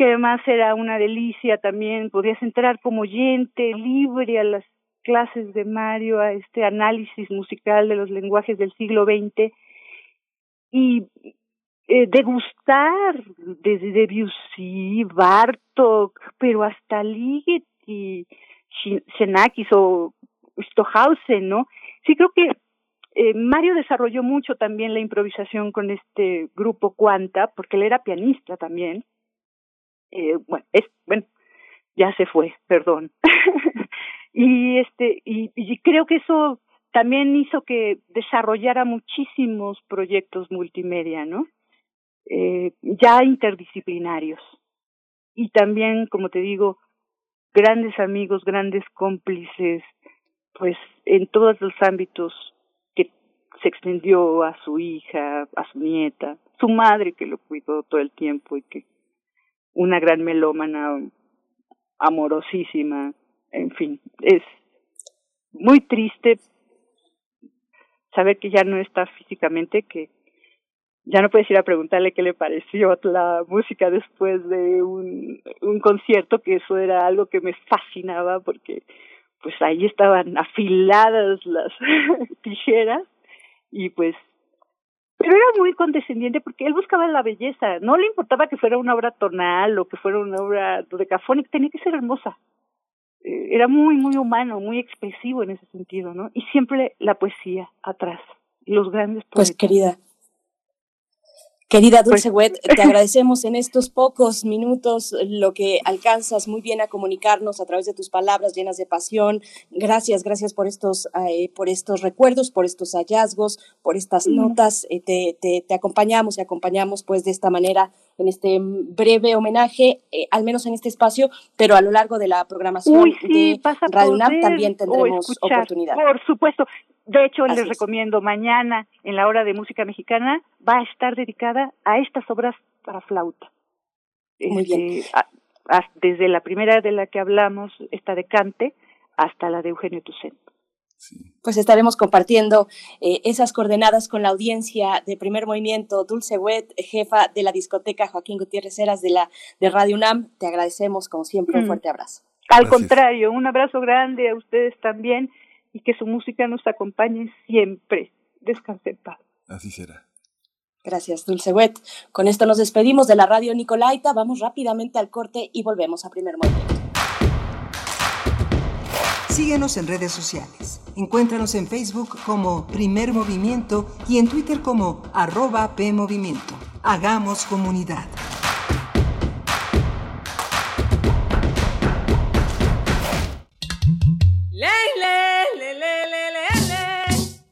que además era una delicia también, podías entrar como oyente libre a las clases de Mario, a este análisis musical de los lenguajes del siglo XX y eh, degustar desde Debussy, Bartok, pero hasta Ligeti, Xenakis o Stohausen, ¿no? Sí creo que eh, Mario desarrolló mucho también la improvisación con este grupo Cuanta, porque él era pianista también, eh, bueno, es, bueno, ya se fue, perdón. <laughs> y este, y, y creo que eso también hizo que desarrollara muchísimos proyectos multimedia, ¿no? Eh, ya interdisciplinarios. Y también, como te digo, grandes amigos, grandes cómplices, pues en todos los ámbitos se extendió a su hija, a su nieta, su madre que lo cuidó todo el tiempo y que una gran melómana amorosísima, en fin, es muy triste saber que ya no está físicamente, que ya no puedes ir a preguntarle qué le pareció la música después de un, concierto, que eso era algo que me fascinaba porque pues ahí estaban afiladas las <laughs> tijeras y pues pero era muy condescendiente porque él buscaba la belleza, no le importaba que fuera una obra tonal o que fuera una obra dodecafónica, tenía que ser hermosa. Eh, era muy, muy humano, muy expresivo en ese sentido, ¿no? Y siempre la poesía atrás, los grandes pues, poetas. Pues querida, Querida Dulce pues, Wet, <laughs> te agradecemos en estos pocos minutos lo que alcanzas muy bien a comunicarnos a través de tus palabras llenas de pasión. Gracias, gracias por estos, eh, por estos recuerdos, por estos hallazgos, por estas mm. notas. Eh, te, te, te, acompañamos y acompañamos pues de esta manera en este breve homenaje, eh, al menos en este espacio, pero a lo largo de la programación de Radio UNAM también tendremos oportunidad. Por supuesto. De hecho, les recomiendo mañana en la hora de música mexicana va a estar dedicada a estas obras para flauta. Muy bien. Este, desde la primera de la que hablamos, esta de Cante, hasta la de Eugenio Toussaint. Pues estaremos compartiendo eh, esas coordenadas con la audiencia de Primer Movimiento. Dulce Wet, jefa de la discoteca Joaquín Gutiérrez Heras de, la, de Radio UNAM, te agradecemos como siempre un mm. fuerte abrazo. Al contrario, un abrazo grande a ustedes también y que su música nos acompañe siempre. Descansen paz. Así será. Gracias, Dulce Wet. Con esto nos despedimos de la radio Nicolaita. Vamos rápidamente al corte y volvemos a primer movimiento. Síguenos en redes sociales. Encuéntranos en Facebook como Primer Movimiento y en Twitter como arroba PMovimiento. Hagamos comunidad.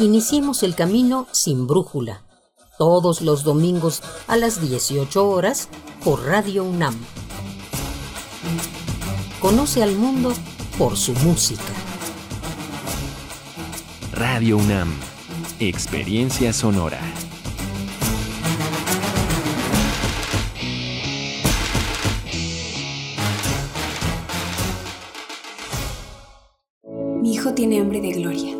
Iniciemos el camino sin brújula, todos los domingos a las 18 horas por Radio UNAM. Conoce al mundo por su música. Radio UNAM, Experiencia Sonora. Mi hijo tiene hambre de gloria.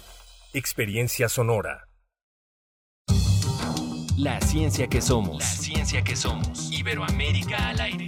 Experiencia sonora. La ciencia que somos. La ciencia que somos. Iberoamérica al aire.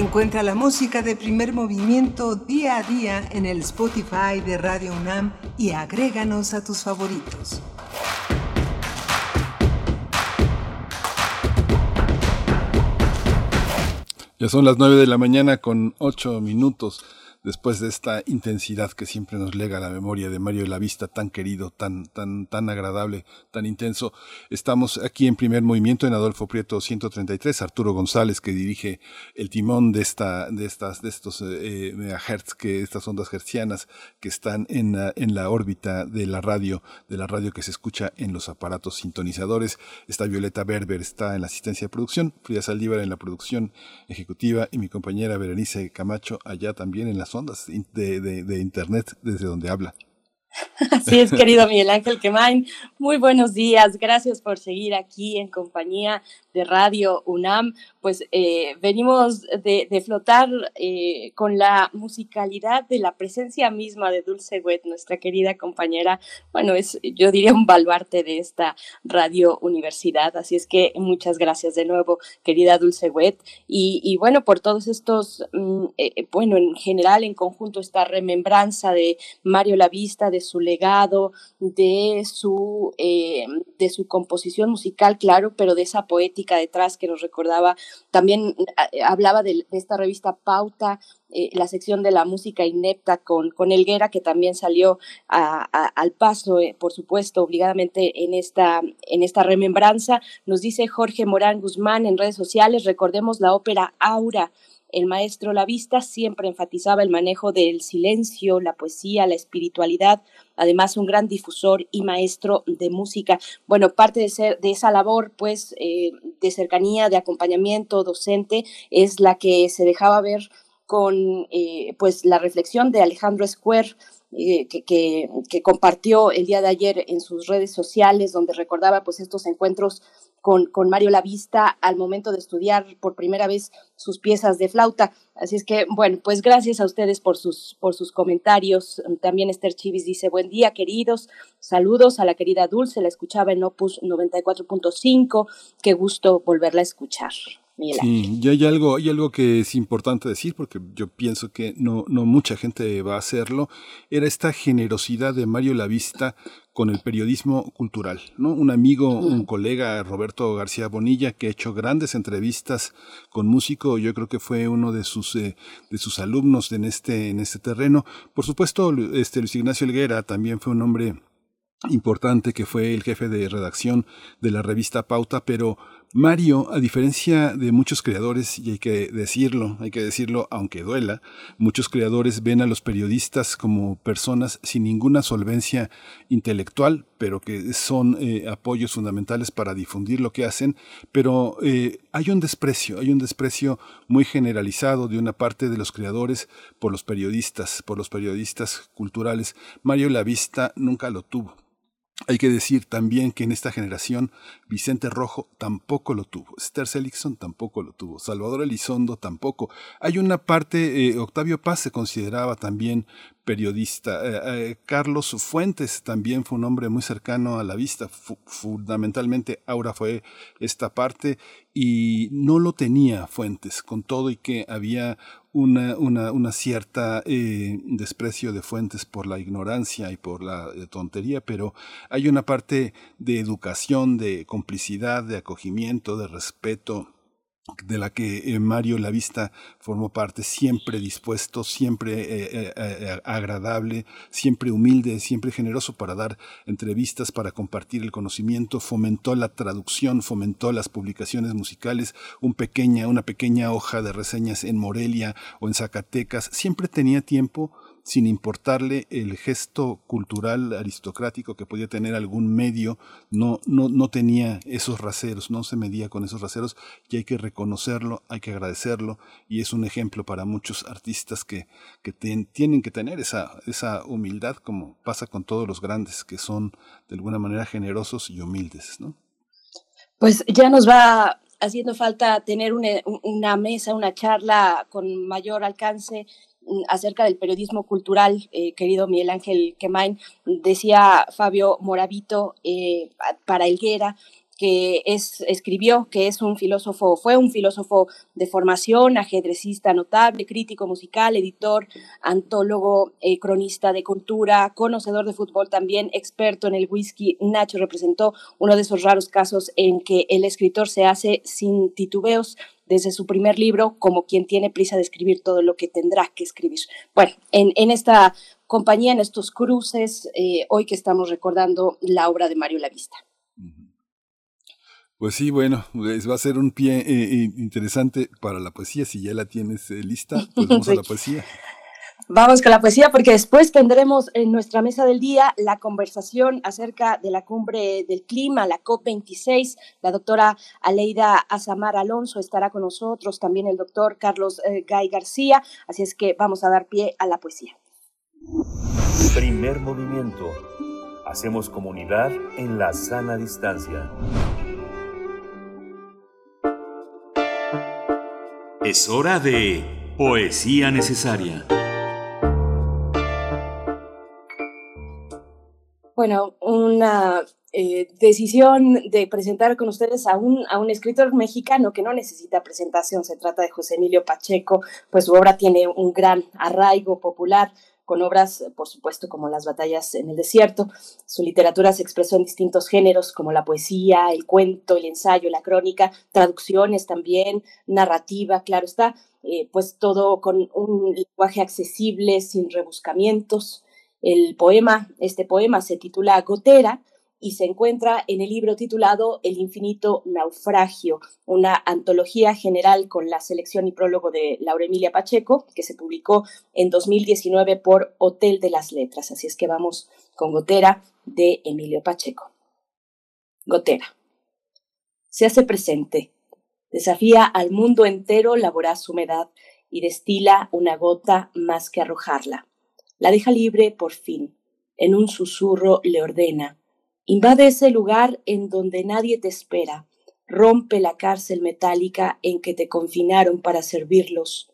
Encuentra la música de primer movimiento día a día en el Spotify de Radio UNAM y agréganos a tus favoritos. Ya son las 9 de la mañana con 8 minutos después de esta intensidad que siempre nos lega la memoria de Mario de la Vista, tan querido, tan, tan, tan agradable, tan intenso. Estamos aquí en primer movimiento en Adolfo Prieto 133, Arturo González, que dirige el timón de esta, de estas, de estos eh, megahertz, que estas ondas hertzianas que están en la, en la órbita de la radio, de la radio que se escucha en los aparatos sintonizadores. Está Violeta Berber, está en la asistencia de producción, Frida Saldívar en la producción ejecutiva y mi compañera Berenice Camacho allá también en las ondas de, Internet desde donde habla. <laughs> Así es, querido Miguel Ángel Quemain. Muy buenos días. Gracias por seguir aquí en compañía de Radio UNAM. Pues eh, venimos de, flotar eh, con la musicalidad de la presencia misma de Dulce Wet, nuestra querida compañera. Bueno, es, yo diría, un baluarte de esta Radio Universidad. Así es que muchas gracias de nuevo, querida Dulce Wet. Y, y bueno, por todos estos, mm, eh, bueno, en general, en conjunto, esta remembranza de Mario Lavista, de su legado, de su, de su composición musical, claro, pero de esa poética detrás que nos recordaba. También eh, hablaba de, de, esta revista Pauta, eh, la sección de la música inepta con, con Elguera, que también salió a, a, al paso, eh, por supuesto, obligadamente en esta, en esta remembranza. Nos dice Jorge Morán Guzmán en redes sociales, recordemos la ópera Aura el maestro Lavista siempre enfatizaba el manejo del silencio, la poesía, la espiritualidad, además un gran difusor y maestro de música. Bueno, parte de, esa labor, pues, eh, de cercanía, de acompañamiento docente, es la que se dejaba ver con, eh, pues, la reflexión de Alejandro Square, eh, que, que, que, compartió el día de ayer en sus redes sociales, donde recordaba pues estos encuentros con, con Mario Lavista al momento de estudiar por primera vez sus piezas de flauta. Así es que, bueno, pues gracias a ustedes por sus, por sus comentarios. También Esther Chivis dice, buen día, queridos. Saludos a la querida Dulce, la escuchaba en Opus 94.5. Qué gusto volverla a escuchar. Sí, y hay algo, hay algo que es importante decir, porque yo pienso que no, no mucha gente va a hacerlo, era esta generosidad de Mario Lavista con el periodismo cultural, ¿no? Un amigo, un colega, Roberto García Bonilla, que ha hecho grandes entrevistas con músico, yo creo que fue uno de sus, eh, de sus alumnos en este, en este terreno. Por supuesto, este Luis Ignacio Helguera también fue un hombre importante que fue el jefe de redacción de la revista Pauta, pero Mario, a diferencia de muchos creadores, y hay que decirlo, hay que decirlo aunque duela, muchos creadores ven a los periodistas como personas sin ninguna solvencia intelectual, pero que son eh, apoyos fundamentales para difundir lo que hacen, pero eh, hay un desprecio, hay un desprecio muy generalizado de una parte de los creadores por los periodistas, por los periodistas culturales. Mario Lavista nunca lo tuvo. Hay que decir también que en esta generación Vicente Rojo tampoco lo tuvo, Esther Seligson tampoco lo tuvo, Salvador Elizondo tampoco. Hay una parte, eh, Octavio Paz se consideraba también periodista. Eh, eh, Carlos Fuentes también fue un hombre muy cercano a la vista. fundamentalmente Aura fue esta parte y no lo tenía Fuentes, con todo y que había una, una, una cierta eh, desprecio de Fuentes por la ignorancia y por la tontería, pero hay una parte de educación, de complicidad, de acogimiento, de respeto de la que eh, Mario Lavista formó parte, siempre dispuesto, siempre eh, eh, agradable, siempre humilde, siempre generoso para dar entrevistas, para compartir el conocimiento, fomentó la traducción, fomentó las publicaciones musicales, un pequeña, una pequeña hoja de reseñas en Morelia o en Zacatecas, siempre tenía tiempo sin importarle el gesto cultural aristocrático que podía tener algún medio, no, no, no tenía esos raseros, no se medía con esos raseros y hay que reconocerlo, hay que agradecerlo y es un ejemplo para muchos artistas que, que tienen que tener esa, esa humildad como pasa con todos los grandes que son de alguna manera generosos y humildes, ¿no? Pues ya nos va haciendo falta tener una, una mesa, una charla con mayor alcance acerca del periodismo cultural, eh, querido Miguel Ángel Quemain, decía Fabio Moravito eh, para Elguera, que es, escribió, que es un filósofo, fue un filósofo de formación, ajedrecista notable, crítico musical, editor, antólogo, eh, cronista de cultura, conocedor de fútbol también, experto en el whisky. Nacho representó uno de esos raros casos en que el escritor se hace sin titubeos desde su primer libro como quien tiene prisa de escribir todo lo que tendrá que escribir. Bueno, en, en esta compañía, en estos cruces, eh, hoy que estamos recordando la obra de Mario Lavista. Pues sí, bueno, pues va a ser un pie eh, eh, interesante para la poesía. Si ya la tienes lista, pues vamos a la <laughs> poesía. Vamos con la poesía porque después tendremos en nuestra mesa del día la conversación acerca de la cumbre del clima, la COP26. La doctora Aleida Azamar Alonso estará con nosotros, también el doctor Carlos eh, Gay García. Así es que vamos a dar pie a la poesía. Primer movimiento. Hacemos comunidad en la sana distancia. Es hora de poesía necesaria. Bueno, una eh, decisión de presentar con ustedes a un, a un escritor mexicano que no necesita presentación. Se trata de José Emilio Pacheco, pues su obra tiene un gran arraigo popular con obras, por supuesto, como Las batallas en el desierto. Su literatura se expresó en distintos géneros, como la poesía, el cuento, el ensayo, la crónica, traducciones también, narrativa, claro está, eh, pues todo con un lenguaje accesible, sin rebuscamientos. El poema, este poema se titula Gotera y se encuentra en el libro titulado El infinito naufragio, una antología general con la selección y prólogo de Laura Emilia Pacheco, que se publicó en 2019 por Hotel de las Letras. Así es que vamos con Gotera de Emilio Pacheco. Gotera. Se hace presente, desafía al mundo entero la voraz humedad y destila una gota más que arrojarla la deja libre por fin. En un susurro le ordena. Invade ese lugar en donde nadie te espera. Rompe la cárcel metálica en que te confinaron para servirlos.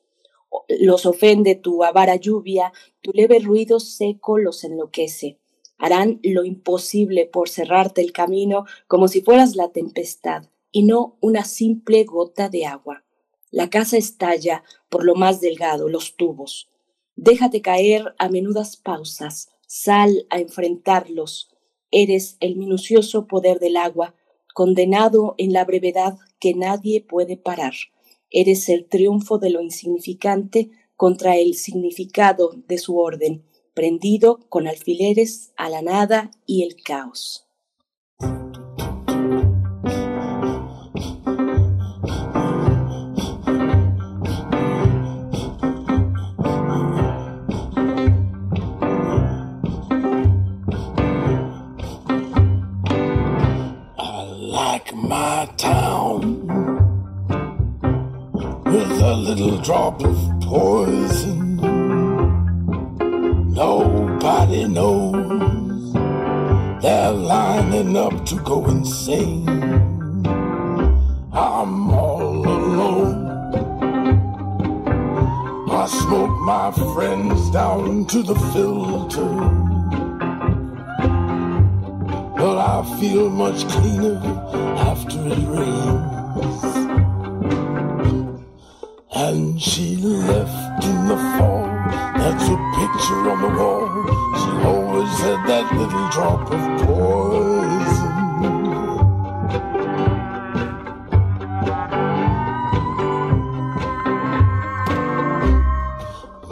Los ofende tu avara lluvia, tu leve ruido seco los enloquece. Harán lo imposible por cerrarte el camino como si fueras la tempestad y no una simple gota de agua. La casa estalla por lo más delgado, los tubos. Déjate caer a menudas pausas, sal a enfrentarlos. Eres el minucioso poder del agua, condenado en la brevedad que nadie puede parar. Eres el triunfo de lo insignificante contra el significado de su orden. prendido con alfileres a la nada y el caos. Little drop of poison. Nobody knows they're lining up to go insane. I'm all alone. I smoke my friends down to the filter but I feel much cleaner after it rains. And she left in the fall. That's a picture on the wall. She always had that little drop of poison.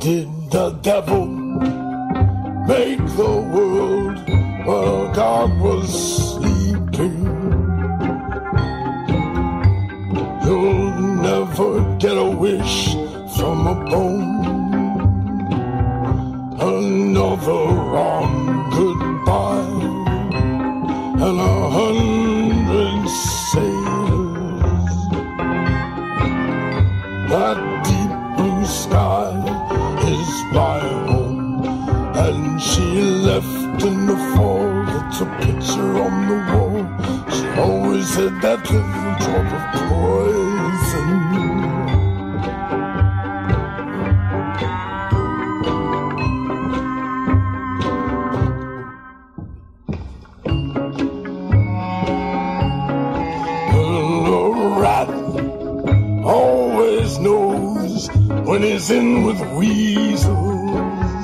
Did the devil make the world while God was get a wish from a bone. Another wrong goodbye, and a hundred sailors. That deep blue sky is my home, and she left in the fall. It's a picture on the wall. She always had that little drop of poison. Knows when he's in with weasels.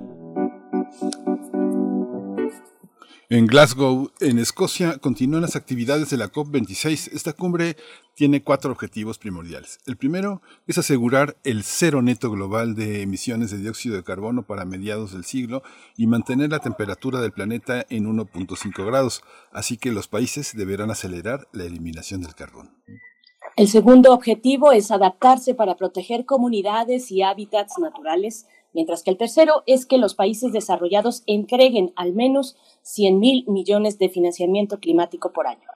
En Glasgow, en Escocia, continúan las actividades de la COP26. Esta cumbre tiene cuatro objetivos primordiales. El primero es asegurar el cero neto global de emisiones de dióxido de carbono para mediados del siglo y mantener la temperatura del planeta en 1.5 grados, así que los países deberán acelerar la eliminación del carbón. El segundo objetivo es adaptarse para proteger comunidades y hábitats naturales, mientras que el tercero es que los países desarrollados entreguen al menos 100 mil millones de financiamiento climático por año.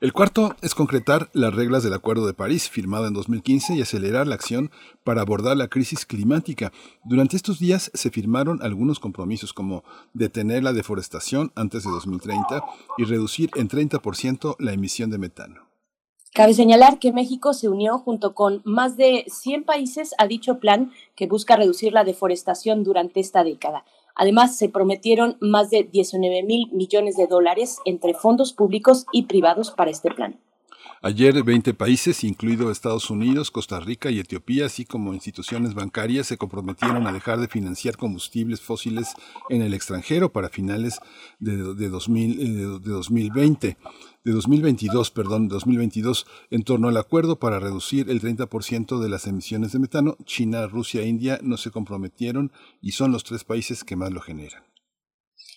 El cuarto es concretar las reglas del Acuerdo de París, firmado en 2015, y acelerar la acción para abordar la crisis climática. Durante estos días se firmaron algunos compromisos como detener la deforestación antes de 2030 y reducir en 30% la emisión de metano. Cabe señalar que México se unió junto con más de 100 países a dicho plan que busca reducir la deforestación durante esta década. Además, se prometieron más de 19 mil millones de dólares entre fondos públicos y privados para este plan. Ayer 20 países, incluido Estados Unidos, Costa Rica y Etiopía, así como instituciones bancarias, se comprometieron a dejar de financiar combustibles fósiles en el extranjero para finales de, de, 2000, eh, de 2020 de 2022, perdón, 2022, en torno al acuerdo para reducir el 30% de las emisiones de metano, China, Rusia e India no se comprometieron y son los tres países que más lo generan.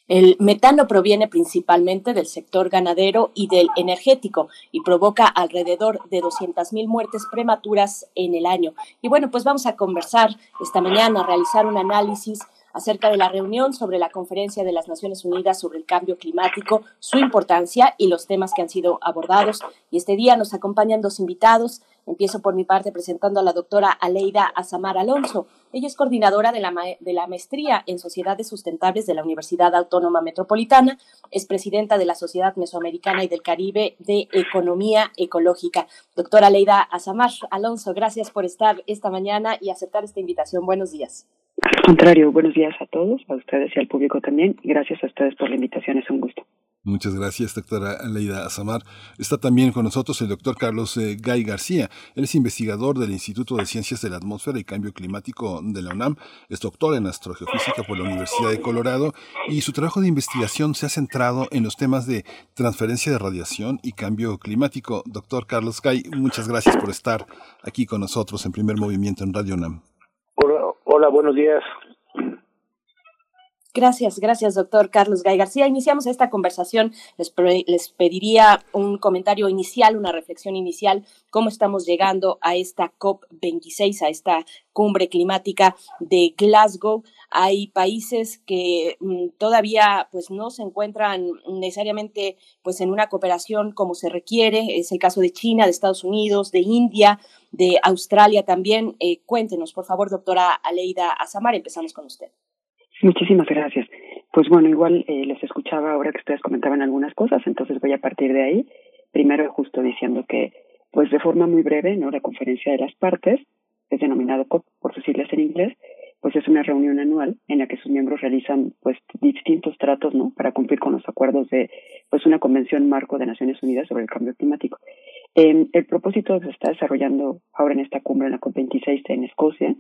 El metano proviene principalmente del sector ganadero y del energético y provoca alrededor de 200.000 muertes prematuras en el año. Y bueno, pues vamos a conversar esta mañana, a realizar un análisis acerca de la reunión sobre la Conferencia de las Naciones Unidas sobre el Cambio Climático, su importancia y los temas que han sido abordados. Y este día nos acompañan dos invitados. Empiezo por mi parte presentando a la doctora Aleida Azamar Alonso. Ella es coordinadora de la, de la maestría en Sociedades Sustentables de la Universidad Autónoma Metropolitana, es presidenta de la Sociedad Mesoamericana y del Caribe de Economía Ecológica. Doctora Aleida Azamar Alonso, gracias por estar esta mañana y aceptar esta invitación. Buenos días. Al contrario, buenos días a todos, a ustedes y al público también. Gracias a ustedes por la invitación, es un gusto. Muchas gracias, doctora Leida Azamar. Está también con nosotros el doctor Carlos eh, Gay García. Él es investigador del Instituto de Ciencias de la Atmósfera y Cambio Climático de la UNAM. Es doctor en astrogeofísica por la Universidad de Colorado y su trabajo de investigación se ha centrado en los temas de transferencia de radiación y cambio climático. Doctor Carlos Gay, muchas gracias por estar aquí con nosotros en primer movimiento en Radio UNAM. Hola, hola buenos días. Gracias, gracias, doctor Carlos Gay García. Iniciamos esta conversación. Les, les, pediría un comentario inicial, una reflexión inicial, cómo estamos llegando a esta COP26, a esta cumbre climática de Glasgow. Hay países que mm, todavía pues no se encuentran necesariamente pues en una cooperación como se requiere. Es el caso de China, de Estados Unidos, de India, de Australia también. Eh, cuéntenos, por favor, doctora Aleida Azamar. Empezamos con usted. Muchísimas gracias. Pues bueno, igual eh, les escuchaba ahora que ustedes comentaban algunas cosas, entonces voy a partir de ahí. Primero, justo diciendo que, pues de forma muy breve, ¿no? La conferencia de las partes, es denominado COP, por decirles en inglés, pues es una reunión anual en la que sus miembros realizan pues distintos tratos, ¿no? Para cumplir con los acuerdos de pues una convención marco de Naciones Unidas sobre el cambio climático. Eh, el propósito se está desarrollando ahora en esta cumbre, en la COP26 en Escocia,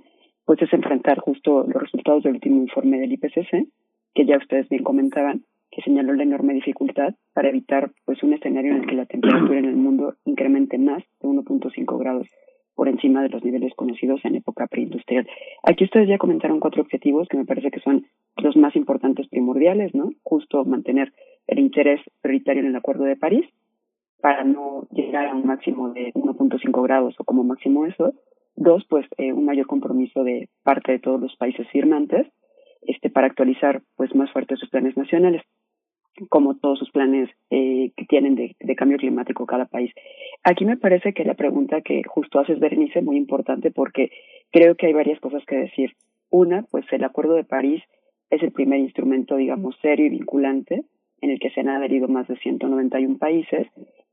pues es enfrentar justo los resultados del último informe del IPCC, que ya ustedes bien comentaban, que señaló la enorme dificultad para evitar pues un escenario en el que la temperatura en el mundo incremente más de 1.5 grados por encima de los niveles conocidos en época preindustrial. Aquí ustedes ya comentaron cuatro objetivos que me parece que son los más importantes primordiales, ¿no? Justo mantener el interés prioritario en el Acuerdo de París para no llegar a un máximo de 1.5 grados o como máximo eso, Dos, pues eh, un mayor compromiso de parte de todos los países firmantes este, para actualizar pues más fuerte sus planes nacionales, como todos sus planes eh, que tienen de, de, cambio climático cada país. Aquí me parece que la pregunta que justo haces, Berenice, es muy importante porque creo que hay varias cosas que decir. Una, pues el Acuerdo de París es el primer instrumento, digamos, serio y vinculante en el que se han adherido más de 191 países,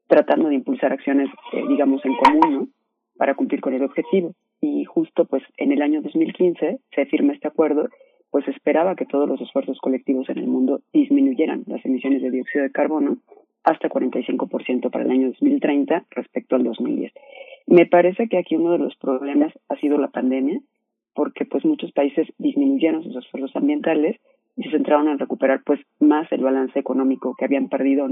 tratando de impulsar acciones, eh, digamos, en común, ¿no? Para cumplir con el objetivo. Y justo pues en el año 2015 se firma este acuerdo, pues esperaba que todos los esfuerzos colectivos en el mundo disminuyeran las emisiones de dióxido de carbono hasta 45% para el año 2030 respecto al 2010. Me parece que aquí uno de los problemas ha sido la pandemia, porque pues muchos países disminuyeron sus esfuerzos ambientales y se centraron en recuperar pues más el balance económico que habían perdido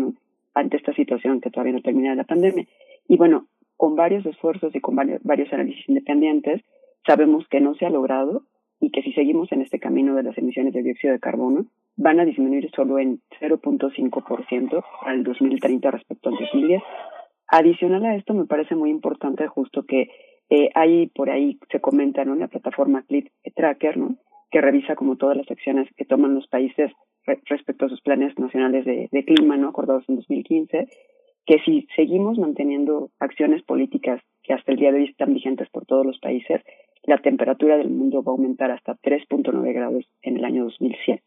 ante esta situación que todavía no termina la pandemia. Y bueno, con varios esfuerzos y con varios, análisis independientes, sabemos que no se ha logrado y que si seguimos en este camino de las emisiones de dióxido de carbono, van a disminuir solo en 0.5% al 2030 respecto al 2010. Adicional a esto, me parece muy importante justo que eh, hay por ahí, se comenta ¿no? la plataforma Clip Tracker, ¿no? que revisa como todas las acciones que toman los países respecto a sus planes nacionales de, de clima, ¿no? acordados en 2015, que si seguimos manteniendo acciones políticas que hasta el día de hoy están vigentes por todos los países, la temperatura del mundo va a aumentar hasta 3.9 grados en el año 2100.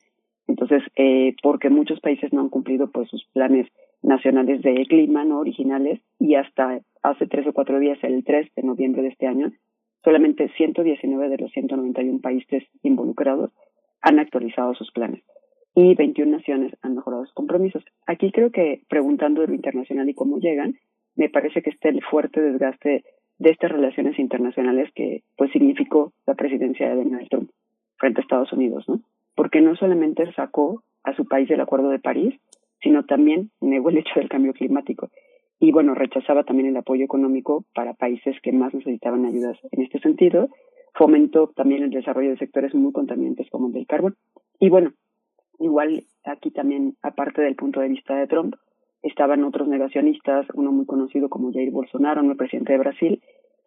Entonces, eh, porque muchos países no han cumplido pues sus planes nacionales de clima no originales y hasta hace tres o cuatro días, el 3 de noviembre de este año, solamente 119 de los 191 países involucrados han actualizado sus planes y 21 naciones han mejorado sus compromisos. Aquí creo que preguntando de lo internacional y cómo llegan, me parece que está el fuerte desgaste de estas relaciones internacionales que pues significó la presidencia de Donald Trump frente a Estados Unidos, ¿no? Porque no solamente sacó a su país del Acuerdo de París, sino también negó el hecho del cambio climático. Y bueno, rechazaba también el apoyo económico para países que más necesitaban ayudas en este sentido. Fomentó también el desarrollo de sectores muy contaminantes como el del carbón. Y bueno, igual aquí también, aparte del punto de vista de Trump, estaban otros negacionistas, uno muy conocido como Jair Bolsonaro, el presidente de Brasil,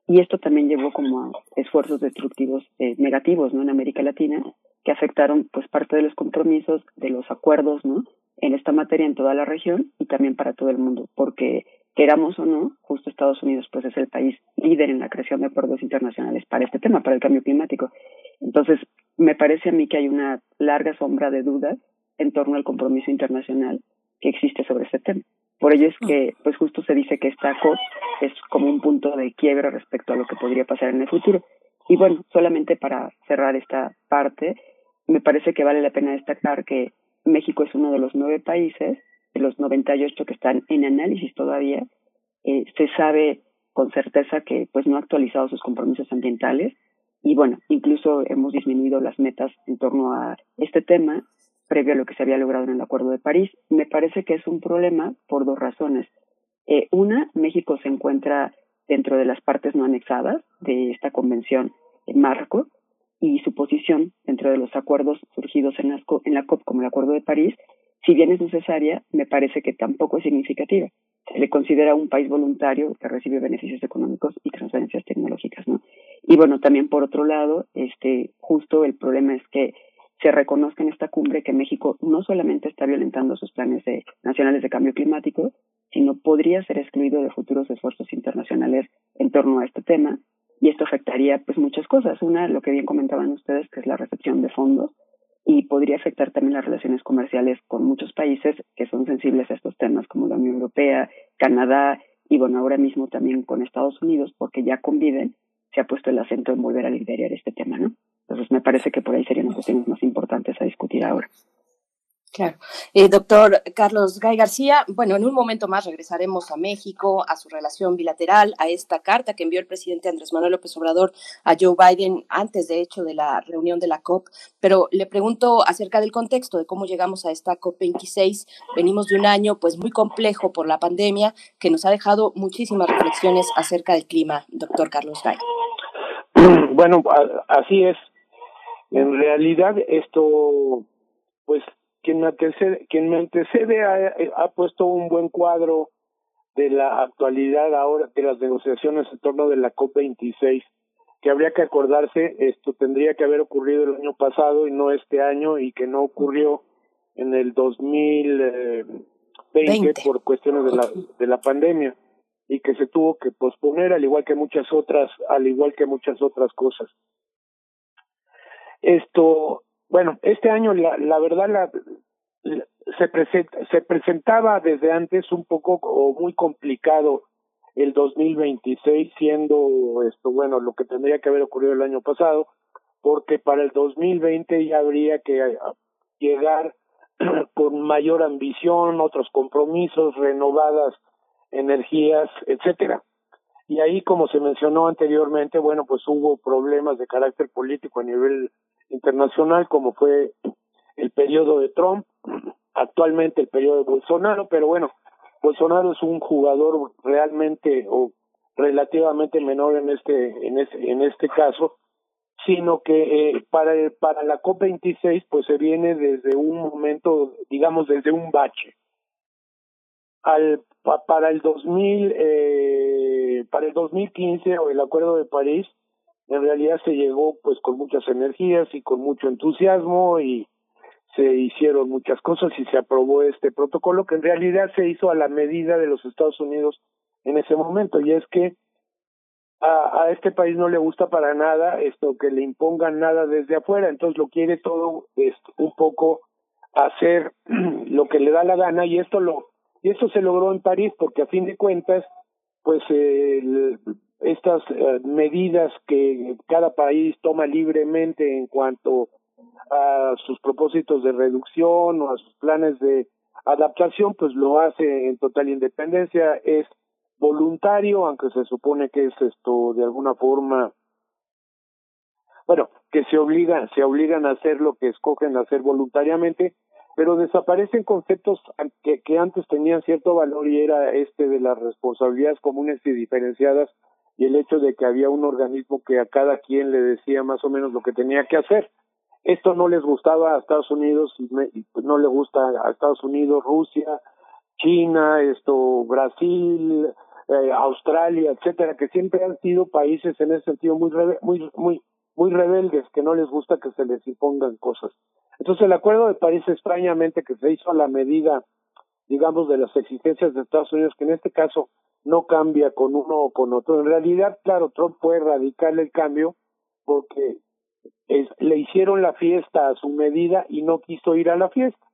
y esto también llevó como a esfuerzos destructivos eh, negativos ¿no? en América Latina que afectaron pues parte de los compromisos, de los acuerdos ¿no? en esta materia en toda la región y también para todo el mundo, porque queramos o no, justo Estados Unidos pues es el país líder en la creación de acuerdos internacionales para este tema, para el cambio climático. Entonces, me parece a mí que hay una larga sombra de dudas en torno al compromiso internacional que existe sobre este tema. Por ello es que, pues justo se dice que esta COP es como un punto de quiebra respecto a lo que podría pasar en el futuro. Y bueno, solamente para cerrar esta parte, me parece que vale la pena destacar que México es uno de los nueve países, de los 98 que están en análisis todavía. Eh, se sabe con certeza que pues no ha actualizado sus compromisos ambientales y bueno, incluso hemos disminuido las metas en torno a este tema previo a lo que se había logrado en el Acuerdo de París. Me parece que es un problema por dos razones. Eh, una, México se encuentra dentro de las partes no anexadas de esta convención en marco y su posición dentro de los acuerdos surgidos en, en la COP como el Acuerdo de París, si bien es necesaria, me parece que tampoco es significativa. Se le considera un país voluntario que recibe beneficios económicos y transferencias tecnológicas, ¿no? Y bueno, también por otro lado, este, justo el problema es que se reconozca en esta cumbre que México no solamente está violentando sus planes nacionales de cambio climático, sino podría ser excluido de futuros esfuerzos internacionales en torno a este tema. Y esto afectaría pues muchas cosas. Una, lo que bien comentaban ustedes, que es la recepción de fondos, y podría afectar también las relaciones comerciales con muchos países que son sensibles a estos temas, como la Unión Europea, Canadá y bueno, ahora mismo también con Estados Unidos, porque ya conviven, se ha puesto el acento en volver a liderar este tema, ¿no? Entonces me parece que por ahí serían los cuestiones más importantes a discutir ahora. Claro. Eh, doctor Carlos Gay García, bueno, en un momento más regresaremos a México, a su relación bilateral, a esta carta que envió el presidente Andrés Manuel López Obrador a Joe Biden antes, de hecho, de la reunión de la COP. Pero le pregunto acerca del contexto de cómo llegamos a esta COP 26. Venimos de un año, pues, muy complejo por la pandemia que nos ha dejado muchísimas reflexiones acerca del clima, doctor Carlos Gay. Bueno, así es. En realidad, esto, pues, quien me antecede, quien me antecede ha, puesto un buen cuadro de la actualidad ahora de las negociaciones en torno de la COP26 que habría que acordarse esto tendría que haber ocurrido el año pasado y no este año y que no ocurrió en el 2020 veinte. por cuestiones de la de la pandemia y que se tuvo que posponer al igual que muchas otras al igual que muchas otras cosas esto bueno, este año la, la verdad la, se, presenta, se presentaba desde antes un poco o muy complicado el 2026 siendo esto bueno lo que tendría que haber ocurrido el año pasado porque para el 2020 ya habría que eh, llegar <clears throat> con mayor ambición, otros compromisos, renovadas energías, etcétera. Y ahí, como se mencionó anteriormente, bueno, pues hubo problemas de carácter político a nivel internacional como fue el periodo de Trump, actualmente el periodo de Bolsonaro, pero bueno, Bolsonaro es un jugador realmente o relativamente menor en este en este, en este caso, sino que eh, para el, para la COP26 pues se viene desde un momento, digamos desde un bache. Al para el 2000 eh, para el 2015 o el Acuerdo de París en realidad se llegó pues con muchas energías y con mucho entusiasmo y se hicieron muchas cosas y se aprobó este protocolo que en realidad se hizo a la medida de los Estados Unidos en ese momento. Y es que a, a este país no le gusta para nada esto que le impongan nada desde afuera. Entonces lo quiere todo esto, un poco hacer <clears throat> lo que le da la gana y esto lo y esto se logró en París porque a fin de cuentas pues el, estas eh, medidas que cada país toma libremente en cuanto a sus propósitos de reducción o a sus planes de adaptación, pues lo hace en total independencia, es voluntario, aunque se supone que es esto de alguna forma, bueno, que se obligan, se obligan a hacer lo que escogen hacer voluntariamente, pero desaparecen conceptos que, que antes tenían cierto valor y era este de las responsabilidades comunes y diferenciadas el hecho de que había un organismo que a cada quien le decía más o menos lo que tenía que hacer. esto no les gustaba a Estados Unidos pues no le gusta a Estados Unidos, Rusia, China, esto, Brasil, eh, Australia, etcétera, que siempre han sido países en ese sentido muy muy muy muy rebeldes, que no les gusta que se les impongan cosas. Entonces el Acuerdo de París extrañamente que se hizo a la medida, digamos, de las exigencias de Estados Unidos, que en este caso no cambia con uno o con otro. En realidad, claro, Trump puede radicar el cambio porque le hicieron la fiesta a su medida y no quiso ir a la fiesta.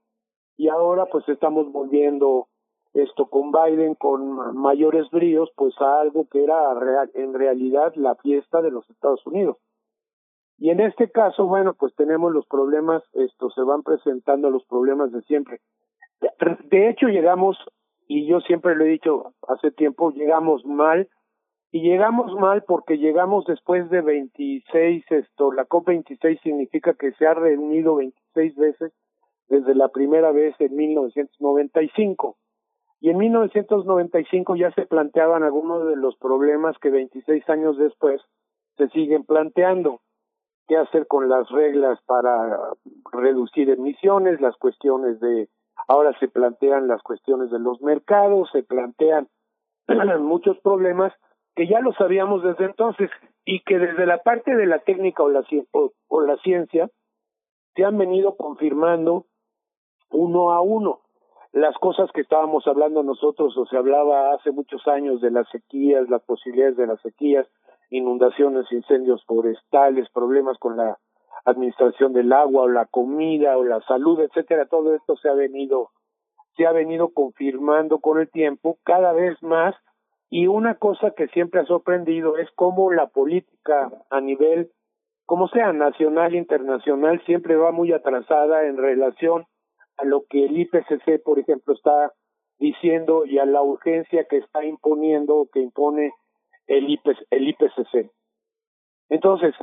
Y ahora pues estamos volviendo esto con Biden con mayores bríos pues a algo que era en realidad la fiesta de los Estados Unidos. Y en este caso, bueno, pues tenemos los problemas, esto se van presentando los problemas de siempre. De hecho, llegamos, y yo siempre lo he dicho hace tiempo, llegamos mal y llegamos mal porque llegamos después de 26, esto, la COP26 significa que se ha reunido 26 veces desde la primera vez en 1995. Y en 1995 ya se planteaban algunos de los problemas que 26 años después se siguen planteando. ¿Qué hacer con las reglas para reducir emisiones? Las cuestiones de, ahora se plantean las cuestiones de los mercados, se plantean <clears throat> muchos problemas que ya lo sabíamos desde entonces y que desde la parte de la técnica o la, o, la ciencia se han venido confirmando uno a uno. Las cosas que estábamos hablando nosotros o se hablaba hace muchos años de las sequías, las posibilidades de las sequías, inundaciones, incendios forestales, problemas con la administración del agua o la comida o la salud, etcétera, todo esto se ha venido se ha venido confirmando con el tiempo cada vez más y una cosa que siempre ha sorprendido es cómo la política a nivel, como sea nacional internacional, siempre va muy atrasada en relación a lo que el IPCC, por ejemplo, está diciendo y a la urgencia que está imponiendo o que impone el, el IPCC. Entonces,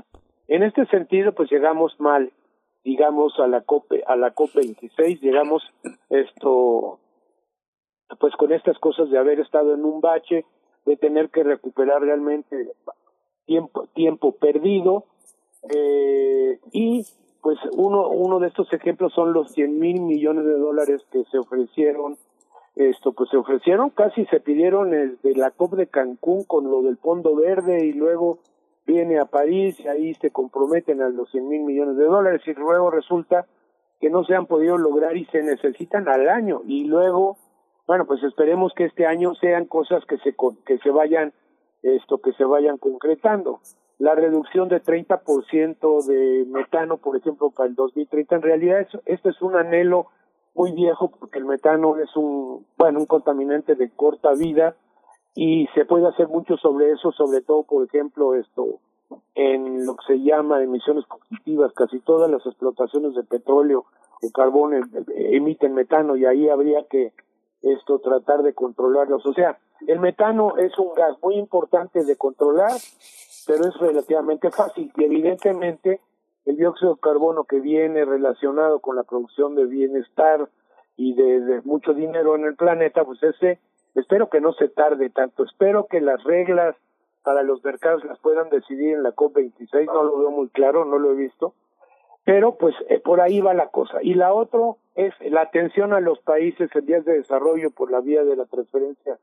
en este sentido, pues llegamos mal, digamos, a la COP, a la COP 26, llegamos esto pues con estas cosas de haber estado en un bache, de tener que recuperar realmente tiempo, tiempo perdido, eh, y pues uno, uno de estos ejemplos son los 100 mil millones de dólares que se ofrecieron, esto pues se ofrecieron, casi se pidieron de la COP de Cancún con lo del Fondo Verde y luego viene a París y ahí se comprometen a los 100 mil millones de dólares y luego resulta que no se han podido lograr y se necesitan al año y luego bueno, pues esperemos que este año sean cosas que se que se vayan esto que se vayan concretando. La reducción de 30% de metano, por ejemplo, para el 2030, en realidad es, esto es un anhelo muy viejo porque el metano es un, bueno, un contaminante de corta vida y se puede hacer mucho sobre eso, sobre todo, por ejemplo, esto en lo que se llama emisiones positivas, casi todas las explotaciones de petróleo o carbón eh, emiten metano y ahí habría que esto tratar de controlarlos. O sea, el metano es un gas muy importante de controlar, pero es relativamente fácil y evidentemente el dióxido de carbono que viene relacionado con la producción de bienestar y de, mucho dinero en el planeta, pues ese espero que no se tarde tanto, espero que las reglas para los mercados las puedan decidir en la COP26, no lo veo muy claro, no lo he visto, pero pues eh, por ahí va la cosa. Y la otra es la atención a los países en vías de desarrollo por la vía de la transferencia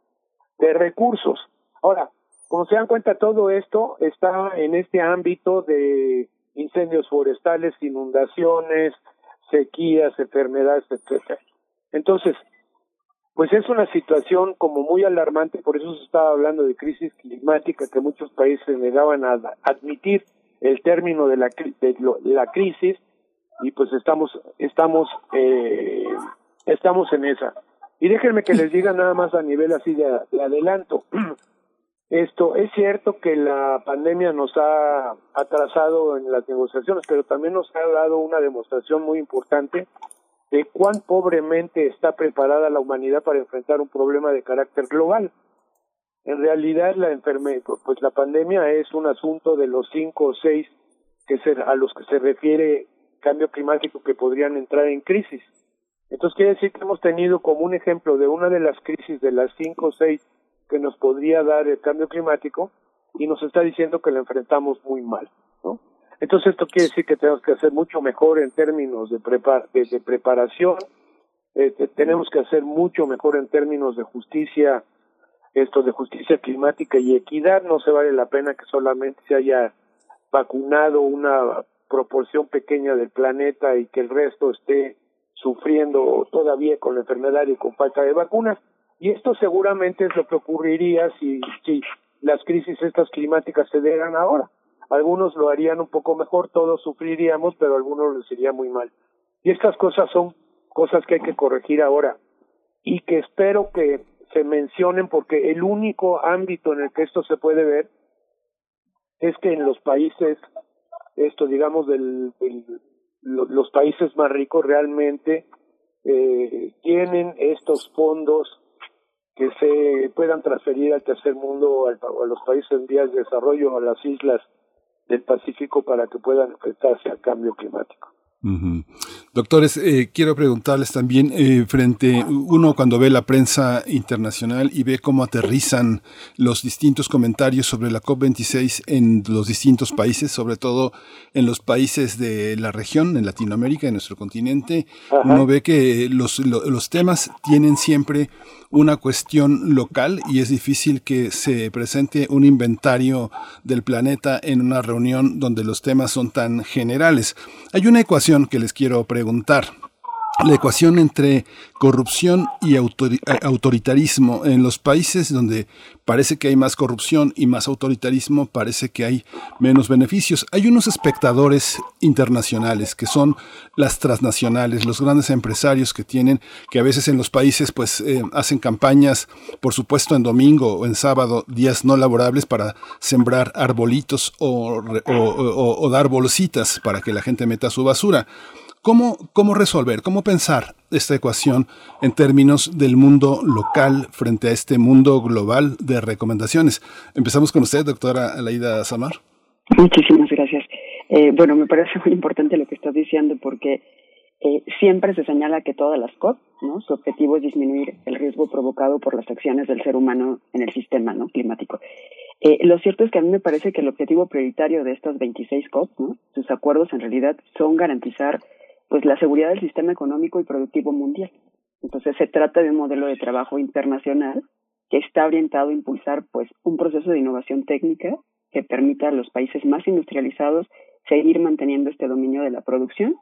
de recursos. Ahora, como se dan cuenta, todo esto está en este ámbito de incendios forestales, inundaciones, sequías, enfermedades, etcétera. Entonces, pues es una situación como muy alarmante, por eso se estaba hablando de crisis climática que muchos países negaban a admitir el término de la, de la crisis y pues estamos estamos eh, estamos en esa. Y déjenme que les diga nada más a nivel así de, adelanto. <clears throat> Esto es cierto que la pandemia nos ha atrasado en las negociaciones pero también nos ha dado una demostración muy importante de cuán pobremente está preparada la humanidad para enfrentar un problema de carácter global en realidad la enfermedad, pues la pandemia es un asunto de los cinco o seis que se, a los que se refiere cambio climático que podrían entrar en crisis. Entonces quiere decir que hemos tenido como un ejemplo de una de las crisis de las cinco o seis que nos podría dar el cambio climático y nos está diciendo que la enfrentamos muy mal, ¿no? Entonces esto quiere decir que tenemos que hacer mucho mejor en términos de, de, preparación, eh, tenemos que hacer mucho mejor en términos de justicia, esto de justicia climática y equidad. No se vale la pena que solamente se haya vacunado una proporción pequeña del planeta y que el resto esté sufriendo todavía con la enfermedad y con falta de vacunas. Y esto seguramente es lo que ocurriría si, si las crisis estas climáticas se dieran ahora algunos lo harían un poco mejor, todos sufriríamos, pero algunos les iría muy mal. Y estas cosas son cosas que hay que corregir ahora y que espero que se mencionen porque el único ámbito en el que esto se puede ver es que en los países, esto digamos, del, los países más ricos realmente eh, tienen estos fondos que se puedan transferir al tercer mundo, a los países en vías de desarrollo, a las islas del Pacífico para que puedan enfrentarse al cambio climático. Doctores, eh, quiero preguntarles también, eh, frente, uno cuando ve la prensa internacional y ve cómo aterrizan los distintos comentarios sobre la COP26 en los distintos países, sobre todo en los países de la región, en Latinoamérica, en nuestro continente, uno ve que los, los temas tienen siempre una cuestión local y es difícil que se presente un inventario del planeta en una reunión donde los temas son tan generales. Hay una ecuación que les quiero preguntar la ecuación entre corrupción y eh, autoritarismo. En los países donde parece que hay más corrupción y más autoritarismo, parece que hay menos beneficios. Hay unos espectadores internacionales que son las transnacionales, los grandes empresarios que tienen, que a veces en los países pues eh, hacen campañas, por supuesto en domingo o en sábado, días no laborables para sembrar arbolitos o, o dar bolsitas para que la gente meta su basura. ¿Cómo, ¿Cómo resolver, cómo pensar esta ecuación en términos del mundo local frente a este mundo global de recomendaciones? Empezamos con usted, doctora Alaida Samar. Muchísimas gracias. Eh, bueno, me parece muy importante lo que estás diciendo porque eh, siempre se señala que todas las COP, su objetivo es disminuir el riesgo provocado por las acciones del ser humano en el sistema climático. Eh, lo cierto es que a mí me parece que el objetivo prioritario de estas 26 COP, ¿no? sus acuerdos en realidad son garantizar pues la seguridad del sistema económico y productivo mundial. Entonces se trata de un modelo de trabajo internacional que está orientado a impulsar pues un proceso de innovación técnica que permita a los países más industrializados seguir manteniendo este dominio de la producción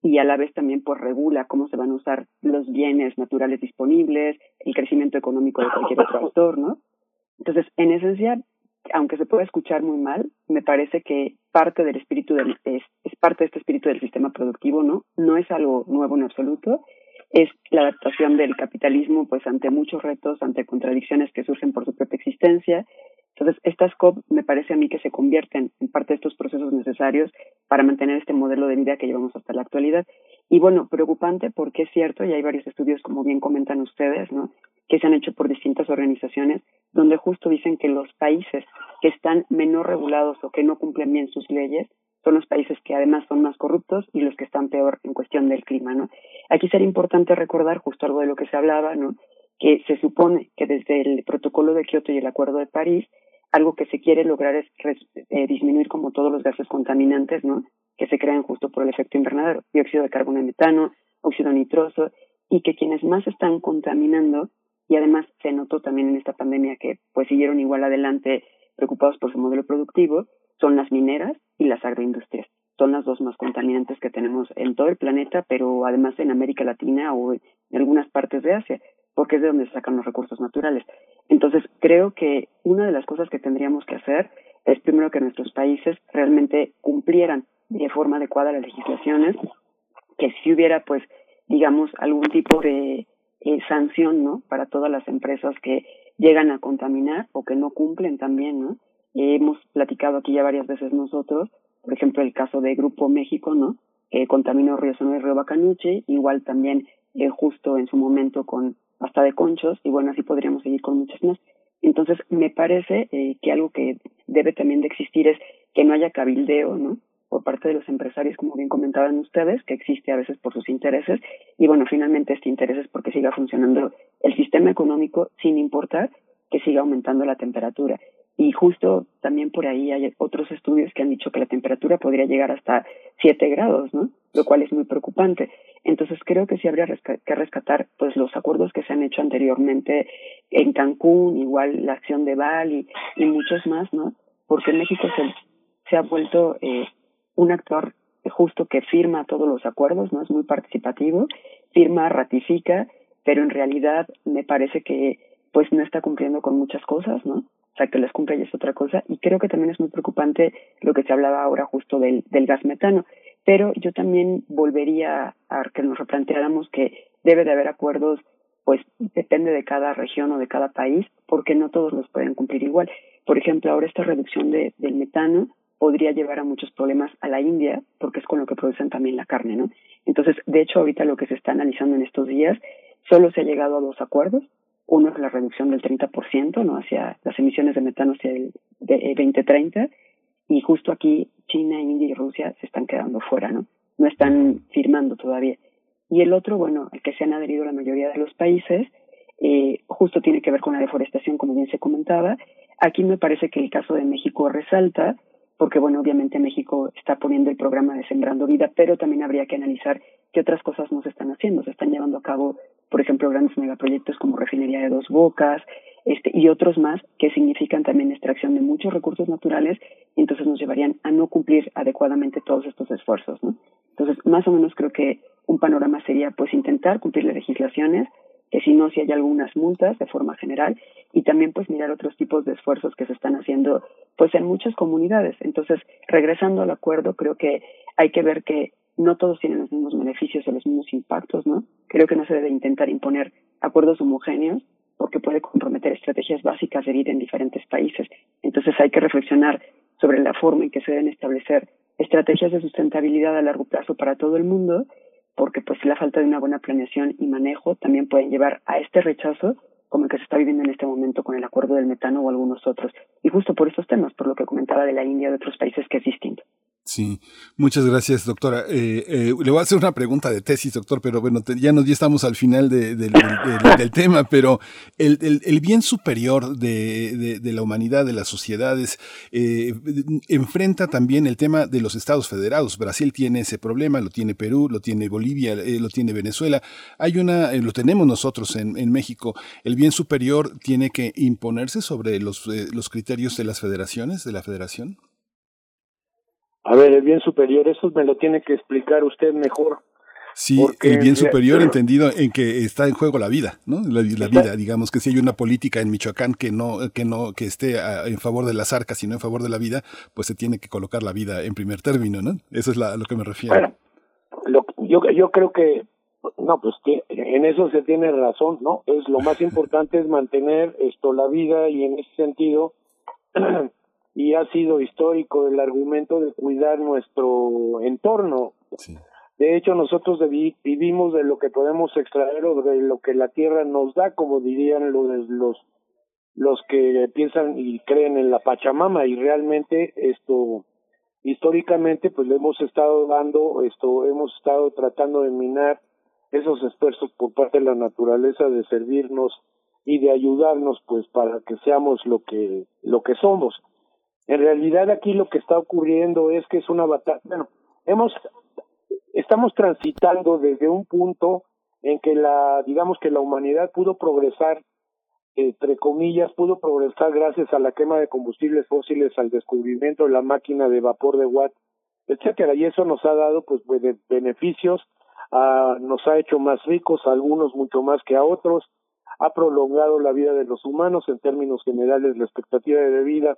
y a la vez también pues regula cómo se van a usar los bienes naturales disponibles, el crecimiento económico de cualquier otro actor, ¿no? Entonces, en esencia, aunque se pueda escuchar muy mal, me parece que parte del espíritu del, es, es parte de este espíritu del sistema productivo, ¿no? No es algo nuevo en absoluto, es la adaptación del capitalismo pues ante muchos retos, ante contradicciones que surgen por su propia existencia. Entonces, estas COP me parece a mí que se convierten en parte de estos procesos necesarios para mantener este modelo de vida que llevamos hasta la actualidad. Y bueno, preocupante porque es cierto, y hay varios estudios, como bien comentan ustedes, ¿no? Que se han hecho por distintas organizaciones, donde justo dicen que los países que están menos regulados o que no cumplen bien sus leyes son los países que además son más corruptos y los que están peor en cuestión del clima, ¿no? Aquí sería importante recordar justo algo de lo que se hablaba, ¿no? Que se supone que desde el protocolo de Kioto y el Acuerdo de París, algo que se quiere lograr es eh, disminuir como todos los gases contaminantes, ¿no? Que se crean justo por el efecto invernadero, dióxido de carbono y metano, óxido nitroso, y que quienes más están contaminando y además se notó también en esta pandemia que pues siguieron igual adelante preocupados por su modelo productivo, son las mineras y las agroindustrias. Son las dos más contaminantes que tenemos en todo el planeta, pero además en América Latina o en algunas partes de Asia, porque es de donde se sacan los recursos naturales. Entonces, creo que una de las cosas que tendríamos que hacer es primero que nuestros países realmente cumplieran de forma adecuada las legislaciones, que si hubiera, pues, digamos, algún tipo de eh, sanción, ¿no? Para todas las empresas que llegan a contaminar o que no cumplen también, ¿no? hemos platicado aquí ya varias veces nosotros, por ejemplo, el caso de Grupo México, ¿no? Que contaminó Río Sonora y Río Bacanuche, igual también eh, justo en su momento con hasta de conchos, y bueno, así podríamos seguir con muchas más. Entonces, me parece eh, que algo que debe también de existir es que no haya cabildeo, ¿no? Por parte de los empresarios, como bien comentaban ustedes, que existe a veces por sus intereses, y bueno, finalmente este interés es porque siga funcionando el sistema económico sin importar que siga aumentando la temperatura. Y justo también por ahí hay otros estudios que han dicho que la temperatura podría llegar hasta 7 grados, ¿no? Lo cual es muy preocupante. Entonces creo que sí habría que rescatar pues los acuerdos que se han hecho anteriormente en Cancún, igual la acción de Bali y muchos más, ¿no? Porque México se, se ha vuelto eh, un actor justo que firma todos los acuerdos, ¿no? Es muy participativo, firma, ratifica, pero en realidad me parece que pues no está cumpliendo con muchas cosas, ¿no? O sea, que las cumple y es otra cosa. Y creo que también es muy preocupante lo que se hablaba ahora justo del, del gas metano. Pero yo también volvería a que nos replanteáramos que debe de haber acuerdos, pues depende de cada región o de cada país, porque no todos los pueden cumplir igual. Por ejemplo, ahora esta reducción de, del metano podría llevar a muchos problemas a la India, porque es con lo que producen también la carne, ¿no? Entonces, de hecho, ahorita lo que se está analizando en estos días, solo se ha llegado a dos acuerdos. Uno es la reducción del 30%, ¿no? Hacia las emisiones de metano hacia el de 2030. Eh, y justo aquí China, India y Rusia se están quedando fuera, ¿no? No están firmando todavía. Y el otro, bueno, el que se han adherido la mayoría de los países, eh, justo tiene que ver con la deforestación, como bien se comentaba. Aquí me parece que el caso de México resalta porque bueno, obviamente México está poniendo el programa de Sembrando Vida, pero también habría que analizar qué otras cosas no se están haciendo. Se están llevando a cabo, por ejemplo, grandes megaproyectos como refinería de dos bocas, este, y otros más que significan también extracción de muchos recursos naturales y entonces nos llevarían a no cumplir adecuadamente todos estos esfuerzos, ¿no? Entonces, más o menos creo que un panorama sería pues intentar cumplir las legislaciones, que si no, si hay algunas multas de forma general y también pues mirar otros tipos de esfuerzos que se están haciendo pues en muchas comunidades. Entonces, regresando al acuerdo, creo que hay que ver que no todos tienen los mismos beneficios o los mismos impactos, ¿no? Creo que no se debe intentar imponer acuerdos homogéneos porque puede comprometer estrategias básicas de vida en diferentes países. Entonces hay que reflexionar sobre la forma en que se deben establecer estrategias de sustentabilidad a largo plazo para todo el mundo porque pues la falta de una buena planeación y manejo también pueden llevar a este rechazo como el que se está viviendo en este momento con el acuerdo del metano o algunos otros. Y justo por estos temas, por lo que comentaba de la India y de otros países que es distinto. Sí, muchas gracias, doctora. Eh, eh, le voy a hacer una pregunta de tesis, doctor, pero bueno, ya, nos, ya estamos al final del tema, pero el, el, bien superior de, de, la humanidad, de las sociedades, eh, enfrenta también el tema de los estados federados. Brasil tiene ese problema, lo tiene Perú, lo tiene Bolivia, lo tiene Venezuela. Hay una, lo tenemos nosotros en, en, México. El bien superior tiene que imponerse sobre los, los criterios de las federaciones, de la federación. A ver, el bien superior, eso me lo tiene que explicar usted mejor. Sí, el bien superior entendido en que está en juego la vida, ¿no? La, vida, digamos que si hay una política en Michoacán que no, que no, que esté en favor de las arcas, sino en favor de la vida, pues se tiene que colocar la vida en primer término, ¿no? Eso es a lo que me refiero. Bueno, yo, yo creo que, no, pues en eso se tiene razón, ¿no? Es lo más <laughs> importante es mantener esto la vida y en ese sentido <clears throat> y ha sido histórico el argumento de cuidar nuestro entorno. De hecho, nosotros vivimos de lo que podemos extraer o de lo que la tierra nos da, como dirían los, los, los que piensan y creen en la Pachamama, y realmente esto, históricamente, pues le hemos estado dando, esto, hemos estado tratando de minar esos esfuerzos por parte de la naturaleza de servirnos y de ayudarnos, pues, para que seamos lo que, lo que somos en realidad aquí lo que está ocurriendo es que es una batalla, bueno, hemos, estamos transitando desde un punto en que la, digamos que la humanidad pudo progresar, entre comillas, pudo progresar gracias a la quema de combustibles fósiles, al descubrimiento de la máquina de vapor de Watt, etcétera, y eso nos ha dado pues beneficios, ah, nos ha hecho más ricos, a algunos mucho más que a otros, ha prolongado la vida de los humanos en términos generales, la expectativa de vida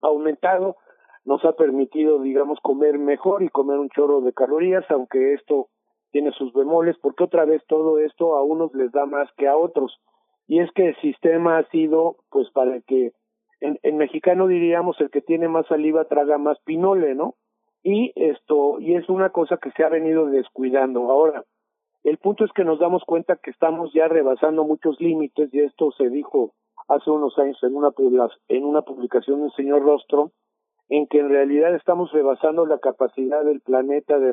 aumentado, nos ha permitido, digamos, comer mejor y comer un chorro de calorías, aunque esto tiene sus bemoles, porque otra vez todo esto a unos les da más que a otros. Y es que el sistema ha sido, pues, para que, en, en mexicano diríamos, el que tiene más saliva traga más pinole, ¿no? Y esto, y es una cosa que se ha venido descuidando. Ahora, el punto es que nos damos cuenta que estamos ya rebasando muchos límites, y esto se dijo hace unos años en una, en una publicación del señor Rostro, en que en realidad estamos rebasando la capacidad del planeta de,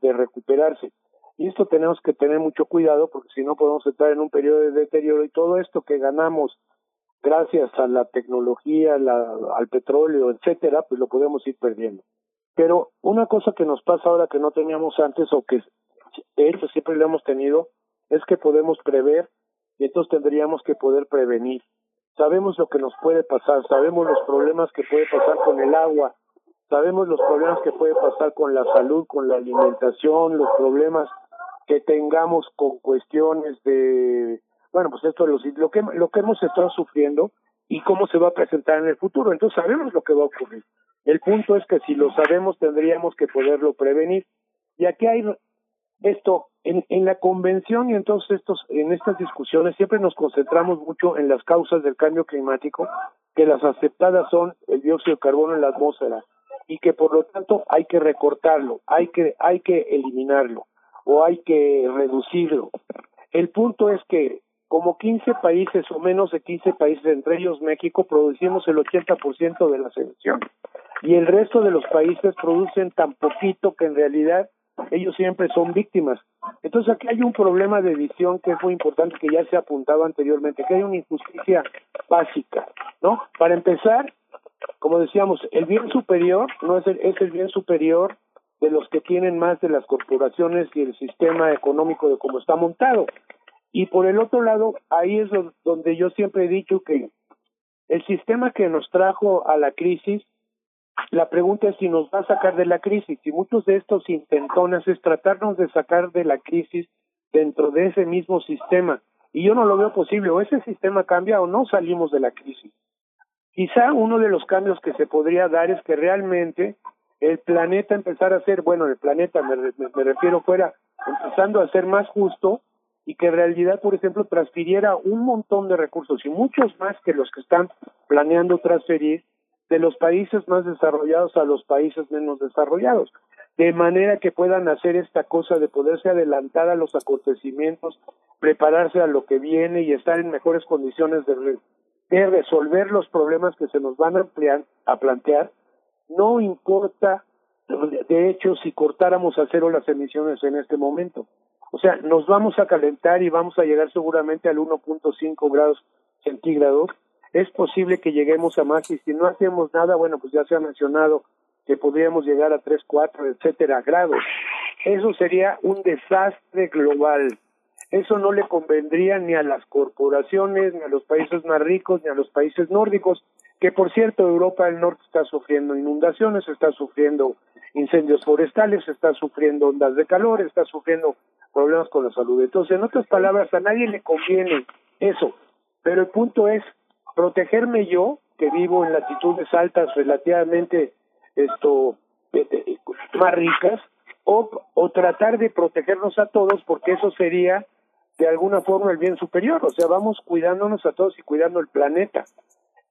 de recuperarse. Y esto tenemos que tener mucho cuidado porque si no podemos entrar en un periodo de deterioro y todo esto que ganamos gracias a la tecnología, al petróleo, etcétera, pues lo podemos ir perdiendo. Pero una cosa que nos pasa ahora que no teníamos antes o que de siempre lo hemos tenido es que podemos prever y entonces tendríamos que poder prevenir. Sabemos lo que nos puede pasar, sabemos los problemas que puede pasar con el agua, sabemos los problemas que puede pasar con la salud, con la alimentación, los problemas que tengamos con cuestiones de bueno, pues esto es lo, que, lo que hemos estado sufriendo y cómo se va a presentar en el futuro. Entonces sabemos lo que va a ocurrir. El punto es que si lo sabemos tendríamos que poderlo prevenir. Y aquí hay esto en, en la convención y entonces estos en estas discusiones siempre nos concentramos mucho en las causas del cambio climático, que las aceptadas son el dióxido de carbono en la atmósfera y que por lo tanto hay que recortarlo, hay que hay que eliminarlo o hay que reducirlo. El punto es que como 15 países o menos de 15 países, entre ellos México, producimos el 80% de las emisiones. Y el resto de los países producen tan poquito que en realidad ellos siempre son víctimas. Entonces aquí hay un problema de visión que muy importante, que ya se apuntaba anteriormente, que hay una injusticia básica, ¿no? Para empezar, como decíamos, el bien superior no es el, es el bien superior de los que tienen más de las corporaciones y el sistema económico de cómo está montado. Y por el otro lado, ahí es donde yo siempre he dicho que el sistema que nos trajo a la crisis, la pregunta es si nos va a sacar de la crisis. Y muchos de estos intentones es tratarnos de sacar de la crisis dentro de ese mismo sistema. Y yo no lo veo posible. O ese sistema cambia o no salimos de la crisis. Quizá uno de los cambios que se podría dar es que realmente el planeta empezara a ser, bueno, el planeta me, me refiero fuera, empezando a ser más justo y que en realidad, por ejemplo, transfiriera un montón de recursos y muchos más que los que están planeando transferir de los países más desarrollados a los países menos desarrollados, de manera que puedan hacer esta cosa de poderse adelantar a los acontecimientos, prepararse a lo que viene y estar en mejores condiciones de, resolver los problemas que se nos van a, a plantear, no importa, de hecho, si cortáramos a cero las emisiones en este momento o sea, nos vamos a calentar y vamos a llegar seguramente al 1.5 grados centígrados. Es posible que lleguemos a más y si no hacemos nada, bueno, pues ya se ha mencionado que podríamos llegar a 3, 4, etcétera grados. Eso sería un desastre global. Eso no le convendría ni a las corporaciones, ni a los países más ricos, ni a los países nórdicos, que por cierto Europa del Norte está sufriendo inundaciones, está sufriendo incendios forestales, está sufriendo ondas de calor, está sufriendo problemas con la salud. Entonces, en otras palabras, a nadie le conviene eso. Pero el punto es protegerme yo, que vivo en latitudes altas relativamente esto eh, eh, más ricas, o, o tratar de protegernos a todos, porque eso sería de alguna forma el bien superior. O sea, vamos cuidándonos a todos y cuidando el planeta.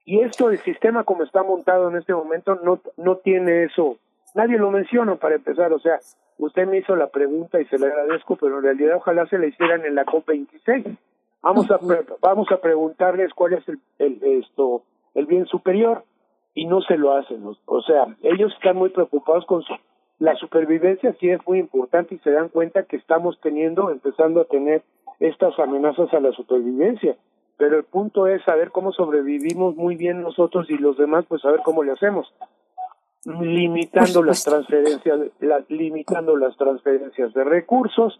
Y esto, el sistema como está montado en este momento, no, no tiene eso. Nadie lo menciona para empezar. O sea, Usted me hizo la pregunta y se le agradezco, pero en realidad ojalá se la hicieran en la COP26. Vamos a vamos a preguntarles cuál es el, el esto el bien superior y no se lo hacen. O sea, ellos están muy preocupados con su la supervivencia sí es muy importante y se dan cuenta que estamos teniendo, empezando a tener estas amenazas a la supervivencia. Pero el punto es saber cómo sobrevivimos muy bien nosotros y los demás, pues saber cómo le hacemos limitando las transferencias, limitando las transferencias de recursos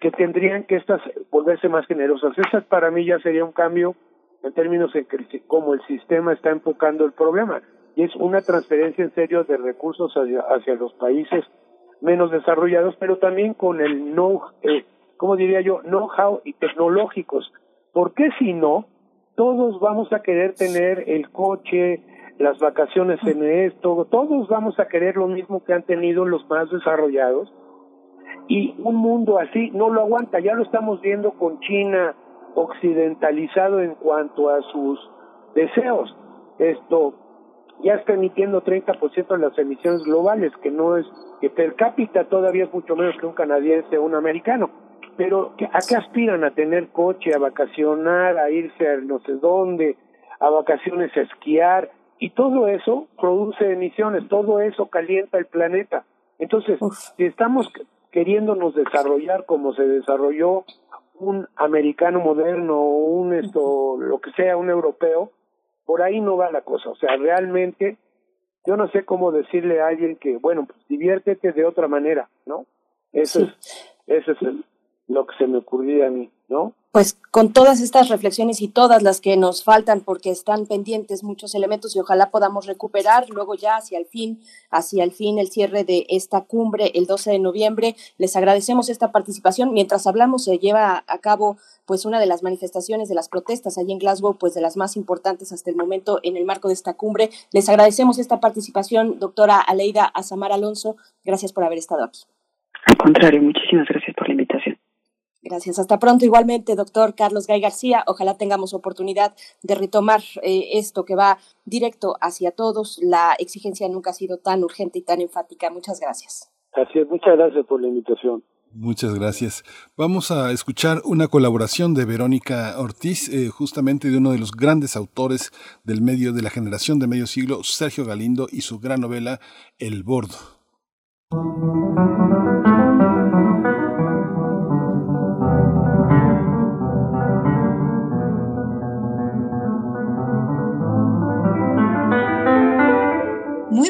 que tendrían que estas volverse más generosas. Esa para mí ya sería un cambio en términos que como el sistema está enfocando el problema y es una transferencia en serio de recursos hacia, hacia los países menos desarrollados, pero también con el no, eh, ¿cómo diría yo? Know-how y tecnológicos. Porque si no, todos vamos a querer tener el coche, las vacaciones en esto, todos vamos a querer lo mismo que han tenido los más desarrollados y un mundo así no lo aguanta, ya lo estamos viendo con China occidentalizado en cuanto a sus deseos. Esto ya está emitiendo 30% de las emisiones globales, que no es, que per cápita todavía es mucho menos que un canadiense o un americano. Pero ¿a qué aspiran? A tener coche, a vacacionar, a irse a no sé dónde, a vacaciones a esquiar, y todo eso produce emisiones, todo eso calienta el planeta. Entonces, si estamos queriéndonos desarrollar como se desarrolló un americano moderno o un esto, lo que sea, un europeo, por ahí no va la cosa. O sea, realmente yo no sé cómo decirle a alguien que, bueno, pues diviértete de otra manera, ¿no? Eso es, eso es lo que se me ocurría a mí, ¿no? Pues con todas estas reflexiones y todas las que nos faltan, porque están pendientes muchos elementos y ojalá podamos recuperar luego ya hacia el fin, hacia el fin, el cierre de esta cumbre el 12 de noviembre. Les agradecemos esta participación. Mientras hablamos, se lleva a cabo pues una de las manifestaciones de las protestas allí en Glasgow, pues de las más importantes hasta el momento en el marco de esta cumbre. Les agradecemos esta participación, doctora Aleida Azamar Alonso. Gracias por haber estado aquí. Al contrario, muchísimas gracias. Gracias. Hasta pronto. Igualmente, doctor Carlos Gay García. Ojalá tengamos oportunidad de retomar eh, esto que va directo hacia todos. La exigencia nunca ha sido tan urgente y tan enfática. Muchas gracias. Así es. Muchas gracias por la invitación. Muchas gracias. Vamos a escuchar una colaboración de Verónica Ortiz, eh, justamente de uno de los grandes autores del medio de la generación de medio siglo, Sergio Galindo, y su gran novela El Bordo.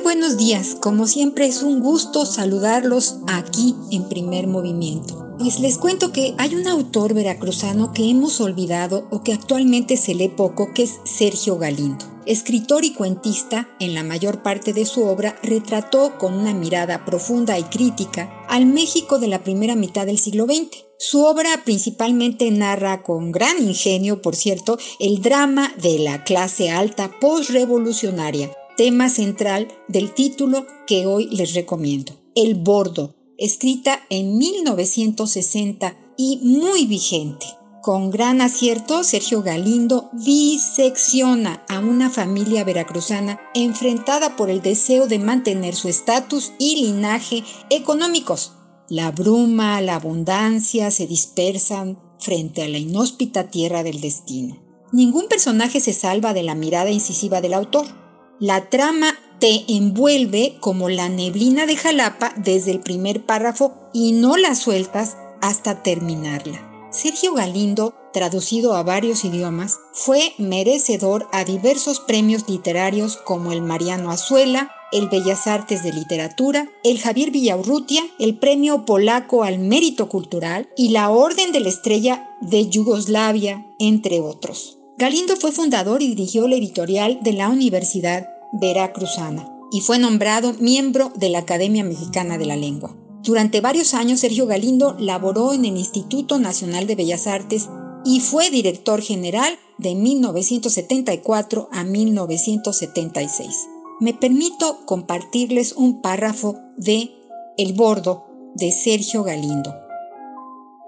Buenos días, como siempre es un gusto saludarlos aquí en primer movimiento. Pues les cuento que hay un autor veracruzano que hemos olvidado o que actualmente se lee poco, que es Sergio Galindo. Escritor y cuentista, en la mayor parte de su obra retrató con una mirada profunda y crítica al México de la primera mitad del siglo XX. Su obra principalmente narra con gran ingenio, por cierto, el drama de la clase alta postrevolucionaria, tema central del título que hoy les recomiendo, El Bordo, escrita en 1960 y muy vigente. Con gran acierto, Sergio Galindo disecciona a una familia veracruzana enfrentada por el deseo de mantener su estatus y linaje económicos. La bruma, la abundancia se dispersan frente a la inhóspita tierra del destino. Ningún personaje se salva de la mirada incisiva del autor. La trama te envuelve como la neblina de Jalapa desde el primer párrafo y no la sueltas hasta terminarla. Sergio Galindo, traducido a varios idiomas, fue merecedor a diversos premios literarios como el Mariano Azuela, el Bellas Artes de Literatura, el Javier Villaurrutia, el Premio Polaco al Mérito Cultural y la Orden de la Estrella de Yugoslavia, entre otros. Galindo fue fundador y dirigió la editorial de la Universidad Veracruzana y fue nombrado miembro de la Academia Mexicana de la Lengua. Durante varios años Sergio Galindo laboró en el Instituto Nacional de Bellas Artes y fue director general de 1974 a 1976. Me permito compartirles un párrafo de El Bordo de Sergio Galindo.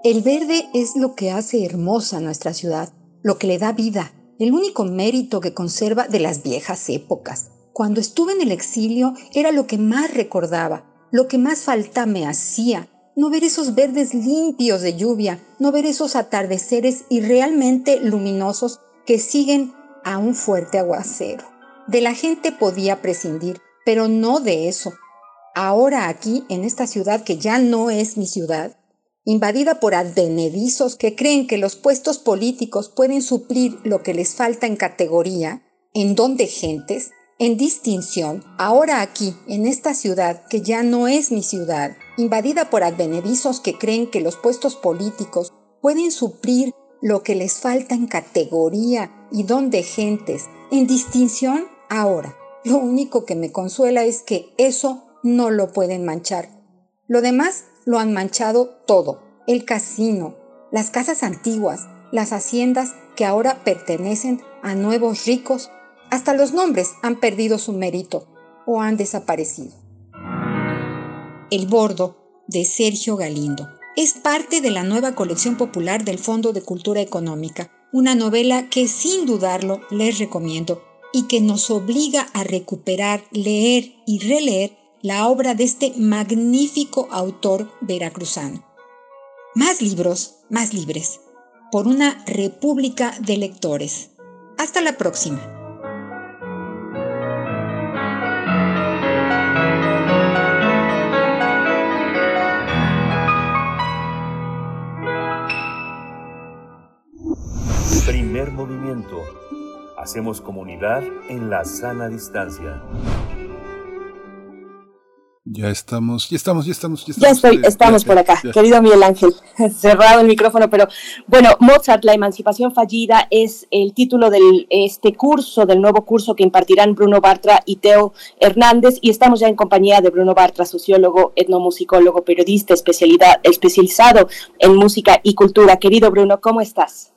El verde es lo que hace hermosa nuestra ciudad lo que le da vida, el único mérito que conserva de las viejas épocas. Cuando estuve en el exilio era lo que más recordaba, lo que más falta me hacía, no ver esos verdes limpios de lluvia, no ver esos atardeceres irrealmente luminosos que siguen a un fuerte aguacero. De la gente podía prescindir, pero no de eso. Ahora aquí, en esta ciudad que ya no es mi ciudad, invadida por advenedizos que creen que los puestos políticos pueden suplir lo que les falta en categoría, en don de gentes, en distinción, ahora aquí, en esta ciudad que ya no es mi ciudad, invadida por advenedizos que creen que los puestos políticos pueden suplir lo que les falta en categoría y don de gentes, en distinción, ahora. Lo único que me consuela es que eso no lo pueden manchar. Lo demás lo han manchado todo. El casino, las casas antiguas, las haciendas que ahora pertenecen a nuevos ricos, hasta los nombres han perdido su mérito o han desaparecido. El Bordo, de Sergio Galindo, es parte de la nueva colección popular del Fondo de Cultura Económica, una novela que sin dudarlo les recomiendo y que nos obliga a recuperar, leer y releer la obra de este magnífico autor veracruzano. Más libros, más libres, por una república de lectores. Hasta la próxima. Primer movimiento Hacemos comunidad en la sana distancia. Ya estamos, ya estamos, ya estamos, ya estamos. Ya estoy, estamos por acá, querido Miguel Ángel. <laughs> Cerrado el micrófono, pero bueno, Mozart, la emancipación fallida es el título de este curso, del nuevo curso que impartirán Bruno Bartra y Teo Hernández, y estamos ya en compañía de Bruno Bartra, sociólogo, etnomusicólogo, periodista especialidad, especializado en música y cultura. Querido Bruno, ¿cómo estás?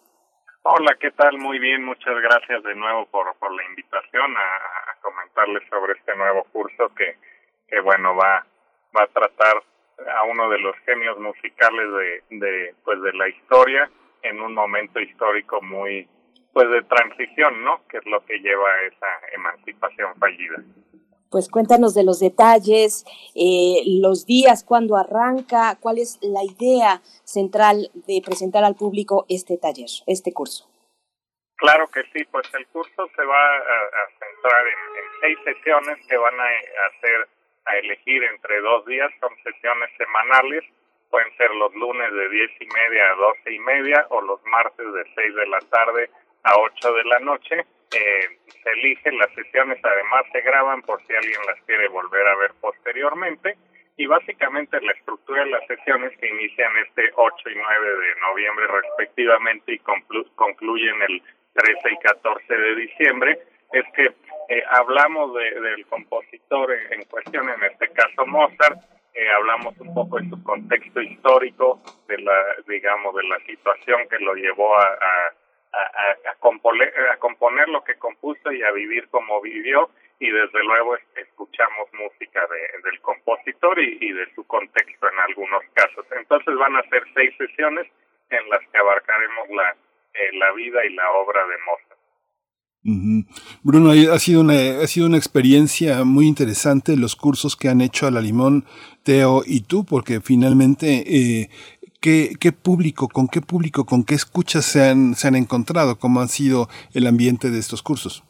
Hola, ¿qué tal? Muy bien, muchas gracias de nuevo por, por la invitación a comentarles sobre este nuevo curso que que bueno va va a tratar a uno de los genios musicales de, de pues de la historia en un momento histórico muy pues de transición, ¿no? Que es lo que lleva a esa emancipación fallida. Pues cuéntanos de los detalles, eh, los días, cuándo arranca, cuál es la idea central de presentar al público este taller, este curso. Claro que sí, pues el curso se va a, centrar en, en, seis sesiones que van a hacer a elegir entre dos días, son sesiones semanales, pueden ser los lunes de diez y media a doce y media o los martes de seis de la tarde a ocho de la noche. Eh, se eligen las sesiones, además se graban por si alguien las quiere volver a ver posteriormente. Y básicamente la estructura de las sesiones que inician este 8 y 9 de noviembre respectivamente y concluyen el 13 y 14 de diciembre es que eh, hablamos de, del compositor en, cuestión, en este caso Mozart, eh, hablamos un poco de su contexto histórico, de la, digamos, de la situación que lo llevó a, a, a, componer, a componer lo que compuso y a vivir como vivió, y desde luego escuchamos música de, del compositor y, y de su contexto en algunos casos. Entonces van a ser seis sesiones en las que abarcaremos la, eh, la vida y la obra de Mozart. Bruno, ha sido, una, ha sido una experiencia muy interesante los cursos que han hecho a la Limón, Teo y tú, porque finalmente, eh, ¿qué, ¿qué, público, con qué público, con qué escuchas se han, se han encontrado? ¿Cómo ha sido el ambiente de estos cursos?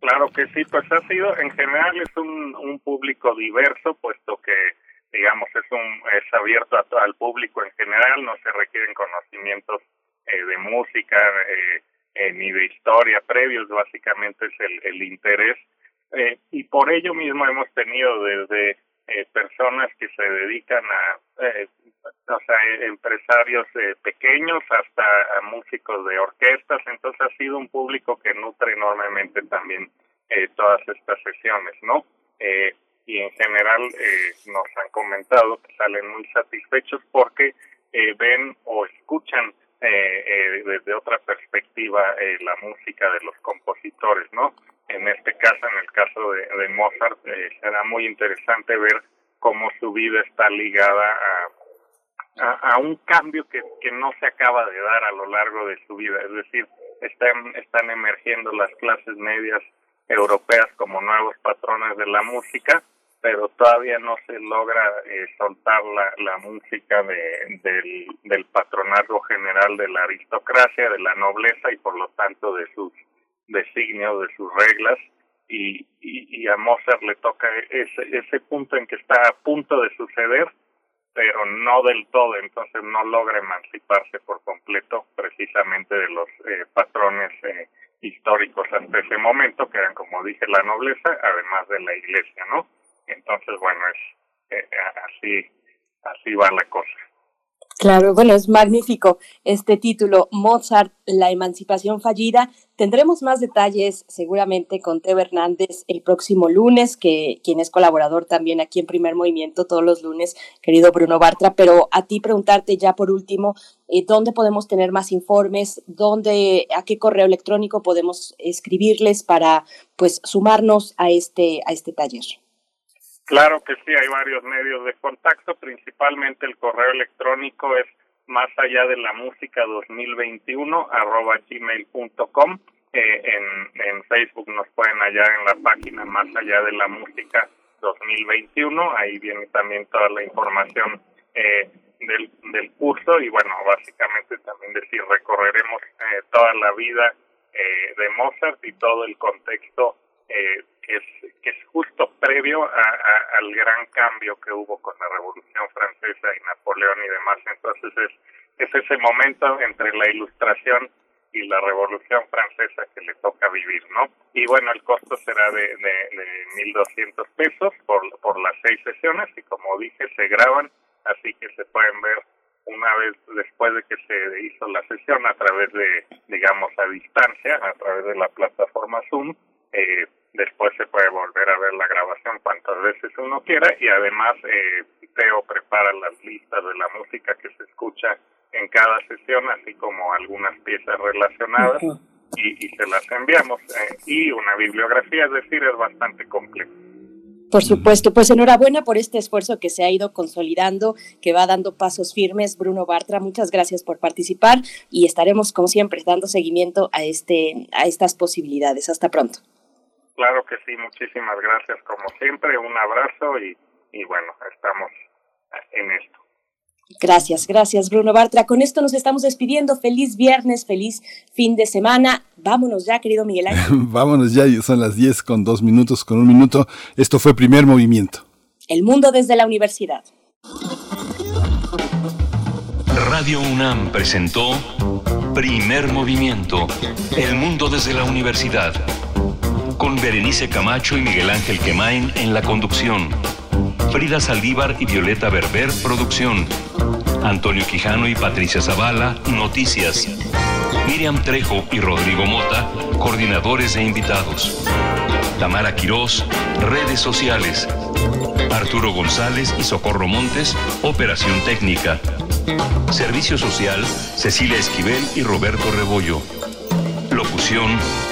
Claro que sí, pues ha sido, en general es un, un público diverso, puesto que, digamos, es, un, es abierto al público en general, no se requieren conocimientos eh, de música, eh, eh, ni de historia previos, básicamente es el, el interés. Eh, y por ello mismo hemos tenido desde eh, personas que se dedican a, eh, o sea, empresarios eh, pequeños hasta a músicos de orquestas, entonces ha sido un público que nutre enormemente también eh, todas estas sesiones, ¿no? Eh, y en general eh, nos han comentado que salen muy satisfechos porque eh, ven o escuchan eh, eh, desde otra perspectiva eh, la música de los compositores, ¿no? En este caso, en el caso de, de Mozart, eh, será muy interesante ver cómo su vida está ligada a, a, a, un cambio que, que no se acaba de dar a lo largo de su vida, es decir, están, están emergiendo las clases medias europeas como nuevos patrones de la música, pero todavía no se logra eh, soltar la, la música de, del, del patronato general de la aristocracia, de la nobleza y por lo tanto de sus designios, de sus reglas. Y, y, y a Mozart le toca ese, ese punto en que está a punto de suceder, pero no del todo, entonces no logra emanciparse por completo precisamente de los eh, patrones eh, históricos hasta ese momento, que eran, como dije, la nobleza, además de la iglesia, ¿no? Entonces, bueno, es eh, así, así va la cosa. Claro, bueno, es magnífico este título, Mozart, la emancipación fallida. Tendremos más detalles seguramente con Teo Hernández el próximo lunes, que quien es colaborador también aquí en Primer Movimiento todos los lunes, querido Bruno Bartra. Pero a ti preguntarte ya por último, eh, ¿dónde podemos tener más informes? ¿Dónde, a qué correo electrónico podemos escribirles para, pues, sumarnos a este, a este taller? Claro que sí, hay varios medios de contacto, principalmente el correo electrónico es más allá de la música 2021 arroba gmail.com. Eh, en, en Facebook nos pueden hallar en la página más allá de la música 2021, ahí viene también toda la información eh, del, del curso y bueno, básicamente también decir, recorreremos eh, toda la vida eh, de Mozart y todo el contexto eh, que es, que es justo previo a, al gran cambio que hubo con la Revolución Francesa y Napoleón y demás. Entonces es, es ese momento entre la ilustración y la Revolución Francesa que le toca vivir, ¿no? Y bueno, el costo será de, de, de 1.200 pesos por, por las seis sesiones y como dije, se graban, así que se pueden ver una vez después de que se hizo la sesión a través de, digamos, a distancia, a través de la plataforma Zoom, eh, después se puede volver a ver la grabación cuantas veces uno quiera y además eh, Teo prepara las listas de la música que se escucha en cada sesión, así como algunas piezas relacionadas y, y, se las enviamos. Eh, y una bibliografía, es decir, es bastante complejo. Por supuesto, pues enhorabuena por este esfuerzo que se ha ido consolidando, que va dando pasos firmes. Bruno Bartra, muchas gracias por participar y estaremos, como siempre, dando seguimiento a, este, a estas posibilidades. Hasta pronto. Claro que sí, muchísimas gracias como siempre, un abrazo y, y bueno, estamos en esto. Gracias, gracias Bruno Bartra. Con esto nos estamos despidiendo. Feliz viernes, feliz fin de semana. Vámonos ya, querido Miguel Ángel. <laughs> Vámonos ya, son las 10 con dos minutos, con un minuto. Esto fue primer movimiento. El mundo desde la universidad. Radio UNAM presentó Primer Movimiento. El mundo desde la universidad. Con Berenice Camacho y Miguel Ángel Quemain en la conducción. Frida Saldívar y Violeta Berber, producción. Antonio Quijano y Patricia Zavala, noticias. Miriam Trejo y Rodrigo Mota, coordinadores e invitados. Tamara Quirós, redes sociales. Arturo González y Socorro Montes, operación técnica. Servicio social, Cecilia Esquivel y Roberto Rebollo. Locución,